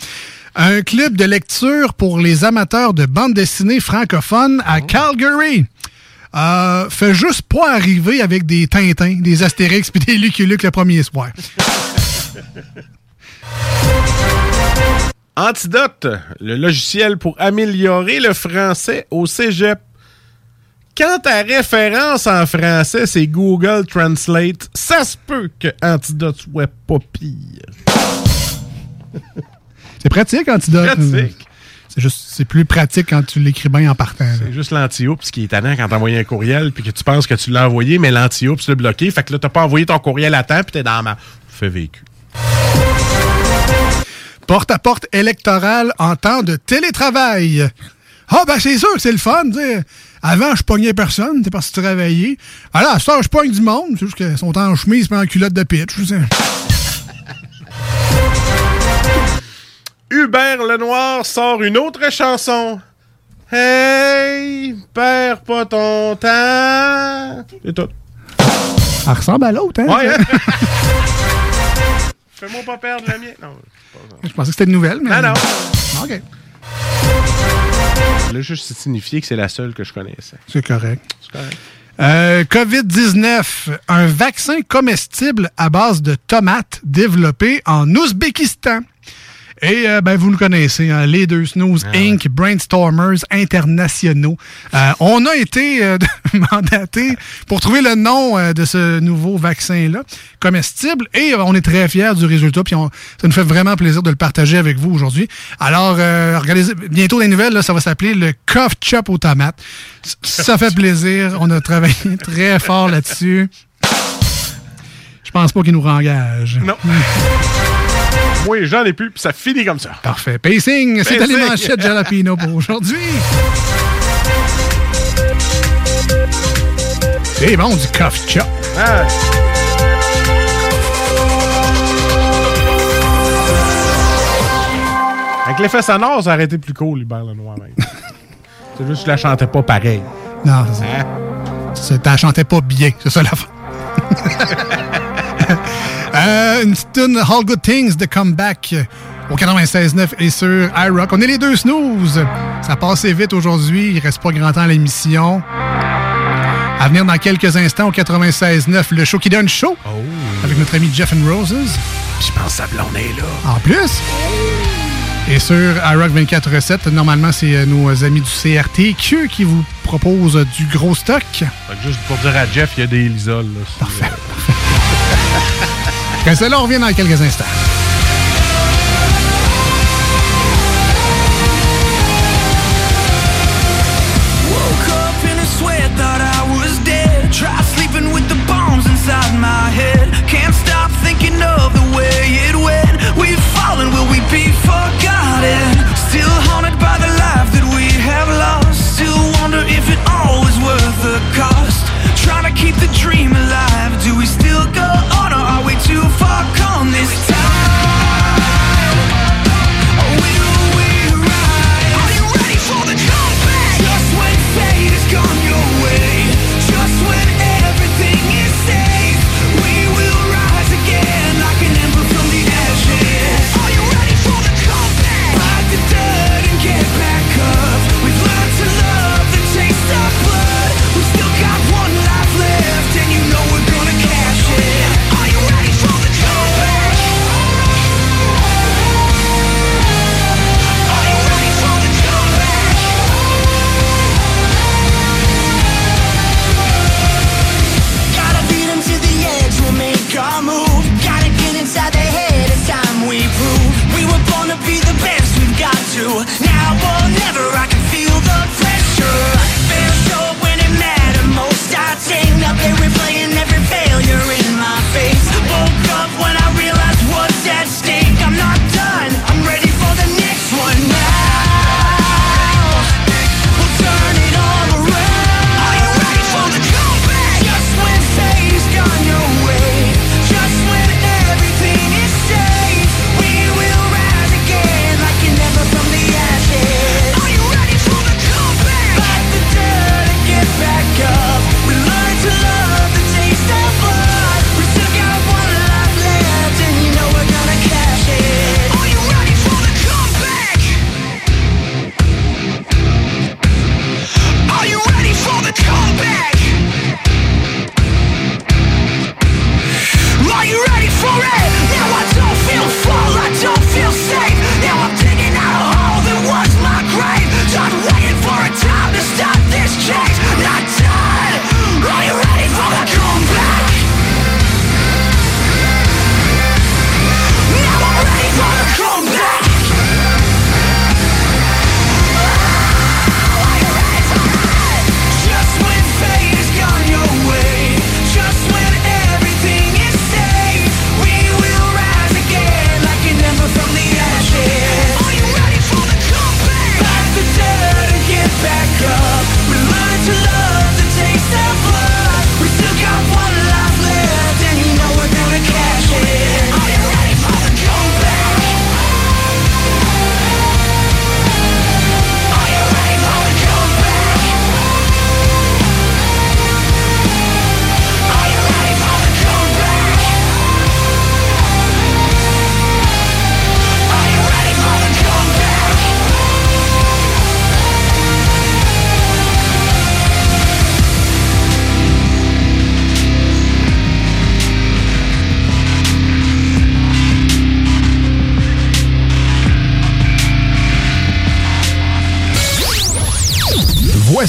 Un club de lecture pour les amateurs de bande dessinée francophone à Calgary. Euh, fait juste pas arriver avec des Tintins, des Astérix puis des Lucky Luke le premier soir. Antidote, le logiciel pour améliorer le français au cégep. Quand ta référence en français, c'est Google Translate, ça se peut que Antidote soit pas pire. C'est pratique, Antidote. Pratique. C'est juste, c'est plus pratique quand tu l'écris bien en partant. C'est juste l'anti-oups qui est tannant quand t'as envoyé un courriel puis que tu penses que tu l'as envoyé, mais l'anti-oups l'a bloqué. Fait que là, t'as pas envoyé ton courriel à temps puis t'es dans ma... Fait vécu. Porte-à-porte électoral en temps de télétravail. Ah, ben c'est sûr que c'est le fun. tu sais. Avant, je pognais personne, t'es parti travailler. Alors, à ce temps, je pogne du monde. C'est juste qu'ils sont en chemise et en culotte de pitch. tu sais. Hubert Lenoir sort une autre chanson. Hey, perds pas ton temps. C'est tout. Elle ressemble à l'autre, hein? Ouais, hein? Fais-moi pas perdre la mienne. Non, Je pensais que c'était une nouvelle, mais. Non, non. OK. Là, juste signifier que c'est la seule que je connaissais. C'est correct. C'est correct. Euh, COVID-19, un vaccin comestible à base de tomates développé en Ouzbékistan. Et euh, ben, vous le connaissez, hein, les deux Snooze Inc., Brainstormers internationaux. Euh, on a été euh, mandatés pour trouver le nom euh, de ce nouveau vaccin-là, comestible, et on est très fiers du résultat, puis on- ça nous fait vraiment plaisir de le partager avec vous aujourd'hui. Alors, regardez, bientôt les nouvelles, là, ça va s'appeler le Cough Chop aux tomates. Ça fait plaisir, on a travaillé très fort là-dessus. Je pense pas qu'il nous rengage. Non. Moi, j'en ai plus, puis ça finit comme ça. Parfait. Pacing, c'est les manchettes Jalapino pour aujourd'hui. C'est bon, du cough chop. Ah. Avec l'effet sonore, ça aurait été plus cool, Hubert Lenoir. c'est juste que je la chantais pas pareil. Non, c'est ça. Ça, T'en chantais pas bien, c'est ça la fin. euh, une petite tune All Good Things de Comeback euh, au 96.9 et sur iRock. On est les deux snooze. Ça passe vite aujourd'hui. Il reste pas grand temps à l'émission. À venir dans quelques instants au 96.9, le show qui donne chaud. Avec notre ami Jeff and Roses. Je pense que blonde est là. En plus. Et sur iRock 24.7, normalement, c'est euh, nos amis du CRTQ qui vous proposent du gros stock. Juste pour dire à Jeff, il y a des lisoles. Là, Parfait. Que cela, revient dans quelques instants.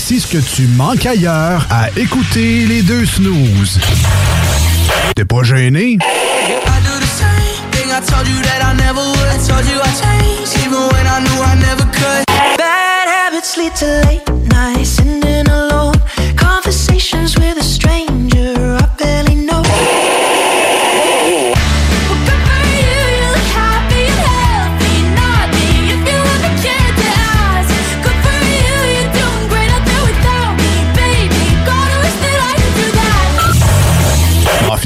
Voici ce que tu manques ailleurs à écouter les deux snooze. T'es pas gêné? Bad habits lead to late nights, sitting alone. Conversations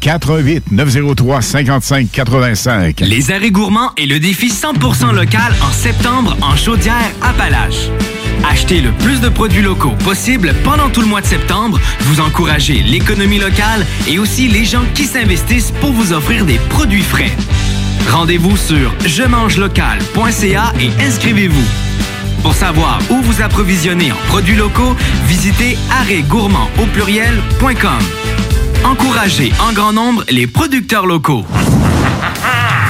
418 903 55 85. Les arrêts gourmands et le défi 100% local en septembre en Chaudière-Appalaches. Achetez le plus de produits locaux possible pendant tout le mois de septembre. Vous encouragez l'économie locale et aussi les gens qui s'investissent pour vous offrir des produits frais. Rendez-vous sur je mange local.ca et inscrivez-vous. Pour savoir où vous approvisionner en produits locaux, visitez arrêtgourmand au pluriel.com. Encouragez en grand nombre les producteurs locaux.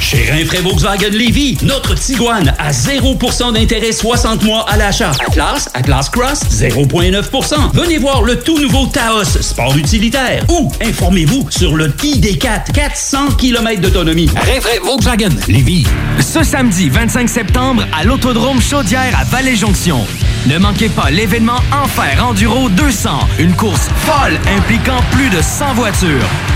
Chez Rinfraie Volkswagen Lévy, notre Tiguan à 0% d'intérêt 60 mois à l'achat. Atlas, Atlas Cross, 0,9%. Venez voir le tout nouveau Taos, sport utilitaire. Ou informez-vous sur le ID4, 400 km d'autonomie. Rinfraie Volkswagen Lévy. Ce samedi 25 septembre à l'Autodrome Chaudière à Vallée-Jonction. Ne manquez pas l'événement Enfer Enduro 200, une course folle impliquant plus de 100 voitures.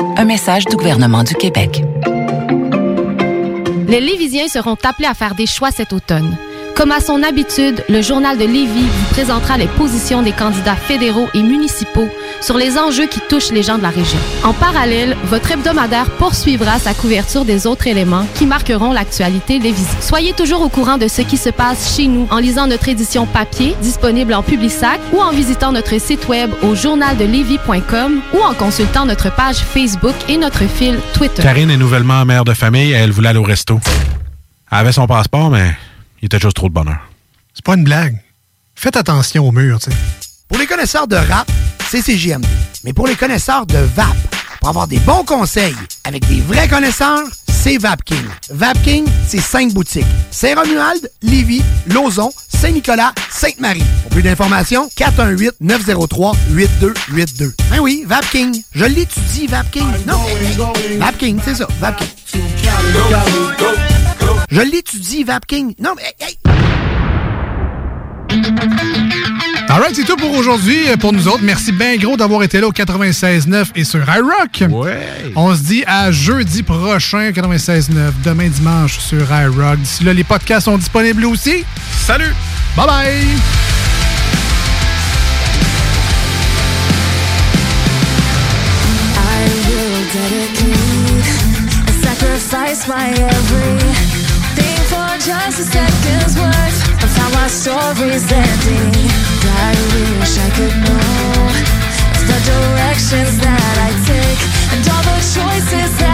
Un message du gouvernement du Québec. Les Lévisiens seront appelés à faire des choix cet automne. Comme à son habitude, le journal de Lévis vous présentera les positions des candidats fédéraux et municipaux sur les enjeux qui touchent les gens de la région. En parallèle, votre hebdomadaire poursuivra sa couverture des autres éléments qui marqueront l'actualité lévisienne. Soyez toujours au courant de ce qui se passe chez nous en lisant notre édition papier disponible en Publisac ou en visitant notre site web au journaldelevis.com ou en consultant notre page Facebook et notre fil Twitter. Karine est nouvellement mère de famille et elle voulait aller au resto. Elle son passeport, mais il était juste trop de bonheur. C'est pas une blague. Faites attention au mur, tu sais. Pour les connaisseurs de rap, c'est CJMD. Mais pour les connaisseurs de VAP, pour avoir des bons conseils avec des vrais connaisseurs, c'est VapKing. VapKing, c'est cinq boutiques. Saint-Romuald, Lévis, Lauson, Saint-Nicolas, Sainte-Marie. Pour plus d'informations, 418-903-8282. Ben oui, VapKing. Je l'étudie, VapKing. Non, VapKing, c'est ça, VapKing. Je l'étudie, VapKing. Non, mais... hey, Alright, c'est tout pour aujourd'hui, euh, pour nous autres. Merci bien gros d'avoir été là au 96.9 et sur iRock. Ouais. On se dit à jeudi prochain, 96.9, demain dimanche sur iRock. D'ici là, les podcasts sont disponibles aussi. Salut! Bye bye! I will dedicate and sacrifice my just a second's worth of how our story's ending. I wish I could know the directions that I take and all the choices that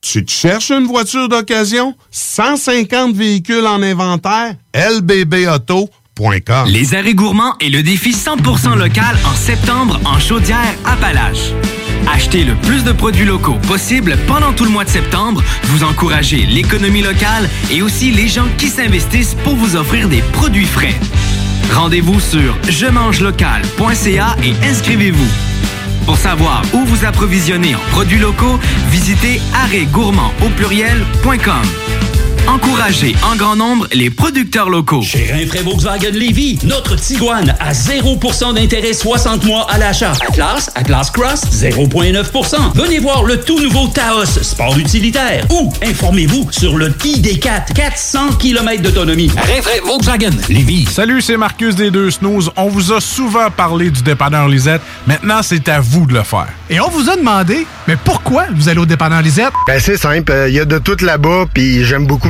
Tu te cherches une voiture d'occasion? 150 véhicules en inventaire? lbbauto.com Les arrêts gourmands et le défi 100% local en septembre en chaudière Appalaches. Achetez le plus de produits locaux possible pendant tout le mois de septembre. Vous encouragez l'économie locale et aussi les gens qui s'investissent pour vous offrir des produits frais. Rendez-vous sur je local.ca et inscrivez-vous. Pour savoir où vous approvisionner en produits locaux, visitez arrêtgourmand au pluriel.com. Encouragez en grand nombre les producteurs locaux. Chez Rinfraie Volkswagen Lévy, notre Tiguan à 0% d'intérêt 60 mois à l'achat. Atlas, Atlas Cross, 0,9%. Venez voir le tout nouveau Taos, sport utilitaire. Ou informez-vous sur le ID4, 400 km d'autonomie. Rinfraie Volkswagen Lévy. Salut, c'est Marcus des Deux Snooze. On vous a souvent parlé du dépanneur Lisette. Maintenant, c'est à vous de le faire. Et on vous a demandé, mais pourquoi vous allez au dépanneur Lisette? Ben c'est simple, il y a de tout là-bas, puis j'aime beaucoup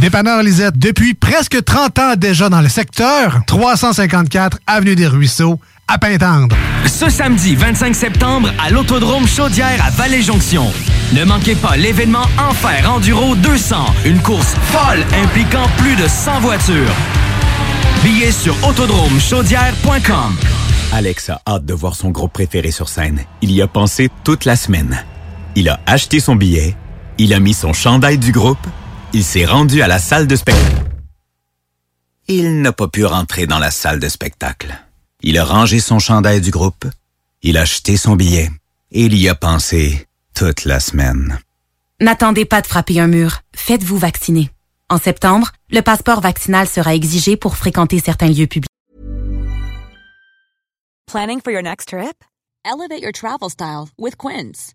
Dépanneur Lisette, depuis presque 30 ans déjà dans le secteur, 354 Avenue des Ruisseaux, à Pintendre. Ce samedi 25 septembre à l'Autodrome Chaudière à Vallée-Jonction. Ne manquez pas l'événement Enfer Enduro 200, une course folle impliquant plus de 100 voitures. Billets sur autodromechaudière.com. Alex a hâte de voir son groupe préféré sur scène. Il y a pensé toute la semaine. Il a acheté son billet, il a mis son chandail du groupe, il s'est rendu à la salle de spectacle. Il n'a pas pu rentrer dans la salle de spectacle. Il a rangé son chandail du groupe, il a acheté son billet et il y a pensé toute la semaine. N'attendez pas de frapper un mur. Faites-vous vacciner. En septembre, le passeport vaccinal sera exigé pour fréquenter certains lieux publics. Planning for your next trip? Elevate your travel style with Quince.